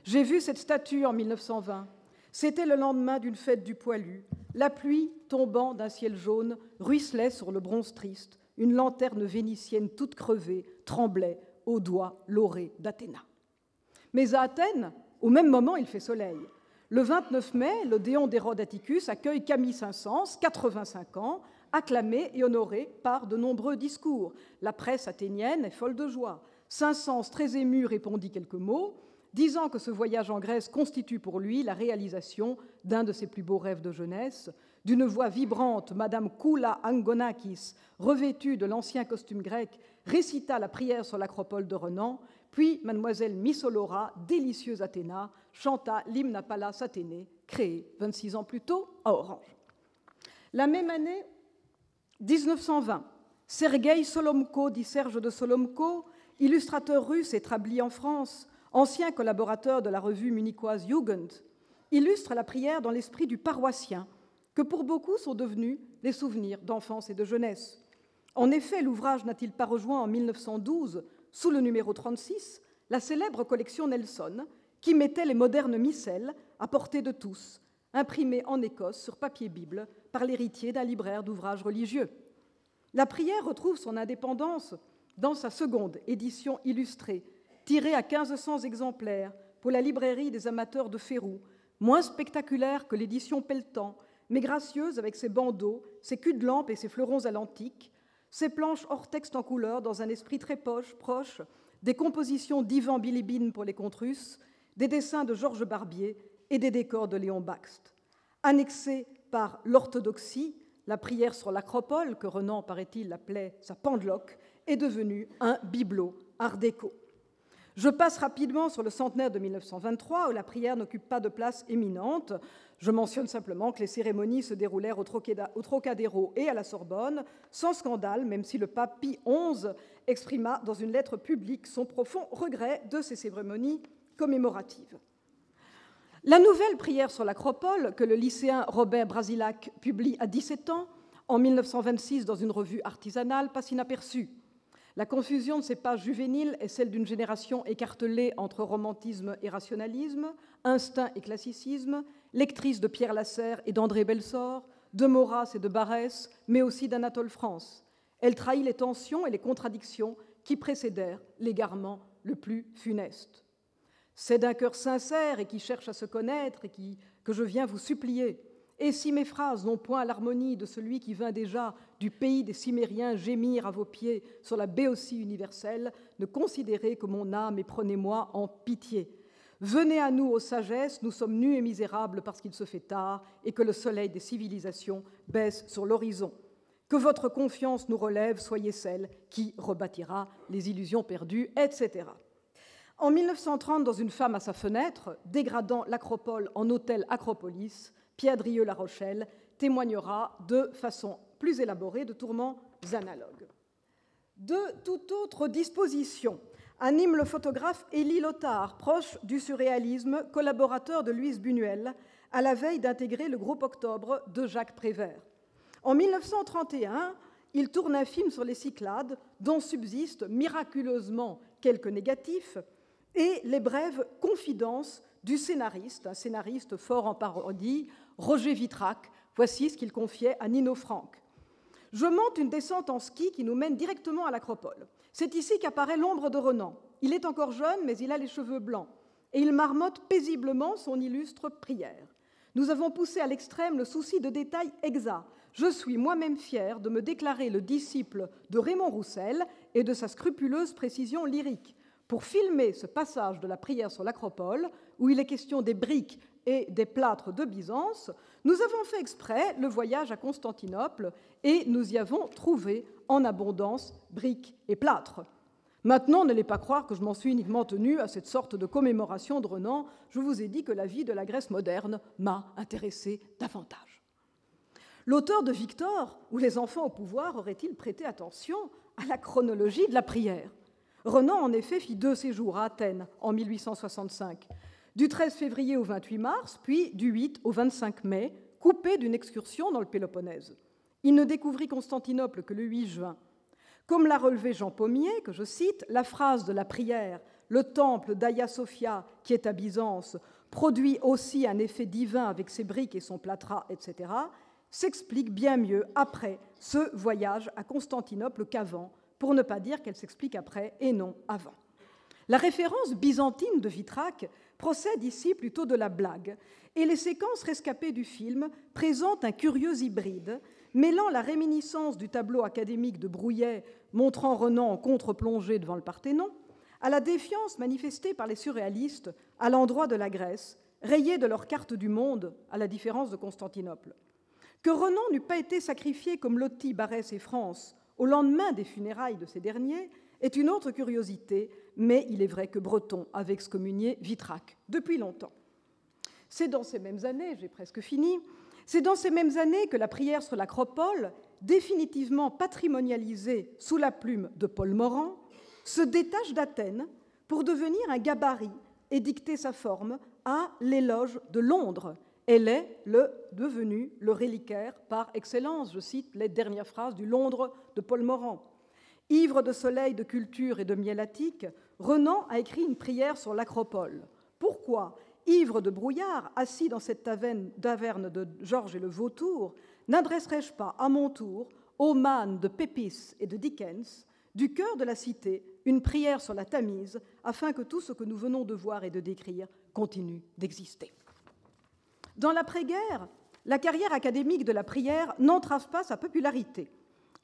J'ai vu cette statue en 1920. C'était le lendemain d'une fête du poilu. La pluie, tombant d'un ciel jaune, ruisselait sur le bronze triste. Une lanterne vénitienne toute crevée tremblait aux doigts laurés d'Athéna. Mais à Athènes, au même moment, il fait soleil. Le 29 mai, l'Odéon d'Hérode Atticus accueille Camille Saint-Saëns, 85 ans, acclamé et honoré par de nombreux discours. La presse athénienne est folle de joie. Saint-Saëns, très ému, répondit quelques mots, disant que ce voyage en Grèce constitue pour lui la réalisation d'un de ses plus beaux rêves de jeunesse. D'une voix vibrante, Madame Koula Angonakis, revêtue de l'ancien costume grec, récita la prière sur l'acropole de Renan puis mademoiselle Missolora, délicieuse Athéna, chanta l'hymne à Pallas Athénée, créé 26 ans plus tôt à Orange. La même année, 1920, Sergei Solomko, dit Serge de Solomko, illustrateur russe établi en France, ancien collaborateur de la revue munichoise Jugend, illustre la prière dans l'esprit du paroissien, que pour beaucoup sont devenus les souvenirs d'enfance et de jeunesse. En effet, l'ouvrage n'a-t-il pas rejoint en 1912 sous le numéro 36, la célèbre collection Nelson, qui mettait les modernes missels à portée de tous, imprimés en Écosse sur papier Bible par l'héritier d'un libraire d'ouvrages religieux. La prière retrouve son indépendance dans sa seconde édition illustrée, tirée à 1500 exemplaires pour la librairie des amateurs de Férou, moins spectaculaire que l'édition Pelletan, mais gracieuse avec ses bandeaux, ses culs de lampe et ses fleurons à l'antique, ces planches hors texte en couleur, dans un esprit très poche, proche, des compositions d'Ivan Bilibine pour les contes russes, des dessins de Georges Barbier et des décors de Léon Baxt. Annexés par l'orthodoxie, la prière sur l'acropole, que Renan, paraît-il, appelait sa pendeloque, est devenue un bibelot art déco. Je passe rapidement sur le centenaire de 1923, où la prière n'occupe pas de place éminente. Je mentionne simplement que les cérémonies se déroulèrent au Trocadéro et à la Sorbonne, sans scandale, même si le pape Pie XI exprima dans une lettre publique son profond regret de ces cérémonies commémoratives. La nouvelle prière sur l'acropole, que le lycéen Robert Brasilac publie à 17 ans, en 1926 dans une revue artisanale, passe inaperçue. La confusion de ces pages juvéniles est celle d'une génération écartelée entre romantisme et rationalisme, instinct et classicisme, lectrice de Pierre Lasserre et d'André Belsor, de Maurras et de Barès, mais aussi d'Anatole France. Elle trahit les tensions et les contradictions qui précédèrent l'égarement le plus funeste. C'est d'un cœur sincère et qui cherche à se connaître et qui, que je viens vous supplier et si mes phrases n'ont point l'harmonie de celui qui vint déjà du pays des Cimériens gémir à vos pieds sur la béotie universelle, ne considérez que mon âme et prenez-moi en pitié. Venez à nous, aux sagesses, nous sommes nus et misérables parce qu'il se fait tard et que le soleil des civilisations baisse sur l'horizon. Que votre confiance nous relève, soyez celle qui rebâtira les illusions perdues, etc. En 1930, dans Une femme à sa fenêtre, dégradant l'acropole en hôtel Acropolis, Pierre Drieux-La Rochelle témoignera de façon plus élaborée de tourments analogues. De toute autre disposition anime le photographe Élie Lothar, proche du surréalisme, collaborateur de Louise Buñuel, à la veille d'intégrer le groupe Octobre de Jacques Prévert. En 1931, il tourne un film sur les Cyclades, dont subsistent miraculeusement quelques négatifs, et les brèves confidences du scénariste, un scénariste fort en parodie, Roger Vitrac. Voici ce qu'il confiait à Nino Franck. Je monte une descente en ski qui nous mène directement à l'acropole. C'est ici qu'apparaît l'ombre de Renan. Il est encore jeune, mais il a les cheveux blancs, et il marmotte paisiblement son illustre prière. Nous avons poussé à l'extrême le souci de détails exacts. Je suis moi-même fier de me déclarer le disciple de Raymond Roussel et de sa scrupuleuse précision lyrique. Pour filmer ce passage de la prière sur l'acropole, où il est question des briques et des plâtres de Byzance, nous avons fait exprès le voyage à Constantinople et nous y avons trouvé en abondance briques et plâtres. Maintenant, n'allez pas croire que je m'en suis uniquement tenu à cette sorte de commémoration de Renan. Je vous ai dit que la vie de la Grèce moderne m'a intéressé davantage. L'auteur de Victor, ou les enfants au pouvoir, aurait-il prêté attention à la chronologie de la prière? Renan, en effet, fit deux séjours à Athènes en 1865 du 13 février au 28 mars, puis du 8 au 25 mai, coupé d'une excursion dans le Péloponnèse. Il ne découvrit Constantinople que le 8 juin. Comme l'a relevé Jean Pommier, que je cite, la phrase de la prière Le temple d'Aya Sophia, qui est à Byzance, produit aussi un effet divin avec ses briques et son plâtras, etc., s'explique bien mieux après ce voyage à Constantinople qu'avant, pour ne pas dire qu'elle s'explique après et non avant. La référence byzantine de Vitrac procède ici plutôt de la blague, et les séquences rescapées du film présentent un curieux hybride, mêlant la réminiscence du tableau académique de Brouillet montrant Renan en contre-plongée devant le Parthénon, à la défiance manifestée par les surréalistes à l'endroit de la Grèce, rayée de leur carte du monde, à la différence de Constantinople. Que Renan n'eût pas été sacrifié comme Loti, Barès et France au lendemain des funérailles de ces derniers est une autre curiosité, mais il est vrai que Breton avait excommunié Vitrac depuis longtemps. C'est dans ces mêmes années, j'ai presque fini, c'est dans ces mêmes années que la prière sur l'acropole, définitivement patrimonialisée sous la plume de Paul Morand, se détache d'Athènes pour devenir un gabarit et dicter sa forme à l'éloge de Londres. Elle est le, devenue le reliquaire par excellence. Je cite les dernières phrases du Londres de Paul Morand. Ivre de soleil, de culture et de miel attique, Renan a écrit une prière sur l'acropole. Pourquoi, ivre de brouillard, assis dans cette taverne de Georges et le Vautour, n'adresserais-je pas à mon tour aux mânes de Pépis et de Dickens, du cœur de la cité, une prière sur la Tamise, afin que tout ce que nous venons de voir et de décrire continue d'exister Dans l'après-guerre, la carrière académique de la prière n'entrave pas sa popularité.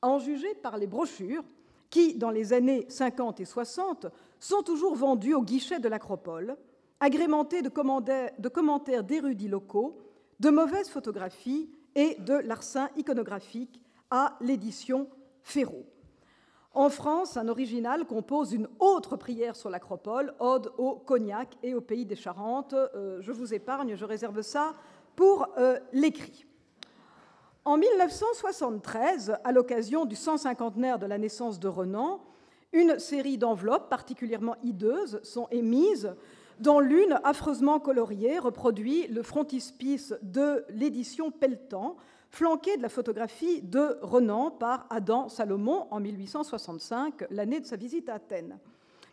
en juger par les brochures qui, dans les années 50 et 60, sont toujours vendus au guichet de l'Acropole, agrémentés de, commentaires d'érudits locaux, de mauvaises photographies et de larcins iconographiques à l'édition Ferraud. En France, un original compose une autre prière sur l'acropole, Ode au cognac et au pays des Charentes. Euh, je vous épargne, je réserve ça pour euh, l'écrit. En 1973, à l'occasion du 150 de la naissance de Renan, une série d'enveloppes particulièrement hideuses sont émises, dont l'une, affreusement coloriée, reproduit le frontispice de l'édition Pelletan, flanqué de la photographie de Renan par Adam Salomon en 1865, l'année de sa visite à Athènes.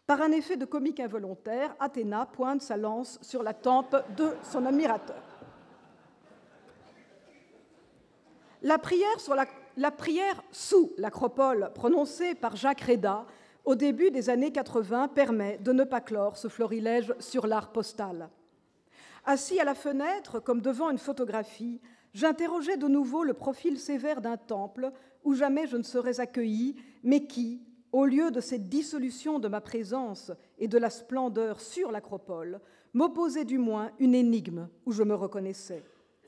Par un effet de comique involontaire, Athéna pointe sa lance sur la tempe de son admirateur. La prière, sous l'acropole prononcée par Jacques Réda au début des années 80 permet de ne pas clore ce florilège sur l'art postal. Assis à la fenêtre, comme devant une photographie, j'interrogeais de nouveau le profil sévère d'un temple où jamais je ne serais accueilli, mais qui, au lieu de cette dissolution de ma présence et de la splendeur sur l'acropole, m'opposait du moins une énigme où je me reconnaissais.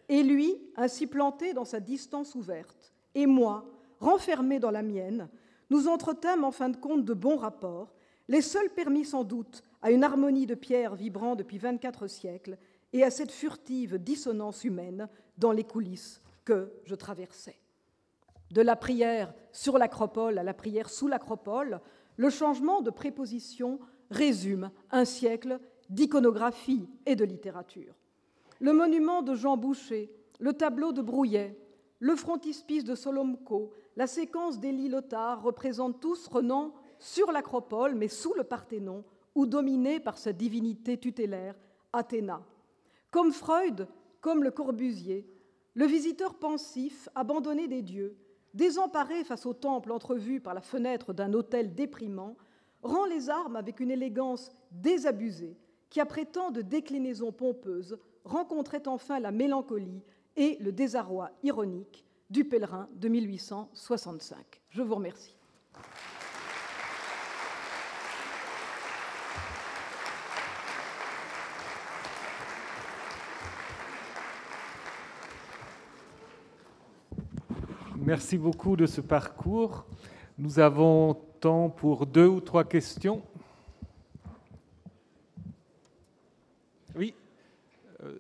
Et lui, ainsi planté dans sa distance ouverte, et moi, renfermé dans la mienne, nous entretâmes en fin de compte de bons rapports, les seuls permis sans doute à une harmonie de pierres vibrant depuis 24 siècles et à cette furtive dissonance humaine dans les coulisses que je traversais. De la prière sur l'acropole à la prière sous l'acropole, le changement de préposition résume un siècle d'iconographie et de littérature. Le monument de Jean Boucher, le tableau de Brouillet, le frontispice de Solomco, la séquence d'Élie Lothar représentent tous Renan sur l'acropole, mais sous le Parthénon, ou dominé par sa divinité tutélaire, Athéna. Comme Freud, comme le Corbusier, le visiteur pensif, abandonné des dieux, désemparé face au temple entrevu par la fenêtre d'un hôtel déprimant, rend les armes avec une élégance désabusée qui, après tant de déclinaisons pompeuses, rencontrait enfin la mélancolie et le désarroi ironique du pèlerin de 1865. Je vous remercie. Merci beaucoup de ce parcours. Nous avons temps pour deux ou trois questions. Oui, euh,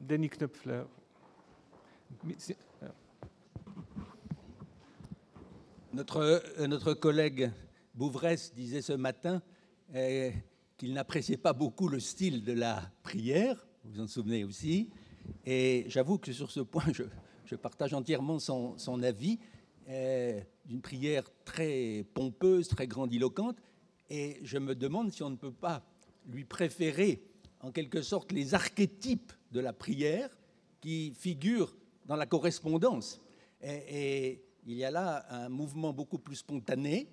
Denis Knöpfler. Notre, euh, notre collègue Bouvresse disait ce matin euh, qu'il n'appréciait pas beaucoup le style de la prière, vous vous en souvenez aussi, et j'avoue que sur ce point, je, je partage entièrement son, avis, euh, d'une prière très pompeuse, très grandiloquente, et je me demande si on ne peut pas lui préférer en quelque sorte les archétypes de la prière qui figurent dans la correspondance. Et, il y a là un mouvement beaucoup plus spontané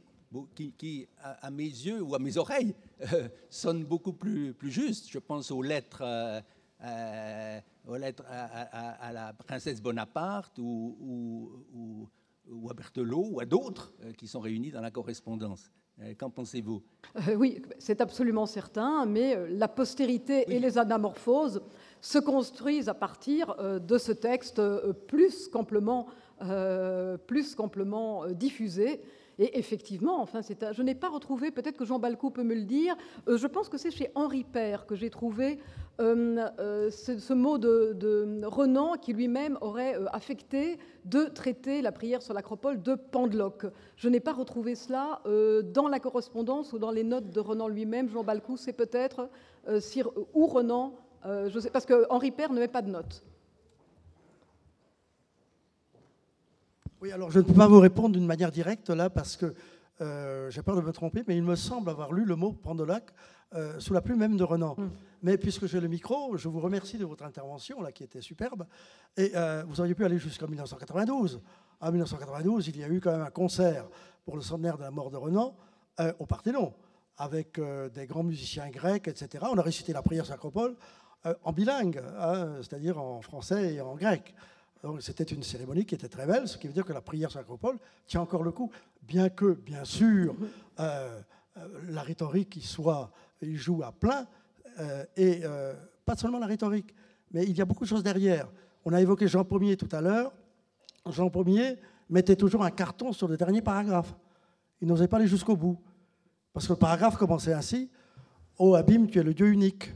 qui, à, mes yeux ou à mes oreilles, sonne beaucoup plus, plus juste. Je pense aux lettres, euh, euh, aux lettres à, à, à, la princesse Bonaparte ou, ou, ou, ou à Berthelot ou à d'autres euh, qui sont réunis dans la correspondance. Euh, qu'en pensez-vous? Euh, Oui, c'est absolument certain, mais la postérité oui. et les anamorphoses se construisent à partir de ce texte plus qu'amplement euh, plus qu'amplement diffusé. Et effectivement, enfin, je n'ai pas retrouvé, peut-être que Jean Balcou peut me le dire, euh, je pense que c'est chez Henri Père que j'ai trouvé euh, ce, ce, mot de, Renan qui lui-même aurait affecté de traiter la prière sur l'acropole de Pandloc. Je n'ai pas retrouvé cela dans la correspondance ou dans les notes de Renan lui-même. Jean Balcou, c'est peut-être ou Renan, je sais, parce que Henri Père ne met pas de notes. Oui, alors je ne peux pas vous répondre d'une manière directe là parce que euh, j'ai peur de me tromper, mais il me semble avoir lu le mot Pandolac euh, sous la plume même de Renan. Mm. Mais puisque j'ai le micro, je vous remercie de votre intervention là qui était superbe. Et euh, vous auriez pu aller jusqu'en 1992. En 1992, il y a eu quand même un concert pour le centenaire de la mort de Renan au Parthénon avec des grands musiciens grecs, etc. On a récité la prière sacropole en bilingue, hein, c'est-à-dire en français et en grec. C'était une cérémonie qui était très belle, ce qui veut dire que la prière sacropole tient encore le coup, bien que, bien sûr, euh, euh, la rhétorique y soit, joue à plein, euh, et pas seulement la rhétorique, mais il y a beaucoup de choses derrière. On a évoqué Jean Ier tout à l'heure. Jean Ier mettait toujours un carton sur le dernier paragraphe. Il n'osait pas aller jusqu'au bout. Parce que le paragraphe commençait ainsi Ô abîme, tu es le Dieu unique.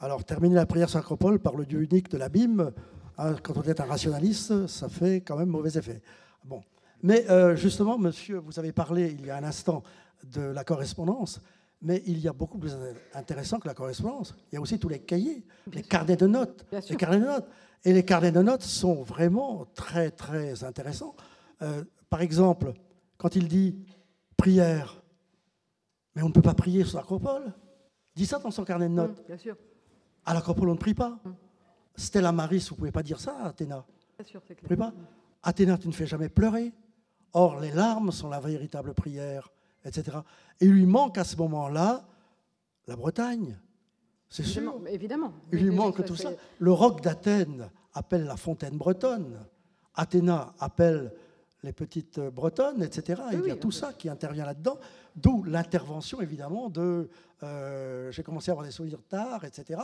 Alors, terminer la prière sacropole par le Dieu unique de l'abîme, quand on est un rationaliste, ça fait quand même mauvais effet. Bon. Mais euh, justement, monsieur, vous avez parlé il y a un instant de la correspondance, mais il y a beaucoup plus intéressant que la correspondance. Il y a aussi tous les cahiers, les carnets de notes. Les carnets de notes. Et les carnets de notes sont vraiment très, très intéressants. Euh, par exemple, quand il dit prière, mais on ne peut pas prier sur l'acropole. Il dit ça dans son carnet de notes. Mmh, bien sûr. À l'acropole, on ne prie pas. Stella Maris, vous ne pouvez pas dire ça à Athéna. Bien sûr, c'est clair. Vous pouvez pas Athéna, tu ne fais jamais pleurer. Or, les larmes sont la véritable prière, etc. Et il lui manque à ce moment-là la Bretagne. C'est sûr. Évidemment. Il lui manque tout ça. Le roc d'Athènes appelle la fontaine bretonne. Athéna appelle les petites bretonnes, etc. il y a tout ça qui intervient là-dedans, d'où l'intervention évidemment de euh, j'ai commencé à avoir des souvenirs tard, etc.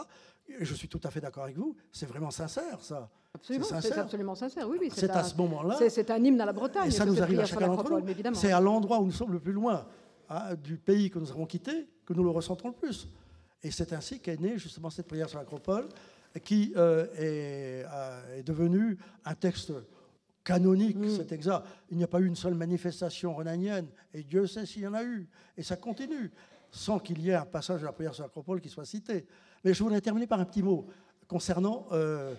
Et je suis tout à fait d'accord avec vous, c'est vraiment sincère ça. Absolument, c'est absolument sincère, oui. oui c'est à ce moment-là. C'est un hymne à la Bretagne. Et ça nous arrive à chacun d'entre nous. C'est à l'endroit où nous sommes le plus loin hein, du pays que nous avons quitté que nous le ressentons le plus. Et c'est ainsi qu'est née justement cette prière sur l'acropole, qui euh, est, euh, est devenue un texte canonique, mm. c'est exact. Il n'y a pas eu une seule manifestation renanienne, et Dieu sait s'il y en a eu. Et ça continue, sans qu'il y ait un passage de la prière sur l'acropole qui soit cité. Mais je voudrais terminer par un petit mot concernant euh,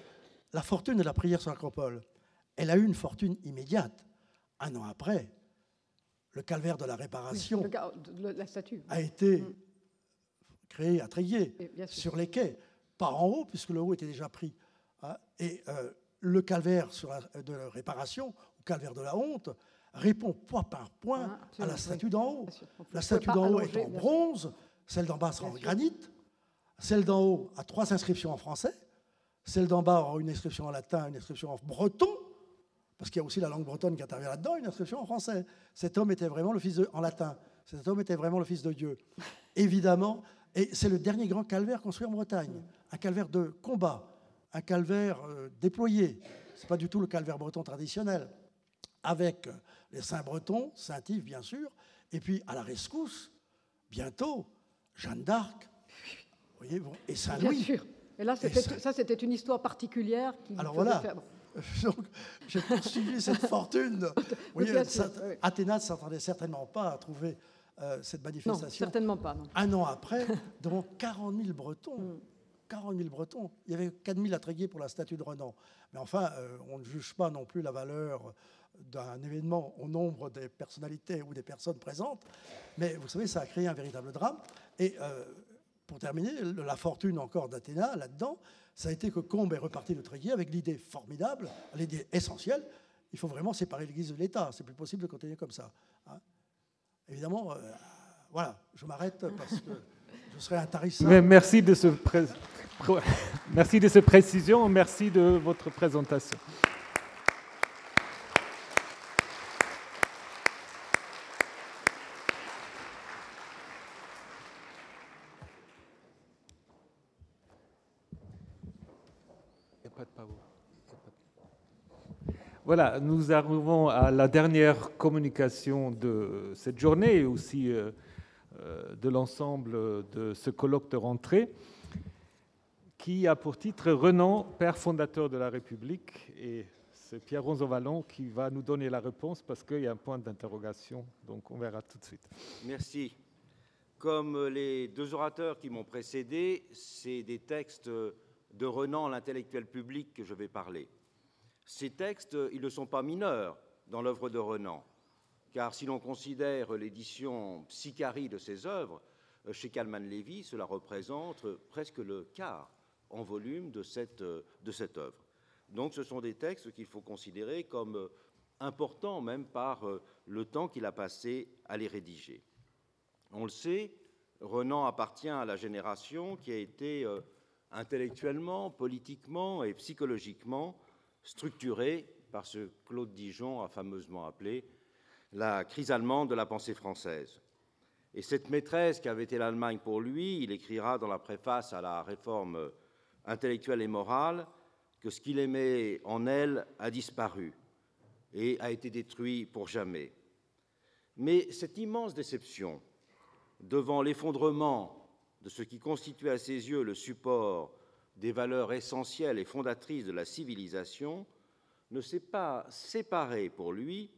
la fortune de la prière sur l'acropole. Elle a eu une fortune immédiate. Un an après, le calvaire de la réparation la statue. a été mm. créé à Tréguier, sur les quais, pas en haut, puisque le haut était déjà pris. Hein, et euh, le calvaire sur de réparation, ou calvaire de la honte, répond point par point ah, à la statue d'en haut. La statue d'en haut est en bronze, celle d'en bas sera en granit, celle d'en haut a trois inscriptions en français, celle d'en bas aura une inscription en latin, une inscription en breton, parce qu'il y a aussi la langue bretonne qui intervient là-dedans, une inscription en français. Cet homme était vraiment le fils de, en latin. Cet homme était vraiment le fils de Dieu. Évidemment, et c'est le dernier grand calvaire construit en Bretagne, un calvaire de combat, un calvaire euh, déployé. Ce n'est pas du tout le calvaire breton traditionnel, avec les saints bretons, Saint-Yves bien sûr, et puis à la rescousse, bientôt, Jeanne d'Arc, voyez, et Saint-Louis. Bien sûr. Et là, ça, c'était une histoire particulière qui Alors voilà. Donc, j'ai poursuivi cette fortune. Oui, Athéna ne s'attendait certainement pas à trouver euh, cette manifestation. Non, certainement pas. Un an après, devant 40 000 Bretons. Mm. 40 000 Bretons. Il y avait 4 000 attrayés pour la statue de Renan. Mais enfin, euh, on ne juge pas non plus la valeur d'un événement au nombre des personnalités ou des personnes présentes. Mais vous savez, ça a créé un véritable drame. Et euh, pour terminer, la fortune encore d'Athéna là-dedans, ça a été que Combe est reparti de Tréguier avec l'idée formidable, l'idée essentielle. Il faut vraiment séparer l'Église de l'État. C'est plus possible de continuer comme ça. Hein. Évidemment, euh, voilà, je m'arrête parce que je serais intarissant. Mais merci de ce Merci de ces précisions, merci de votre présentation. Voilà, nous arrivons à la dernière communication de cette journée et aussi euh, de l'ensemble de ce colloque de rentrée qui a pour titre Renan, père fondateur de la République. Et c'est Pierre Ronzovallon qui va nous donner la réponse parce qu'il y a un point d'interrogation. Donc on verra tout de suite. Merci. Comme les deux orateurs qui m'ont précédé, c'est des textes de Renan, l'intellectuel public, que je vais parler. Ces textes, ils ne sont pas mineurs dans l'œuvre de Renan, car si l'on considère l'édition psycharie de ses œuvres, chez Kalman Levy, cela représente presque le quart en volume de cette, euh, de cette œuvre. Donc ce sont des textes qu'il faut considérer comme euh, importants même par euh, le temps qu'il a passé à les rédiger. On le sait, Renan appartient à la génération qui a été intellectuellement, politiquement et psychologiquement structurée par ce Claude Dijon a fameusement appelé la crise allemande de la pensée française. Et cette maîtresse qui avait été l'Allemagne pour lui, il écrira dans la préface à la réforme intellectuelle et morale, que ce qu'il aimait en elle a disparu et a été détruit pour jamais. Mais cette immense déception devant l'effondrement de ce qui constituait à ses yeux le support des valeurs essentielles et fondatrices de la civilisation ne s'est pas séparé pour lui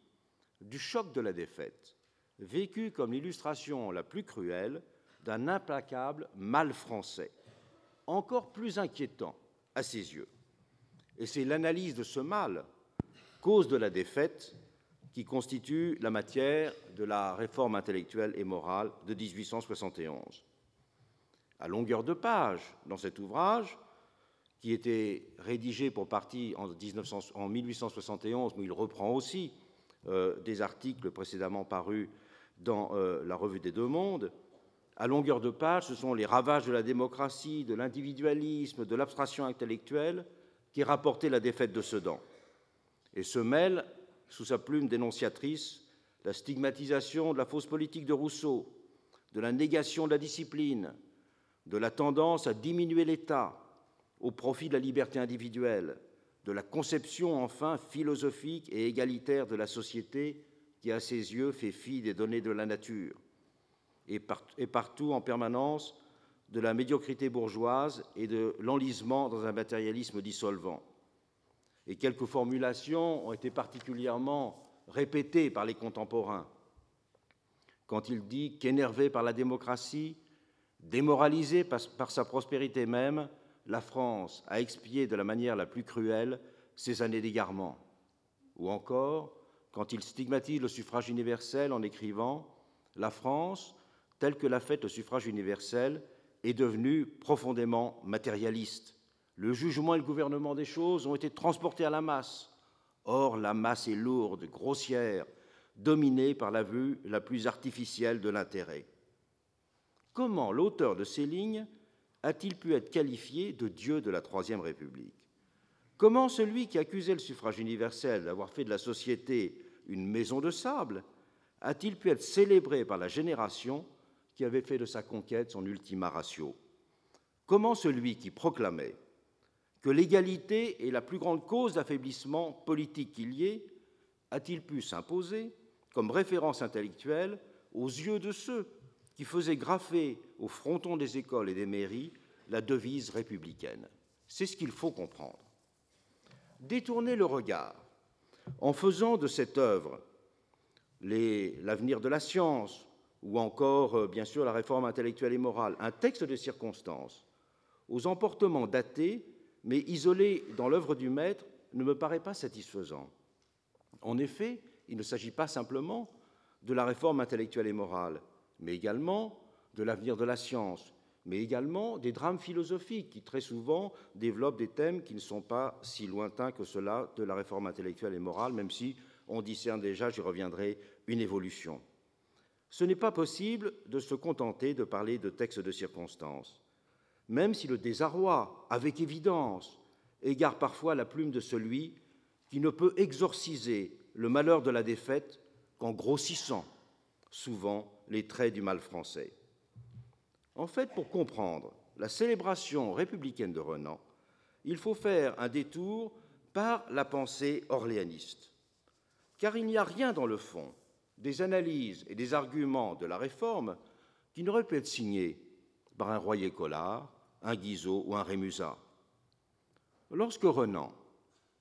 du choc de la défaite, vécu comme l'illustration la plus cruelle d'un implacable mal français, encore plus inquiétant à ses yeux. Et c'est l'analyse de ce mal, cause de la défaite, qui constitue la matière de la réforme intellectuelle et morale de 1871. À longueur de page, dans cet ouvrage, qui était rédigé pour partie en, 1871, où il reprend aussi des articles précédemment parus dans euh, la Revue des Deux Mondes, à longueur de page, ce sont les ravages de la démocratie, de l'individualisme, de l'abstraction intellectuelle qui rapportaient la défaite de Sedan. Et se mêle, sous sa plume dénonciatrice, la stigmatisation de la fausse politique de Rousseau, de la négation de la discipline, de la tendance à diminuer l'État au profit de la liberté individuelle, de la conception enfin philosophique et égalitaire de la société qui, à ses yeux, fait fi des données de la nature et, partout en permanence de la médiocrité bourgeoise et de l'enlisement dans un matérialisme dissolvant. Et quelques formulations ont été particulièrement répétées par les contemporains. Quand il dit qu'énervé par la démocratie, démoralisé par sa prospérité même, la France a expié de la manière la plus cruelle ses années d'égarement. Ou encore, quand il stigmatise le suffrage universel en écrivant La France, telle que l'a faite le suffrage universel, est devenue profondément matérialiste. Le jugement et le gouvernement des choses ont été transportés à la masse. Or, la masse est lourde, grossière, dominée par la vue la plus artificielle de l'intérêt. Comment l'auteur de ces lignes a-t-il pu être qualifié de Dieu de la Troisième République? Comment celui qui accusait le suffrage universel d'avoir fait de la société une maison de sable a-t-il pu être célébré par la génération qui avait fait de sa conquête son ultima ratio? Comment celui qui proclamait que l'égalité est la plus grande cause d'affaiblissement politique qu'il y ait a-t-il pu s'imposer comme référence intellectuelle aux yeux de ceux qui faisaient graffer au fronton des écoles et des mairies la devise républicaine C'est ce qu'il faut comprendre. Détourner le regard en faisant de cette œuvre l'avenir de la science, ou encore, euh, bien sûr, la réforme intellectuelle et morale, un texte de circonstance, aux emportements datés, mais isolés dans l'œuvre du maître, ne me paraît pas satisfaisant. En effet, il ne s'agit pas simplement de la réforme intellectuelle et morale, mais également de l'avenir de la science, mais également des drames philosophiques qui très souvent développent des thèmes qui ne sont pas si lointains que cela de la réforme intellectuelle et morale, même si on discerne déjà, j'y reviendrai, une évolution. Ce n'est pas possible de se contenter de parler de textes de circonstance, même si le désarroi, avec évidence, égare parfois la plume de celui qui ne peut exorciser le malheur de la défaite qu'en grossissant souvent les traits du mal français. En fait, pour comprendre la célébration républicaine de Renan, il faut faire un détour par la pensée orléaniste. Car il n'y a rien dans le fond des analyses et des arguments de la réforme qui n'auraient pu être signés par un Royer-Collard, un Guizot ou un Rémusat. Lorsque Renan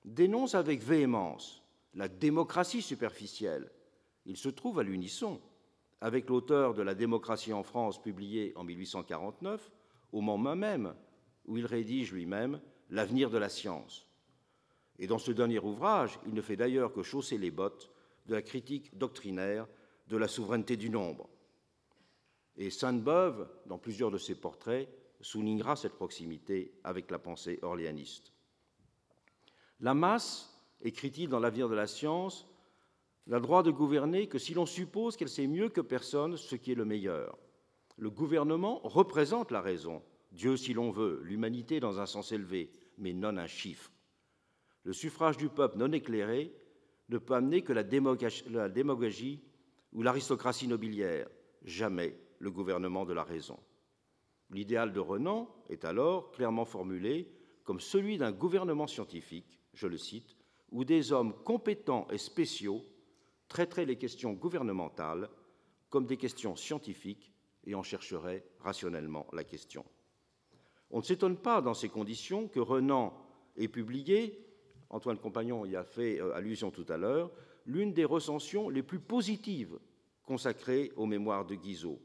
dénonce avec véhémence la démocratie superficielle, il se trouve à l'unisson avec l'auteur de La démocratie en France, publié en 1849, au moment même où il rédige lui-même L'avenir de la science. Et dans ce dernier ouvrage, il ne fait d'ailleurs que chausser les bottes de la critique doctrinaire de la souveraineté du nombre. Et Sainte-Beuve, dans plusieurs de ses portraits, soulignera cette proximité avec la pensée orléaniste. La masse, écrit-il dans L'avenir de la science, n'a droit de gouverner que si l'on suppose qu'elle sait mieux que personne ce qui est le meilleur. Le gouvernement représente la raison, Dieu si l'on veut, l'humanité dans un sens élevé, mais non un chiffre. Le suffrage du peuple non éclairé ne peut amener que la démagogie, ou l'aristocratie nobiliaire, jamais le gouvernement de la raison. L'idéal de Renan est alors clairement formulé comme celui d'un gouvernement scientifique, je le cite, où des hommes compétents et spéciaux traiterait les questions gouvernementales comme des questions scientifiques et en chercherait rationnellement la question. On ne s'étonne pas dans ces conditions que Renan ait publié, Antoine Compagnon y a fait euh, allusion tout à l'heure, l'une des recensions les plus positives consacrées aux mémoires de Guizot.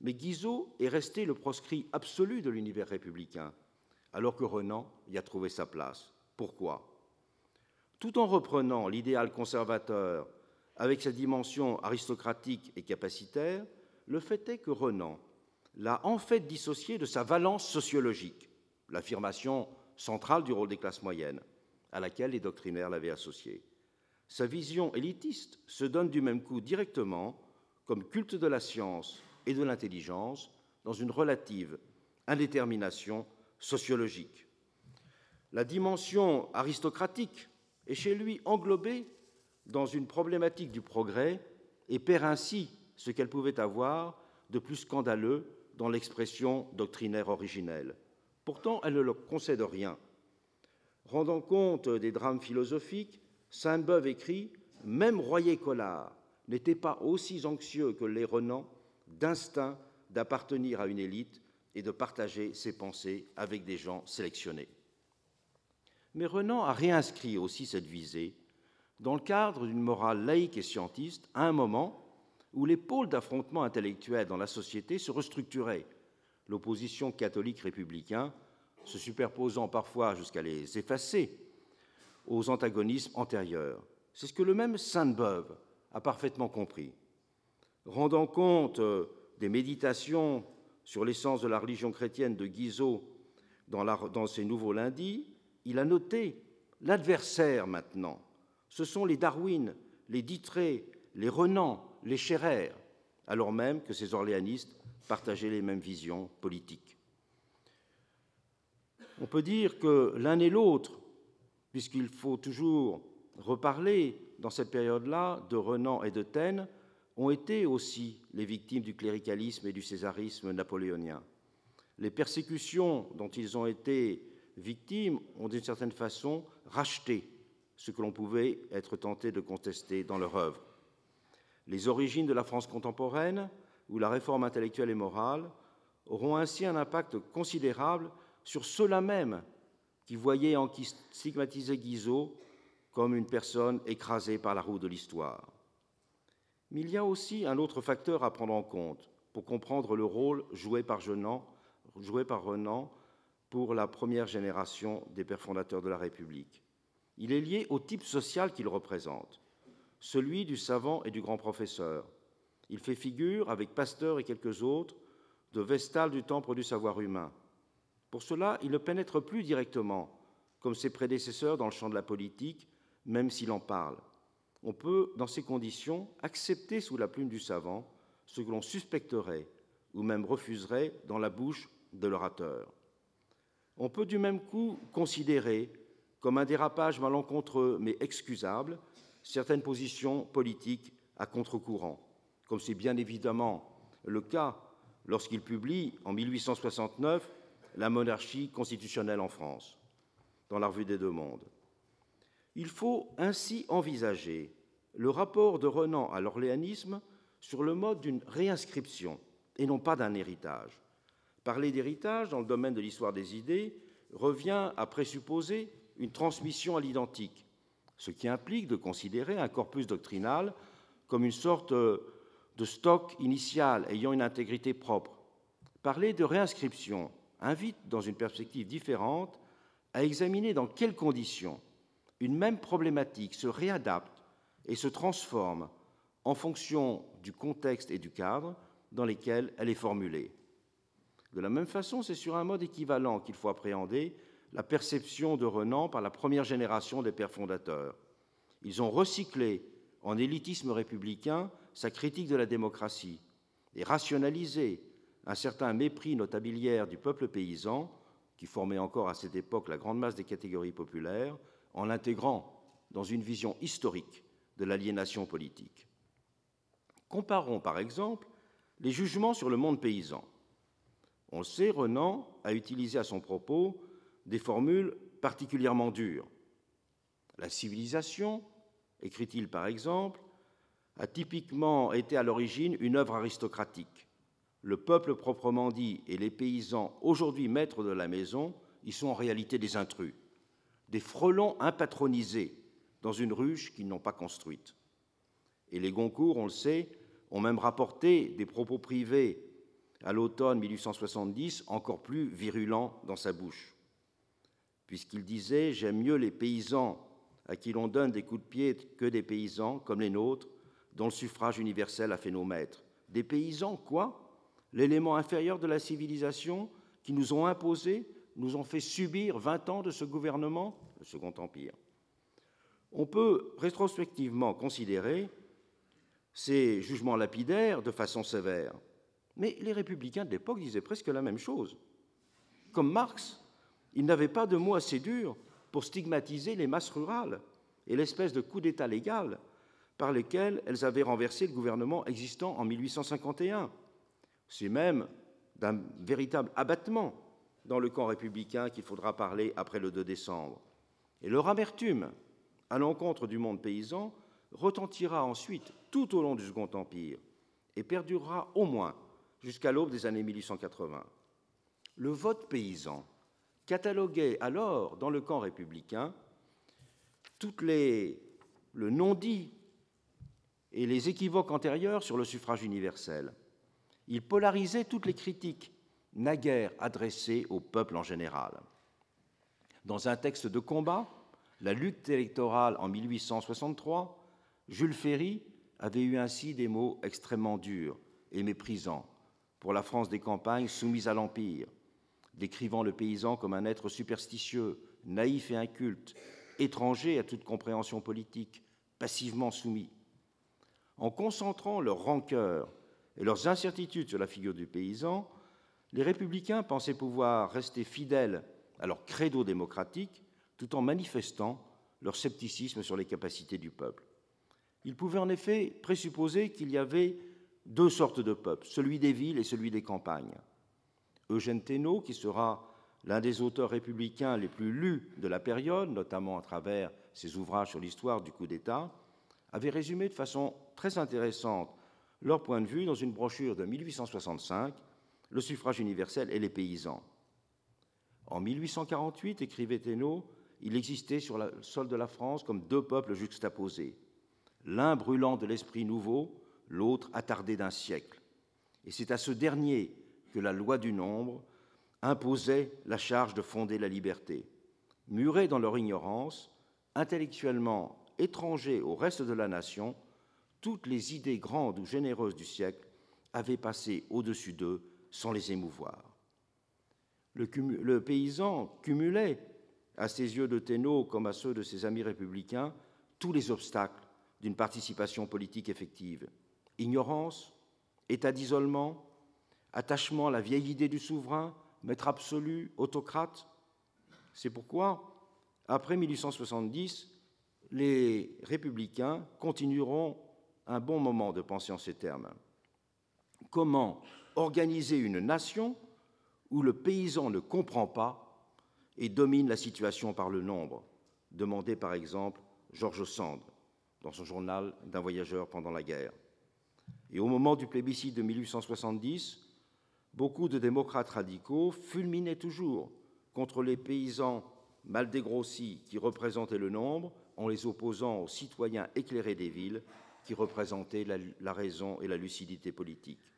Mais Guizot est resté le proscrit absolu de l'univers républicain, alors que Renan y a trouvé sa place. Pourquoi? Tout en reprenant l'idéal conservateur avec sa dimension aristocratique et capacitaire, le fait est que Renan l'a en fait dissocié de sa valence sociologique, l'affirmation centrale du rôle des classes moyennes, à laquelle les doctrinaires l'avaient associé. Sa vision élitiste se donne du même coup directement comme culte de la science et de l'intelligence dans une relative indétermination sociologique. La dimension aristocratique est chez lui englobée dans une problématique du progrès et perd ainsi ce qu'elle pouvait avoir de plus scandaleux dans l'expression doctrinaire originelle. Pourtant, elle ne leur concède rien. Rendant compte des drames philosophiques, Sainte-Beuve écrit Même Royer-Collard n'était pas aussi anxieux que les Renan d'instinct d'appartenir à une élite et de partager ses pensées avec des gens sélectionnés. Mais Renan a réinscrit aussi cette visée dans le cadre d'une morale laïque et scientiste à un moment où les pôles d'affrontement intellectuel dans la société se restructuraient, l'opposition catholique-républicain se superposant parfois jusqu'à les effacer aux antagonismes antérieurs. C'est ce que le même Sainte-Beuve a parfaitement compris. Rendant compte euh, des méditations sur l'essence de la religion chrétienne de Guizot dans, dans ses nouveaux lundis, il a noté l'adversaire maintenant, ce sont les Darwin, les Dittré, les Renan, les Scherer, alors même que ces orléanistes partageaient les mêmes visions politiques. On peut dire que l'un et l'autre, puisqu'il faut toujours reparler dans cette période-là de Renan et de Taine, ont été aussi les victimes du cléricalisme et du césarisme napoléonien. Les persécutions dont ils ont été victimes ont d'une certaine façon racheté ce que l'on pouvait être tenté de contester dans leur œuvre. Les origines de la France contemporaine, ou la réforme intellectuelle et morale, auront ainsi un impact considérable sur ceux-là même qui voyaient en qui stigmatiser Guizot comme une personne écrasée par la roue de l'histoire. Mais il y a aussi un autre facteur à prendre en compte pour comprendre le rôle joué par, joué par Renan pour la première génération des pères fondateurs de la République. Il est lié au type social qu'il représente, celui du savant et du grand professeur. Il fait figure, avec Pasteur et quelques autres, de Vestal du temple du savoir humain. Pour cela, il ne pénètre plus directement, comme ses prédécesseurs, dans le champ de la politique, même s'il en parle. On peut, dans ces conditions, accepter sous la plume du savant ce que l'on suspecterait ou même refuserait dans la bouche de l'orateur. On peut du même coup considérer comme un dérapage malencontreux mais excusable certaines positions politiques à contre-courant, comme c'est bien évidemment le cas lorsqu'il publie en 1869 La monarchie constitutionnelle en France, dans la Revue des Deux Mondes. Il faut ainsi envisager le rapport de Renan à l'orléanisme sur le mode d'une réinscription et non pas d'un héritage. Parler d'héritage dans le domaine de l'histoire des idées revient à présupposer une transmission à l'identique, ce qui implique de considérer un corpus doctrinal comme une sorte de stock initial ayant une intégrité propre. Parler de réinscription invite, dans une perspective différente, à examiner dans quelles conditions une même problématique se réadapte et se transforme en fonction du contexte et du cadre dans lesquels elle est formulée. De la même façon, c'est sur un mode équivalent qu'il faut appréhender la perception de Renan par la première génération des pères fondateurs. Ils ont recyclé en élitisme républicain sa critique de la démocratie et rationalisé un certain mépris notabiliaire du peuple paysan, qui formait encore à cette époque la grande masse des catégories populaires, en l'intégrant dans une vision historique de l'aliénation politique. Comparons par exemple les jugements sur le monde paysan. On sait, Renan a utilisé à son propos des formules particulièrement dures. La civilisation, écrit-il par exemple, a typiquement été à l'origine une œuvre aristocratique. Le peuple proprement dit et les paysans, aujourd'hui maîtres de la maison, y sont en réalité des intrus, des frelons impatronisés dans une ruche qu'ils n'ont pas construite. Et les Goncourt, on le sait, ont même rapporté des propos privés à l'automne 1870 encore plus virulents dans sa bouche, puisqu'il disait J'aime mieux les paysans à qui l'on donne des coups de pied que des paysans comme les nôtres, dont le suffrage universel a fait nos maîtres. Des paysans, quoi? L'élément inférieur de la civilisation qui nous ont imposé, nous ont fait subir 20 ans de ce gouvernement, le Second Empire. On peut rétrospectivement considérer ces jugements lapidaires de façon sévère, mais les républicains de l'époque disaient presque la même chose. Comme Marx, ils n'avaient pas de mots assez durs pour stigmatiser les masses rurales et l'espèce de coup d'État légal par lesquels elles avaient renversé le gouvernement existant en 1851. C'est même d'un véritable abattement dans le camp républicain qu'il faudra parler après le 2 décembre. Et leur amertume à l'encontre du monde paysan retentira ensuite tout au long du Second Empire et perdurera au moins jusqu'à l'aube des années 1880. Le vote paysan cataloguait alors dans le camp républicain toutes les, le non-dit et les équivoques antérieurs sur le suffrage universel. Il polarisait toutes les critiques naguère adressées au peuple en général. Dans un texte de combat, La lutte électorale en 1863, Jules Ferry avait eu ainsi des mots extrêmement durs et méprisants pour la France des campagnes soumise à l'Empire, décrivant le paysan comme un être superstitieux, naïf et inculte, étranger à toute compréhension politique, passivement soumis. En concentrant leur rancœur et leurs incertitudes sur la figure du paysan, les républicains pensaient pouvoir rester fidèles à leur credo démocratique tout en manifestant leur scepticisme sur les capacités du peuple. Ils pouvaient en effet présupposer qu'il y avait deux sortes de peuples, celui des villes et celui des campagnes. Eugène Thénault, qui sera l'un des auteurs républicains les plus lus de la période, notamment à travers ses ouvrages sur l'histoire du coup d'État, avait résumé de façon très intéressante leur point de vue dans une brochure de 1865, Le suffrage universel et les paysans. En 1848, écrivait Thénault, il existait sur le sol de la France comme deux peuples juxtaposés, l'un brûlant de l'esprit nouveau, l'autre attardé d'un siècle. Et c'est à ce dernier que la loi du nombre imposait la charge de fonder la liberté. Murés dans leur ignorance, intellectuellement étrangers au reste de la nation, toutes les idées grandes ou généreuses du siècle avaient passé au-dessus d'eux sans les émouvoir. Le, paysan cumulait, à ses yeux de Thénault comme à ceux de ses amis républicains, tous les obstacles d'une participation politique effective ignorance, état d'isolement, attachement à la vieille idée du souverain, maître absolu, autocrate. C'est pourquoi, après 1870, les républicains continueront un bon moment de penser en ces termes. Comment organiser une nation où le paysan ne comprend pas et domine la situation par le nombre? Demandait par exemple Georges Sand dans son journal d'un voyageur pendant la guerre. Et au moment du plébiscite de 1870, beaucoup de démocrates radicaux fulminaient toujours contre les paysans mal dégrossis qui représentaient le nombre en les opposant aux citoyens éclairés des villes qui représentaient la, raison et la lucidité politique.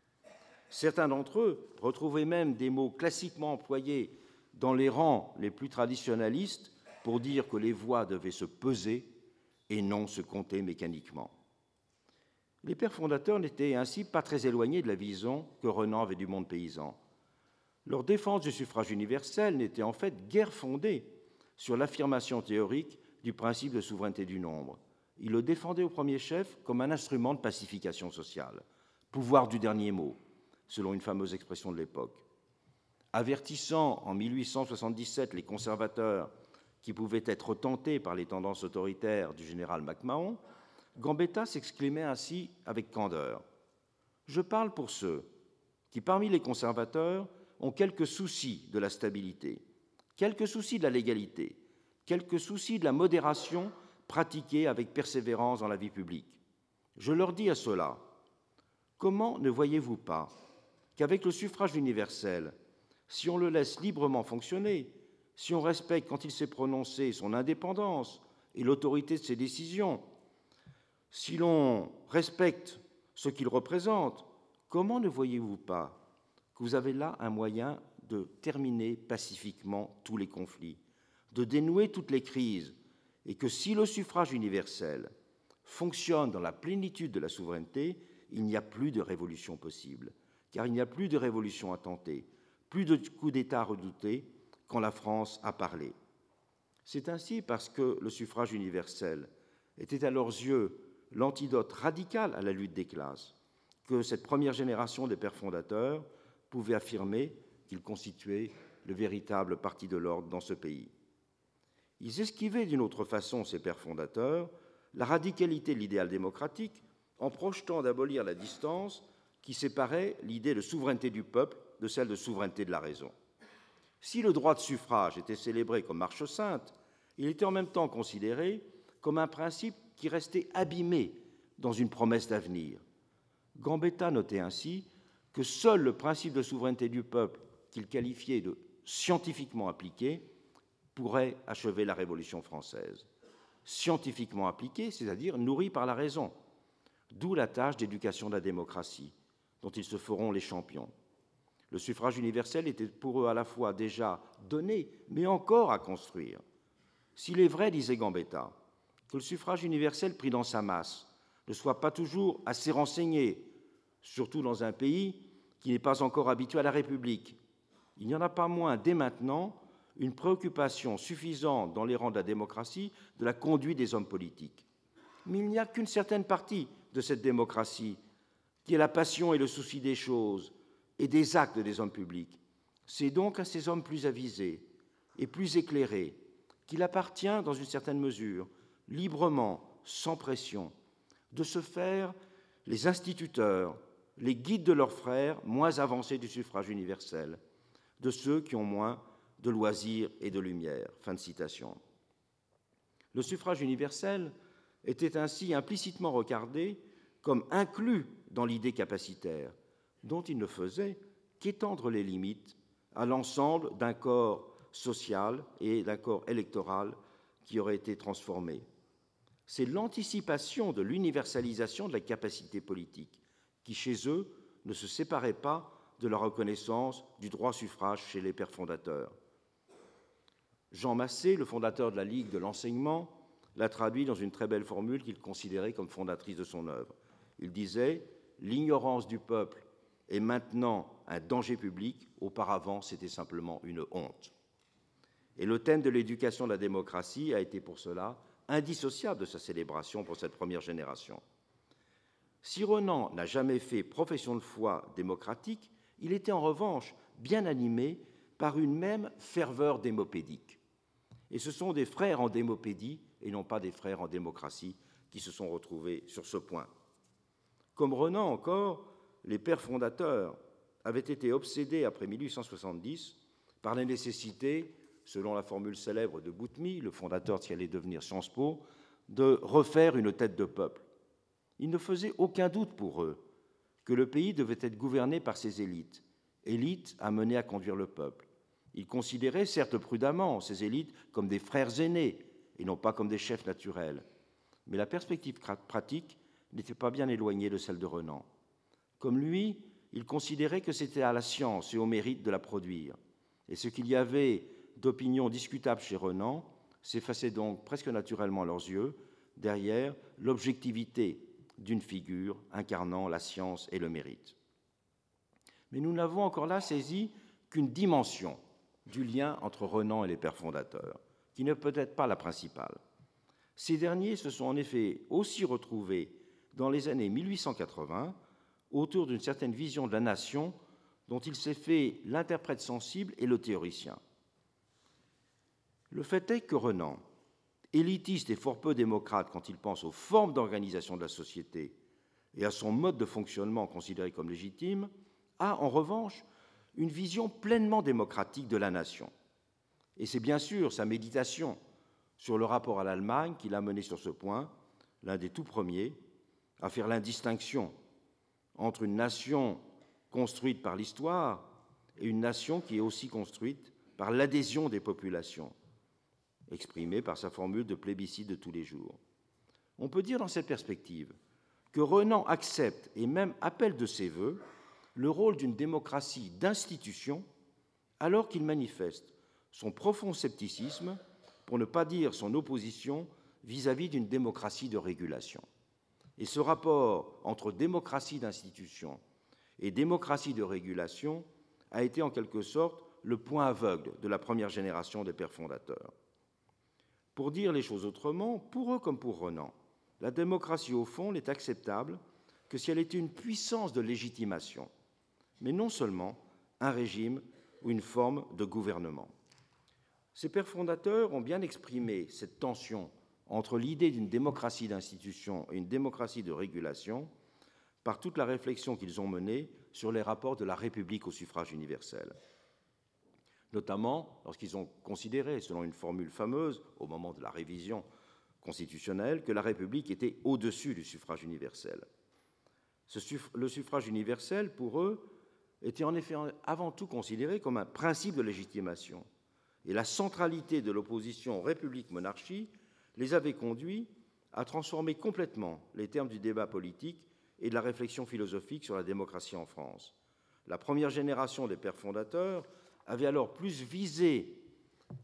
Certains d'entre eux retrouvaient même des mots classiquement employés dans les rangs les plus traditionnalistes pour dire que les voix devaient se peser et non se compter mécaniquement. Les pères fondateurs n'étaient ainsi pas très éloignés de la vision que Renan avait du monde paysan. Leur défense du suffrage universel n'était en fait guère fondée sur l'affirmation théorique du principe de souveraineté du nombre. Ils le défendaient au premier chef comme un instrument de pacification sociale, pouvoir du dernier mot, selon une fameuse expression de l'époque. Avertissant en 1877 les conservateurs qui pouvaient être tentés par les tendances autoritaires du général MacMahon, Gambetta s'exclamait ainsi avec candeur. Je parle pour ceux qui, parmi les conservateurs, ont quelques soucis de la stabilité, quelques soucis de la légalité, quelques soucis de la modération pratiquée avec persévérance dans la vie publique. Je leur dis à cela, comment ne voyez-vous pas qu'avec le suffrage universel, si on le laisse librement fonctionner, si on respecte quand il s'est prononcé son indépendance et l'autorité de ses décisions, si l'on respecte ce qu'il représente, comment ne voyez-vous pas que vous avez là un moyen de terminer pacifiquement tous les conflits, de dénouer toutes les crises, et que si le suffrage universel fonctionne dans la plénitude de la souveraineté, il n'y a plus de révolution possible, car il n'y a plus de révolution à tenter, plus de coup d'État à redouter quand la France a parlé. C'est ainsi parce que le suffrage universel était à leurs yeux l'antidote radical à la lutte des classes, que cette première génération des pères fondateurs pouvait affirmer qu'il constituait le véritable parti de l'ordre dans ce pays. Ils esquivaient d'une autre façon, ces pères fondateurs, la radicalité de l'idéal démocratique en projetant d'abolir la distance qui séparait l'idée de souveraineté du peuple de celle de souveraineté de la raison. Si le droit de suffrage était célébré comme marche sainte, il était en même temps considéré comme un principe qui restait abîmé dans une promesse d'avenir. Gambetta notait ainsi que seul le principe de souveraineté du peuple, qu'il qualifiait de scientifiquement appliqué, pourrait achever la Révolution française. Scientifiquement appliqué, c'est-à-dire nourri par la raison. D'où la tâche d'éducation de la démocratie, dont ils se feront les champions. Le suffrage universel était pour eux à la fois déjà donné, mais encore à construire. S'il est vrai, disait Gambetta, que le suffrage universel pris dans sa masse ne soit pas toujours assez renseigné, surtout dans un pays qui n'est pas encore habitué à la République, il n'y en a pas moins dès maintenant une préoccupation suffisante dans les rangs de la démocratie de la conduite des hommes politiques. Mais il n'y a qu'une certaine partie de cette démocratie qui est la passion et le souci des choses et des actes des hommes publics. C'est donc à ces hommes plus avisés et plus éclairés qu'il appartient, dans une certaine mesure, librement, sans pression, de se faire les instituteurs, les guides de leurs frères moins avancés du suffrage universel, de ceux qui ont moins de loisirs et de lumière. Fin de citation. Le suffrage universel était ainsi implicitement regardé comme inclus dans l'idée capacitaire, dont il ne faisait qu'étendre les limites à l'ensemble d'un corps social et d'un corps électoral qui aurait été transformé. C'est l'anticipation de l'universalisation de la capacité politique qui, chez eux, ne se séparait pas de la reconnaissance du droit suffrage chez les pères fondateurs. Jean Massé, le fondateur de la Ligue de l'enseignement, l'a traduit dans une très belle formule qu'il considérait comme fondatrice de son œuvre. Il disait L'ignorance du peuple est maintenant un danger public, auparavant c'était simplement une honte. Et le thème de l'éducation de la démocratie a été pour cela indissociable de sa célébration pour cette première génération. Si Renan n'a jamais fait profession de foi démocratique, il était en revanche bien animé par une même ferveur démopédique. Et ce sont des frères en démopédie et non pas des frères en démocratie qui se sont retrouvés sur ce point. Comme Renan encore, les pères fondateurs avaient été obsédés après 1870 par la nécessité, selon la formule célèbre de Boutmy, le fondateur qui allait devenir Sciences Po, de refaire une tête de peuple. Il ne faisait aucun doute pour eux que le pays devait être gouverné par ses élites, élites amenées à conduire le peuple. Ils considéraient, certes prudemment, ces élites comme des frères aînés et non pas comme des chefs naturels. Mais la perspective pratique n'était pas bien éloignée de celle de Renan. Comme lui, il considérait que c'était à la science et au mérite de la produire. Et ce qu'il y avait d'opinions discutables chez Renan s'effaçait donc presque naturellement à leurs yeux derrière l'objectivité d'une figure incarnant la science et le mérite. Mais nous n'avons encore là saisi qu'une dimension du lien entre Renan et les pères fondateurs, qui n'est peut-être pas la principale. Ces derniers se sont en effet aussi retrouvés dans les années 1880 autour d'une certaine vision de la nation dont il s'est fait l'interprète sensible et le théoricien. Le fait est que Renan, élitiste et fort peu démocrate quand il pense aux formes d'organisation de la société et à son mode de fonctionnement considéré comme légitime, a en revanche une vision pleinement démocratique de la nation. Et c'est bien sûr sa méditation sur le rapport à l'Allemagne qui l'a mené sur ce point, l'un des tout premiers, à faire l'indistinction entre une nation construite par l'histoire et une nation qui est aussi construite par l'adhésion des populations, exprimée par sa formule de plébiscite de tous les jours. On peut dire dans cette perspective que Renan accepte et même appelle de ses voeux le rôle d'une démocratie d'institution alors qu'il manifeste son profond scepticisme, pour ne pas dire son opposition, vis-à-vis d'une démocratie de régulation. Et ce rapport entre démocratie d'institution et démocratie de régulation a été en quelque sorte le point aveugle de la première génération des pères fondateurs. Pour dire les choses autrement, pour eux comme pour Renan, la démocratie au fond n'est acceptable que si elle était une puissance de légitimation, mais non seulement un régime ou une forme de gouvernement. Ces pères fondateurs ont bien exprimé cette tension entre l'idée d'une démocratie d'institution et une démocratie de régulation par toute la réflexion qu'ils ont menée sur les rapports de la République au suffrage universel. Notamment lorsqu'ils ont considéré, selon une formule fameuse au moment de la révision constitutionnelle, que la République était au-dessus du suffrage universel. le suffrage universel, pour eux, était en effet avant tout considéré comme un principe de légitimation. Et la centralité de l'opposition République-monarchie les avait conduits à transformer complètement les termes du débat politique et de la réflexion philosophique sur la démocratie en France. La première génération des pères fondateurs avait alors plus visé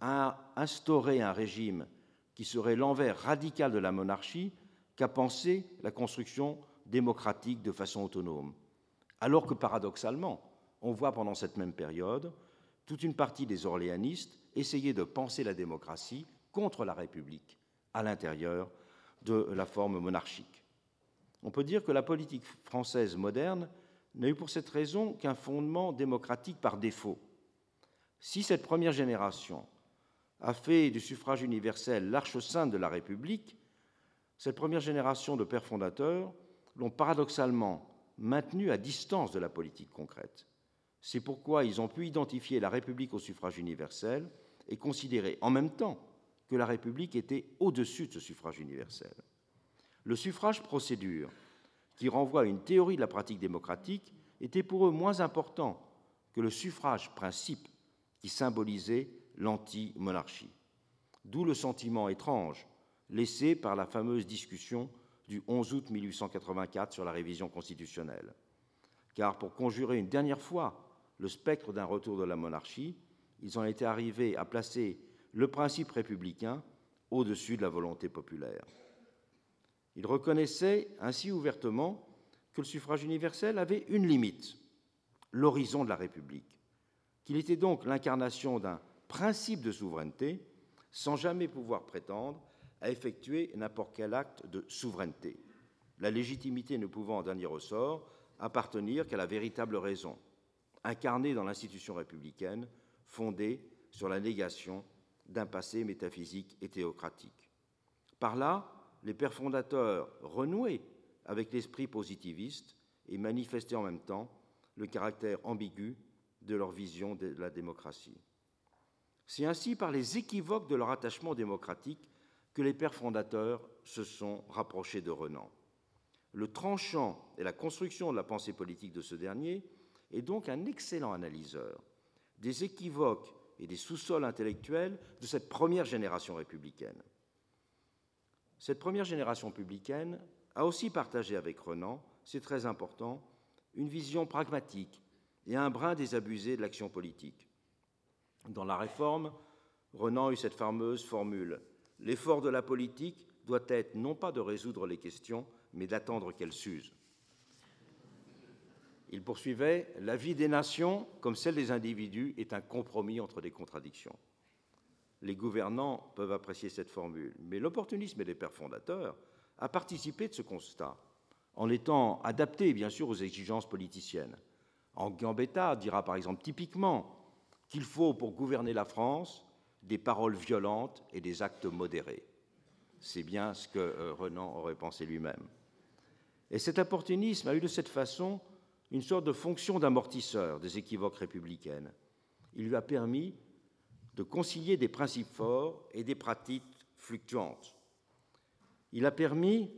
à instaurer un régime qui serait l'envers radical de la monarchie qu'à penser la construction démocratique de façon autonome. Alors que paradoxalement, on voit pendant cette même période toute une partie des orléanistes essayer de penser la démocratie contre la République à l'intérieur de la forme monarchique. On peut dire que la politique française moderne n'a eu pour cette raison qu'un fondement démocratique par défaut. Si cette première génération a fait du suffrage universel l'arche sainte de la République, cette première génération de pères fondateurs l'ont paradoxalement maintenu à distance de la politique concrète. C'est pourquoi ils ont pu identifier la République au suffrage universel et considérer en même temps que la République était au-dessus de ce suffrage universel. Le suffrage procédure, qui renvoie à une théorie de la pratique démocratique, était pour eux moins important que le suffrage principe qui symbolisait l'anti-monarchie. D'où le sentiment étrange laissé par la fameuse discussion du 11 août 1884 sur la révision constitutionnelle. Car pour conjurer une dernière fois le spectre d'un retour de la monarchie, ils en étaient arrivés à placer le principe républicain au-dessus de la volonté populaire. Ils reconnaissaient ainsi ouvertement que le suffrage universel avait une limite, l'horizon de la République, qu'il était donc l'incarnation d'un principe de souveraineté sans jamais pouvoir prétendre à effectuer n'importe quel acte de souveraineté, la légitimité ne pouvant en dernier ressort appartenir qu'à la véritable raison, incarnée dans l'institution républicaine, fondée sur la négation d'un passé métaphysique et théocratique. Par là, les pères fondateurs renouaient avec l'esprit positiviste et manifestaient en même temps le caractère ambigu de leur vision de la démocratie. C'est ainsi par les équivoques de leur attachement démocratique que les pères fondateurs se sont rapprochés de Renan. Le tranchant et la construction de la pensée politique de ce dernier est donc un excellent analyseur des équivoques et des sous-sols intellectuels de cette première génération républicaine. Cette première génération républicaine a aussi partagé avec Renan, c'est très important, une vision pragmatique et un brin désabusé de l'action politique. Dans la réforme, Renan a eu cette fameuse formule L'effort de la politique doit être non pas de résoudre les questions, mais d'attendre qu'elles s'usent. Il poursuivait La vie des nations, comme celle des individus, est un compromis entre des contradictions. Les gouvernants peuvent apprécier cette formule, mais l'opportunisme des pères fondateurs a participé de ce constat, en étant adapté, bien sûr, aux exigences politiciennes. En Gambetta dira par exemple typiquement qu'il faut, pour gouverner la France, des paroles violentes et des actes modérés. C'est bien ce que euh, Renan aurait pensé lui-même. Et cet opportunisme a eu de cette façon une sorte de fonction d'amortisseur des équivoques républicaines. Il lui a permis de concilier des principes forts et des pratiques fluctuantes. Il a permis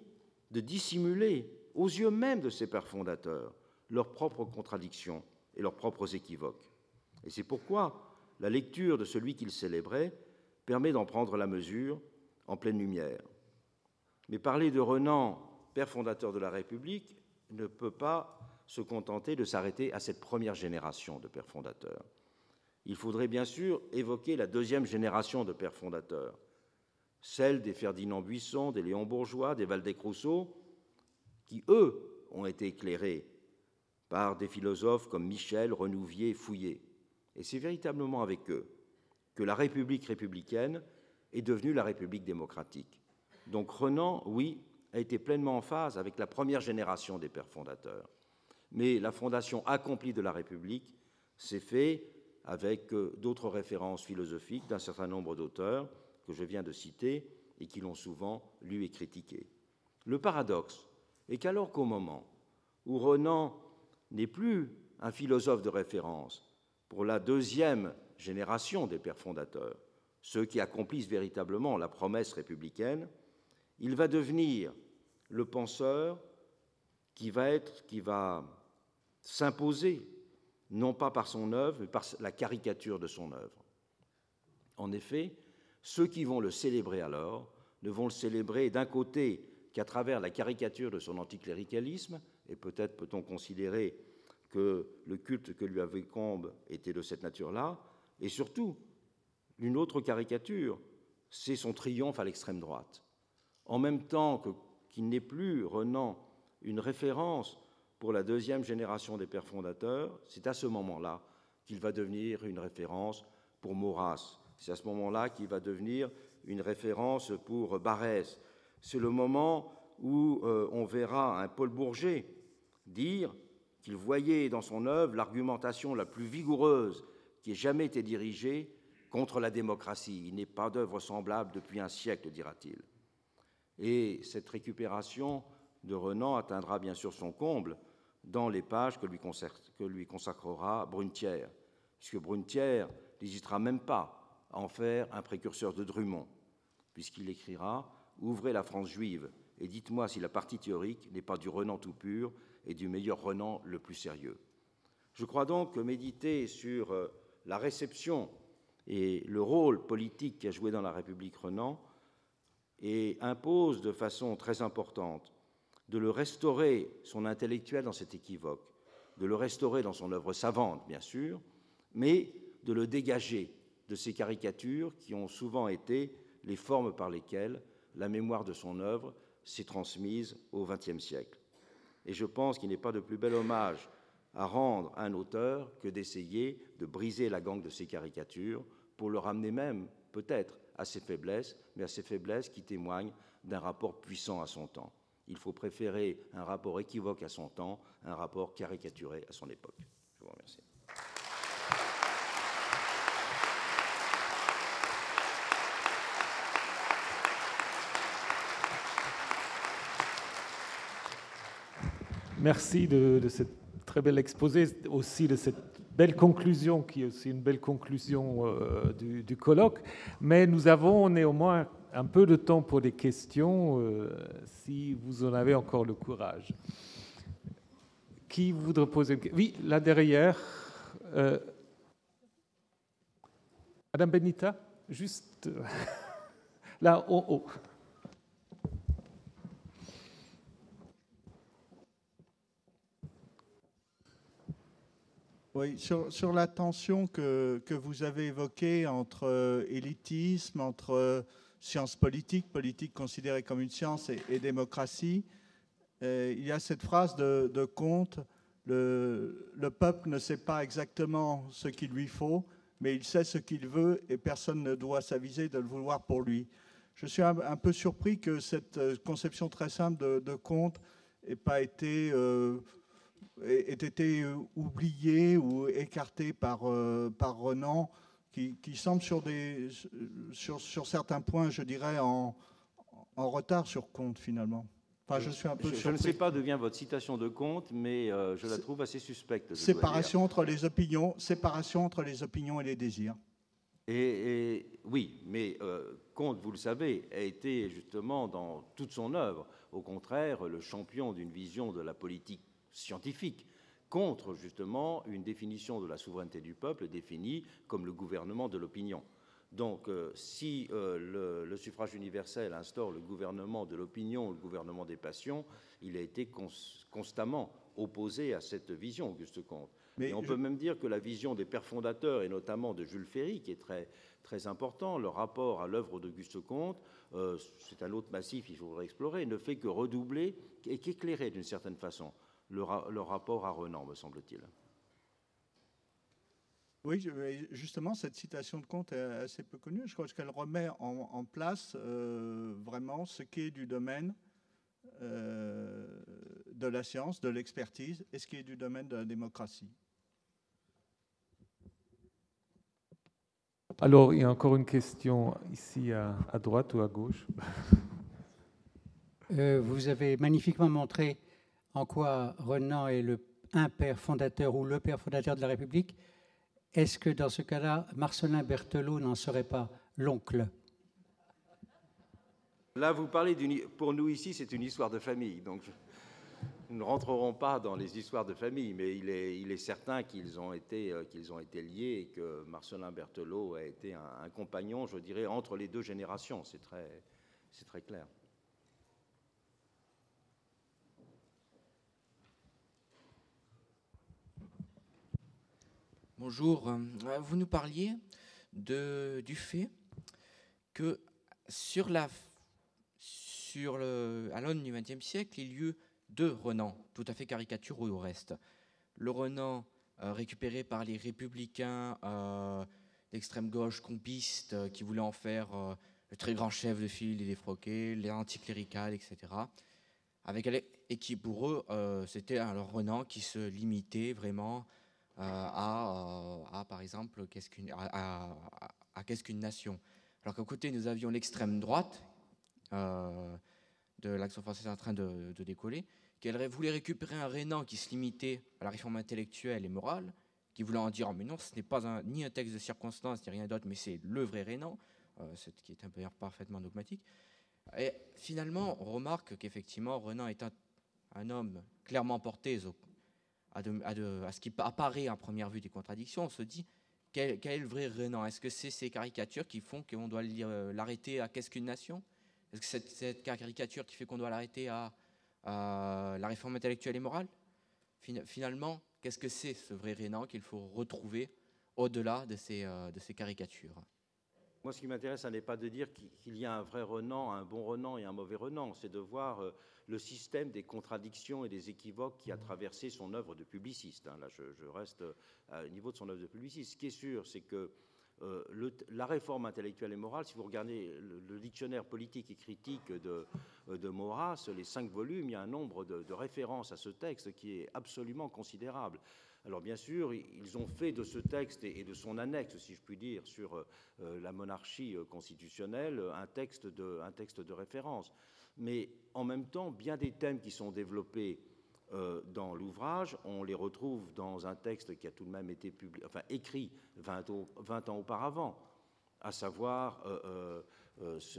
de dissimuler aux yeux même de ses pères fondateurs, leurs propres contradictions et leurs propres équivoques. Et c'est pourquoi la lecture de celui qu'il célébrait permet d'en prendre la mesure en pleine lumière. Mais parler de Renan, père fondateur de la République, ne peut pas se contenter de s'arrêter à cette première génération de pères fondateurs. Il faudrait bien sûr évoquer la deuxième génération de pères fondateurs, celle des Ferdinand Buisson, des Léon Bourgeois, des Valdec-Rousseau, qui, eux, ont été éclairés par des philosophes comme Michel, Renouvier, Fouillé. Et c'est véritablement avec eux que la République républicaine est devenue la République démocratique. Donc Renan, oui, a été pleinement en phase avec la première génération des pères fondateurs. Mais la fondation accomplie de la République s'est faite avec euh, d'autres références philosophiques d'un certain nombre d'auteurs que je viens de citer et qui l'ont souvent lu et critiqué. Le paradoxe est qu'alors qu'au moment où Renan n'est plus un philosophe de référence pour la deuxième génération des pères fondateurs, ceux qui accomplissent véritablement la promesse républicaine, il va devenir le penseur qui va être, qui va s'imposer, non pas par son œuvre, mais par la caricature de son œuvre. En effet, ceux qui vont le célébrer alors ne vont le célébrer d'un côté qu'à travers la caricature de son anticléricalisme, et peut-être peut-on considérer que le culte que lui avait Combe était de cette nature-là, et surtout, une autre caricature, c'est son triomphe à l'extrême droite. En même temps qu'il n'est plus, Renan, une référence pour la deuxième génération des pères fondateurs, c'est à ce moment-là qu'il va devenir une référence pour Maurras. C'est à ce moment-là qu'il va devenir une référence pour Barès. C'est le moment où euh, on verra un Paul Bourget dire qu'il voyait dans son œuvre l'argumentation la plus vigoureuse qui ait jamais été dirigée contre la démocratie. Il n'est pas d'œuvre semblable depuis un siècle, dira-t-il. Et cette récupération de Renan atteindra bien sûr son comble dans les pages que lui, consacrera Brunetière, puisque Brunetière n'hésitera même pas à en faire un précurseur de Drummond, puisqu'il écrira Ouvrez la France juive et dites-moi si la partie théorique n'est pas du Renan tout pur et du meilleur Renan le plus sérieux. Je crois donc que méditer sur euh, la réception et le rôle politique qu'a joué dans la République Renan et impose de façon très importante de le restaurer, son intellectuel, dans cet équivoque, de le restaurer dans son œuvre savante, bien sûr, mais de le dégager de ces caricatures qui ont souvent été les formes par lesquelles la mémoire de son œuvre s'est transmise au XXe siècle. Et je pense qu'il n'est pas de plus bel hommage à rendre à un auteur que d'essayer de briser la gangue de ses caricatures pour le ramener même, peut-être, à ses faiblesses, mais à ses faiblesses qui témoignent d'un rapport puissant à son temps. Il faut préférer un rapport équivoque à son temps, un rapport caricaturé à son époque. Je vous remercie. Merci de, cette très bel exposé, aussi de cette belle conclusion, qui est aussi une belle conclusion euh, du, colloque. Mais nous avons néanmoins un peu de temps pour des questions, euh, si vous en avez encore le courage. Qui voudrait poser une question Oui, là derrière. Euh, Madame Benita, juste là en haut. Oui, sur, la tension que, vous avez évoquée entre euh, élitisme, entre euh, science politique, politique considérée comme une science et, démocratie, euh, il y a cette phrase de, de Comte, le, le, peuple ne sait pas exactement ce qu'il lui faut, mais il sait ce qu'il veut et personne ne doit s'aviser de le vouloir pour lui. Je suis un, peu surpris que cette conception très simple de, de Comte n'ait pas été ait été euh, oublié ou écarté par, euh, par Renan, qui, qui, semble sur, des, sur, sur, certains points, je dirais, en, en retard sur Comte finalement. Enfin, je, suis un peu je, ne sais pas d'où vient votre citation de Comte, mais euh, je la trouve assez suspecte. Séparation entre les opinions, séparation entre les opinions et les désirs. Et, oui, mais Comte, vous le savez, a été justement dans toute son œuvre au contraire le champion d'une vision de la politique scientifique contre justement une définition de la souveraineté du peuple définie comme le gouvernement de l'opinion. Donc, euh, si euh, le, suffrage universel instaure le gouvernement de l'opinion, le gouvernement des passions, il a été constamment opposé à cette vision, Auguste Comte. Mais on peut même dire que la vision des pères fondateurs, et notamment de Jules Ferry, qui est très, très important, le rapport à l'œuvre d'Auguste Comte, euh, c'est un autre massif qu'il faudrait explorer, ne fait que redoubler et qu'éclairer d'une certaine façon le, rapport à Renan, me semble-t-il. Oui, justement, cette citation de Comte est assez peu connue. Je crois qu'elle remet en, place euh, vraiment ce qui est du domaine euh, de la science, de l'expertise, et ce qui est du domaine de la démocratie. Alors, il y a encore une question ici à, droite ou à gauche? Euh, vous avez magnifiquement montré en quoi Renan est le, un père fondateur ou le père fondateur de la République. Est-ce que dans ce cas-là, Marcelin Berthelot n'en serait pas l'oncle? Là, vous parlez d'une. Pour nous ici, c'est une histoire de famille. Donc, nous ne rentrerons pas dans les histoires de famille, mais il est, certain qu'ils ont, été, euh, qu'ils ont été liés et que Marcelin Berthelot a été un, compagnon, je dirais, entre les deux générations. C'est très clair. Bonjour. Euh, vous nous parliez du fait que sur le, à l'aune du XXe siècle, il y eut deux Renan, tout à fait caricaturaux au reste. Le Renan euh, récupéré par les républicains euh, d'extrême gauche compistes qui voulaient en faire le très grand chef de file et défroqué, les anticléricales, etc. Avec, et qui pour eux, c'était un Renan qui se limitait vraiment euh, à, à, par exemple, à, qu'est-ce qu'une nation? Alors qu'à côté, nous avions l'extrême droite euh, de l'action française en train de, décoller, qui voulait récupérer un Rénan qui se limitait à la réforme intellectuelle et morale, qui voulait en dire mais non, ce n'est pas un, ni un texte de circonstance, ni rien d'autre, mais c'est le vrai Rénan, euh, qui est un peu parfaitement dogmatique. Et finalement, on remarque qu'effectivement, Renan est un, un homme clairement porté au, à, ce qui apparaît en première vue des contradictions, on se dit quel, est le vrai Renan? Est-ce que c'est ces caricatures qui font qu'on doit euh, l'arrêter à qu'est-ce qu'une nation? Est-ce que c'est cette caricature qui fait qu'on doit l'arrêter à, la réforme intellectuelle et morale? Finalement, qu'est-ce que c'est ce vrai Renan qu'il faut retrouver au-delà de ces, euh, caricatures? Moi, ce qui m'intéresse, ce n'est pas de dire qu'il y a un vrai Renan, un bon Renan et un mauvais Renan, c'est de voir euh, le système des contradictions et des équivoques qui a traversé son œuvre de publiciste. Hein. Là, je, reste au niveau de son œuvre de publiciste. Ce qui est sûr, c'est que euh, la réforme intellectuelle et morale, si vous regardez le, dictionnaire politique et critique de, euh, de, Maurras, les cinq volumes, il y a un nombre de, de références à ce texte qui est absolument considérable. Alors bien sûr, ils ont fait de ce texte et de son annexe, si je puis dire, sur euh, la monarchie constitutionnelle, un texte, de, un texte de référence. Mais en même temps, bien des thèmes qui sont développés euh, dans l'ouvrage, on les retrouve dans un texte qui a tout de même été enfin, écrit 20, 20, ans auparavant, à savoir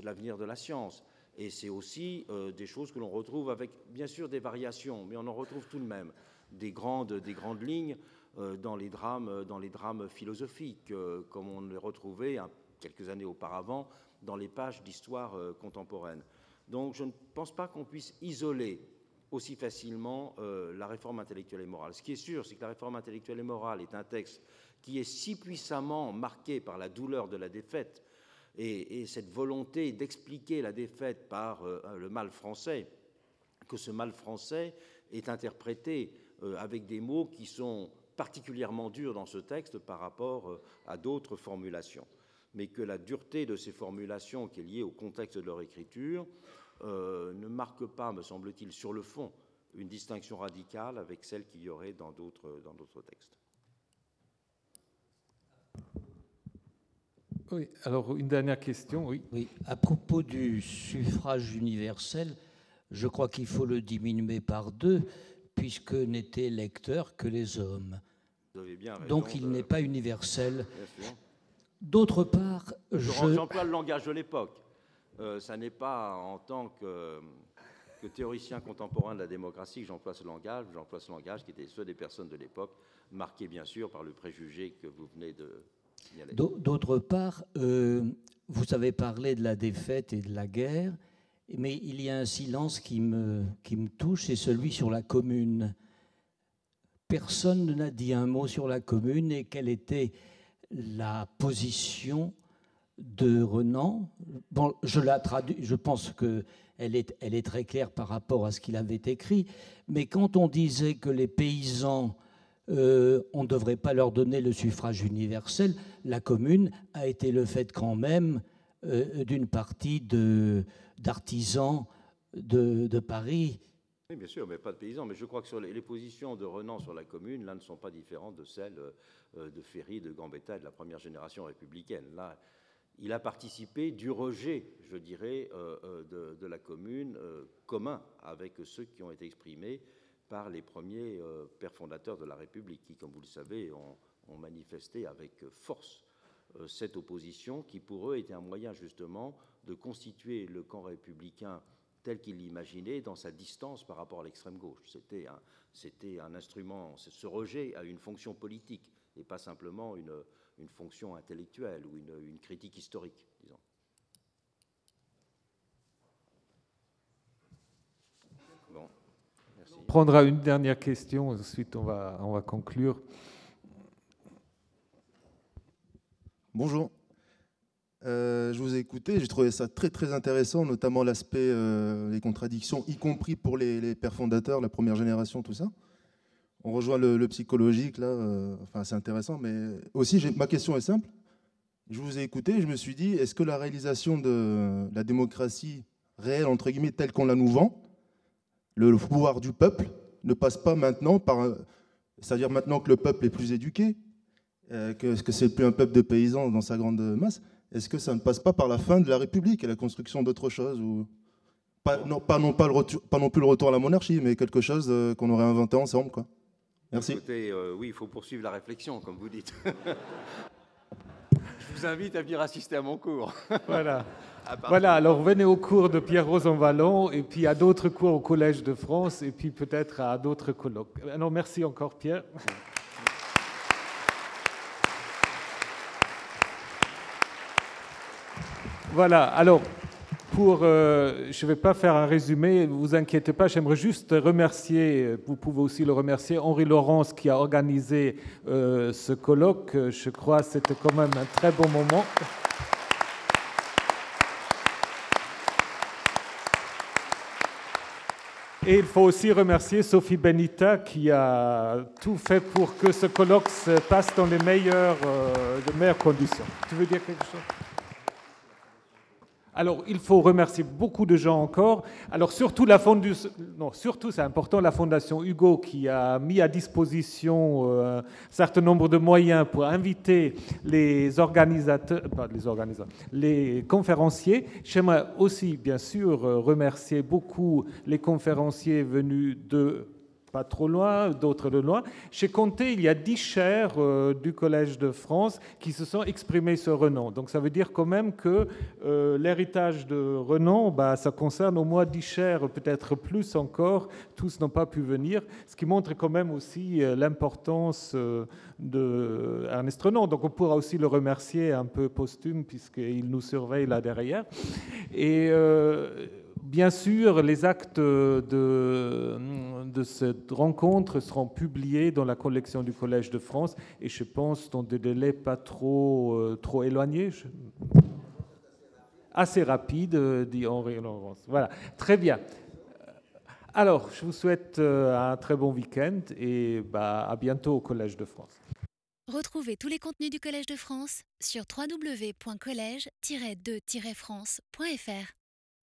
l'avenir de la science. Et c'est aussi des choses que l'on retrouve avec, bien sûr, des variations, mais on en retrouve tout de même des grandes, des grandes lignes euh, dans, les drames, philosophiques, euh, comme on les retrouvait hein, quelques années auparavant dans les pages d'histoire euh, contemporaine. Donc je ne pense pas qu'on puisse isoler aussi facilement la réforme intellectuelle et morale. Ce qui est sûr, c'est que la réforme intellectuelle et morale est un texte qui est si puissamment marqué par la douleur de la défaite et, et cette volonté d'expliquer la défaite par le mal français, que ce mal français est interprété euh, avec des mots qui sont particulièrement durs dans ce texte par rapport euh, à d'autres formulations, mais que la dureté de ces formulations, qui est liée au contexte de leur écriture, euh, ne marque pas, me semble-t-il, sur le fond, une distinction radicale avec celle qu'il y aurait dans d'autres, dans d'autres textes. Oui, alors une dernière question, oui. Oui, à propos du suffrage universel, je crois qu'il faut le diminuer par deux puisque n'étaient lecteurs que les hommes. Donc il n'est pas universel. D'autre part, je... J'emploie le langage de l'époque. Euh, ça n'est pas en tant que théoricien contemporain de la démocratie que j'emploie ce langage, j'emploie ce langage qui était ceux des personnes de l'époque, marqué bien sûr par le préjugé que vous venez de signaler. D'autre part, euh, vous avez parlé de la défaite et de la guerre, mais il y a un silence qui me, qui me touche, c'est celui sur la commune. Personne n'a dit un mot sur la commune et quelle était la position de Renan. Je la traduis, je pense que elle est, très claire par rapport à ce qu'il avait écrit. Mais quand on disait que les paysans, euh, on ne devrait pas leur donner le suffrage universel, la commune a été le fait quand même euh, d'une partie d'artisans de, de, Paris. Oui, bien sûr, mais pas de paysans. Mais je crois que sur les, positions de Renan sur la commune, là, ne sont pas différentes de celles euh, de Ferry, de Gambetta et de la première génération républicaine. Là, il a participé du rejet, je dirais, euh, euh, de, la commune euh, commun avec ceux qui ont été exprimés par les premiers pères fondateurs de la République, qui, comme vous le savez, ont, manifesté avec force cette opposition, qui pour eux était un moyen justement de constituer le camp républicain tel qu'il l'imaginait dans sa distance par rapport à l'extrême gauche. C'était un, c'était un instrument, ce rejet a une fonction politique et pas simplement une, une fonction intellectuelle ou une, critique historique, disons. Bon, merci. On prendra une dernière question, ensuite on va, on va conclure. Bonjour. Euh, je vous ai écouté, j'ai trouvé ça très très intéressant, notamment l'aspect, euh, les contradictions, y compris pour les, les, pères fondateurs, la première génération, tout ça on rejoint le, psychologique, là, euh, enfin c'est intéressant, mais aussi ma question est simple. Je vous ai écouté, je me suis dit, est-ce que la réalisation de la démocratie réelle, entre guillemets, telle qu'on la nous vend, le pouvoir du peuple, ne passe pas maintenant par, c'est-à-dire maintenant que le peuple est plus éduqué, euh, que, que c'est plus un peuple de paysans dans sa grande masse, est-ce que ça ne passe pas par la fin de la République et la construction d'autre chose pas, non, pas, non, pas, pas non plus le retour à la monarchie, mais quelque chose euh, qu'on aurait inventé ensemble, quoi? Merci. Écoutez, euh, oui, il faut poursuivre la réflexion, comme vous dites. Je vous invite à venir assister à mon cours. Voilà. Voilà, alors venez au cours de Pierre-Rose en Vallon, et puis à d'autres cours au Collège de France, et puis peut-être à d'autres colloques. Alors merci encore, Pierre. Voilà, alors euh, je ne vais pas faire un résumé, ne vous inquiétez pas, j'aimerais juste remercier, vous pouvez aussi le remercier, Henri Laurence qui a organisé euh, ce colloque. Je crois que c'était quand même un très bon moment. Et il faut aussi remercier Sophie Benita qui a tout fait pour que ce colloque se passe dans les meilleures, euh, conditions. Tu veux dire quelque chose? Alors, il faut remercier beaucoup de gens encore. Alors, surtout la fondation, non, surtout c'est important, la fondation Hugo qui a mis à disposition euh, un certain nombre de moyens pour inviter les organisateurs, pas les organisateurs, les conférenciers. J'aimerais aussi, bien sûr, euh, remercier beaucoup les conférenciers venus de pas trop loin, d'autres de loin. J'ai compté, il y a dix chaires euh, du Collège de France qui se sont exprimées sur Renan. Donc ça veut dire quand même que euh, l'héritage de Renan, bah, ça concerne au moins dix chaires, peut-être plus encore. Tous n'ont pas pu venir, ce qui montre quand même aussi euh, l'importance de Ernest Renan. Donc on pourra aussi le remercier un peu posthume puisqu'il nous surveille là derrière. Et Bien sûr, les actes de, cette rencontre seront publiés dans la collection du Collège de France et je pense dans des délais pas trop, euh, trop éloignés. Assez rapide, euh, dit Henri Laurence. Voilà, très bien. Alors, je vous souhaite euh, un très bon week-end et bah, à bientôt au Collège de France. Retrouvez tous les contenus du Collège de France sur www.colège-2-france.fr.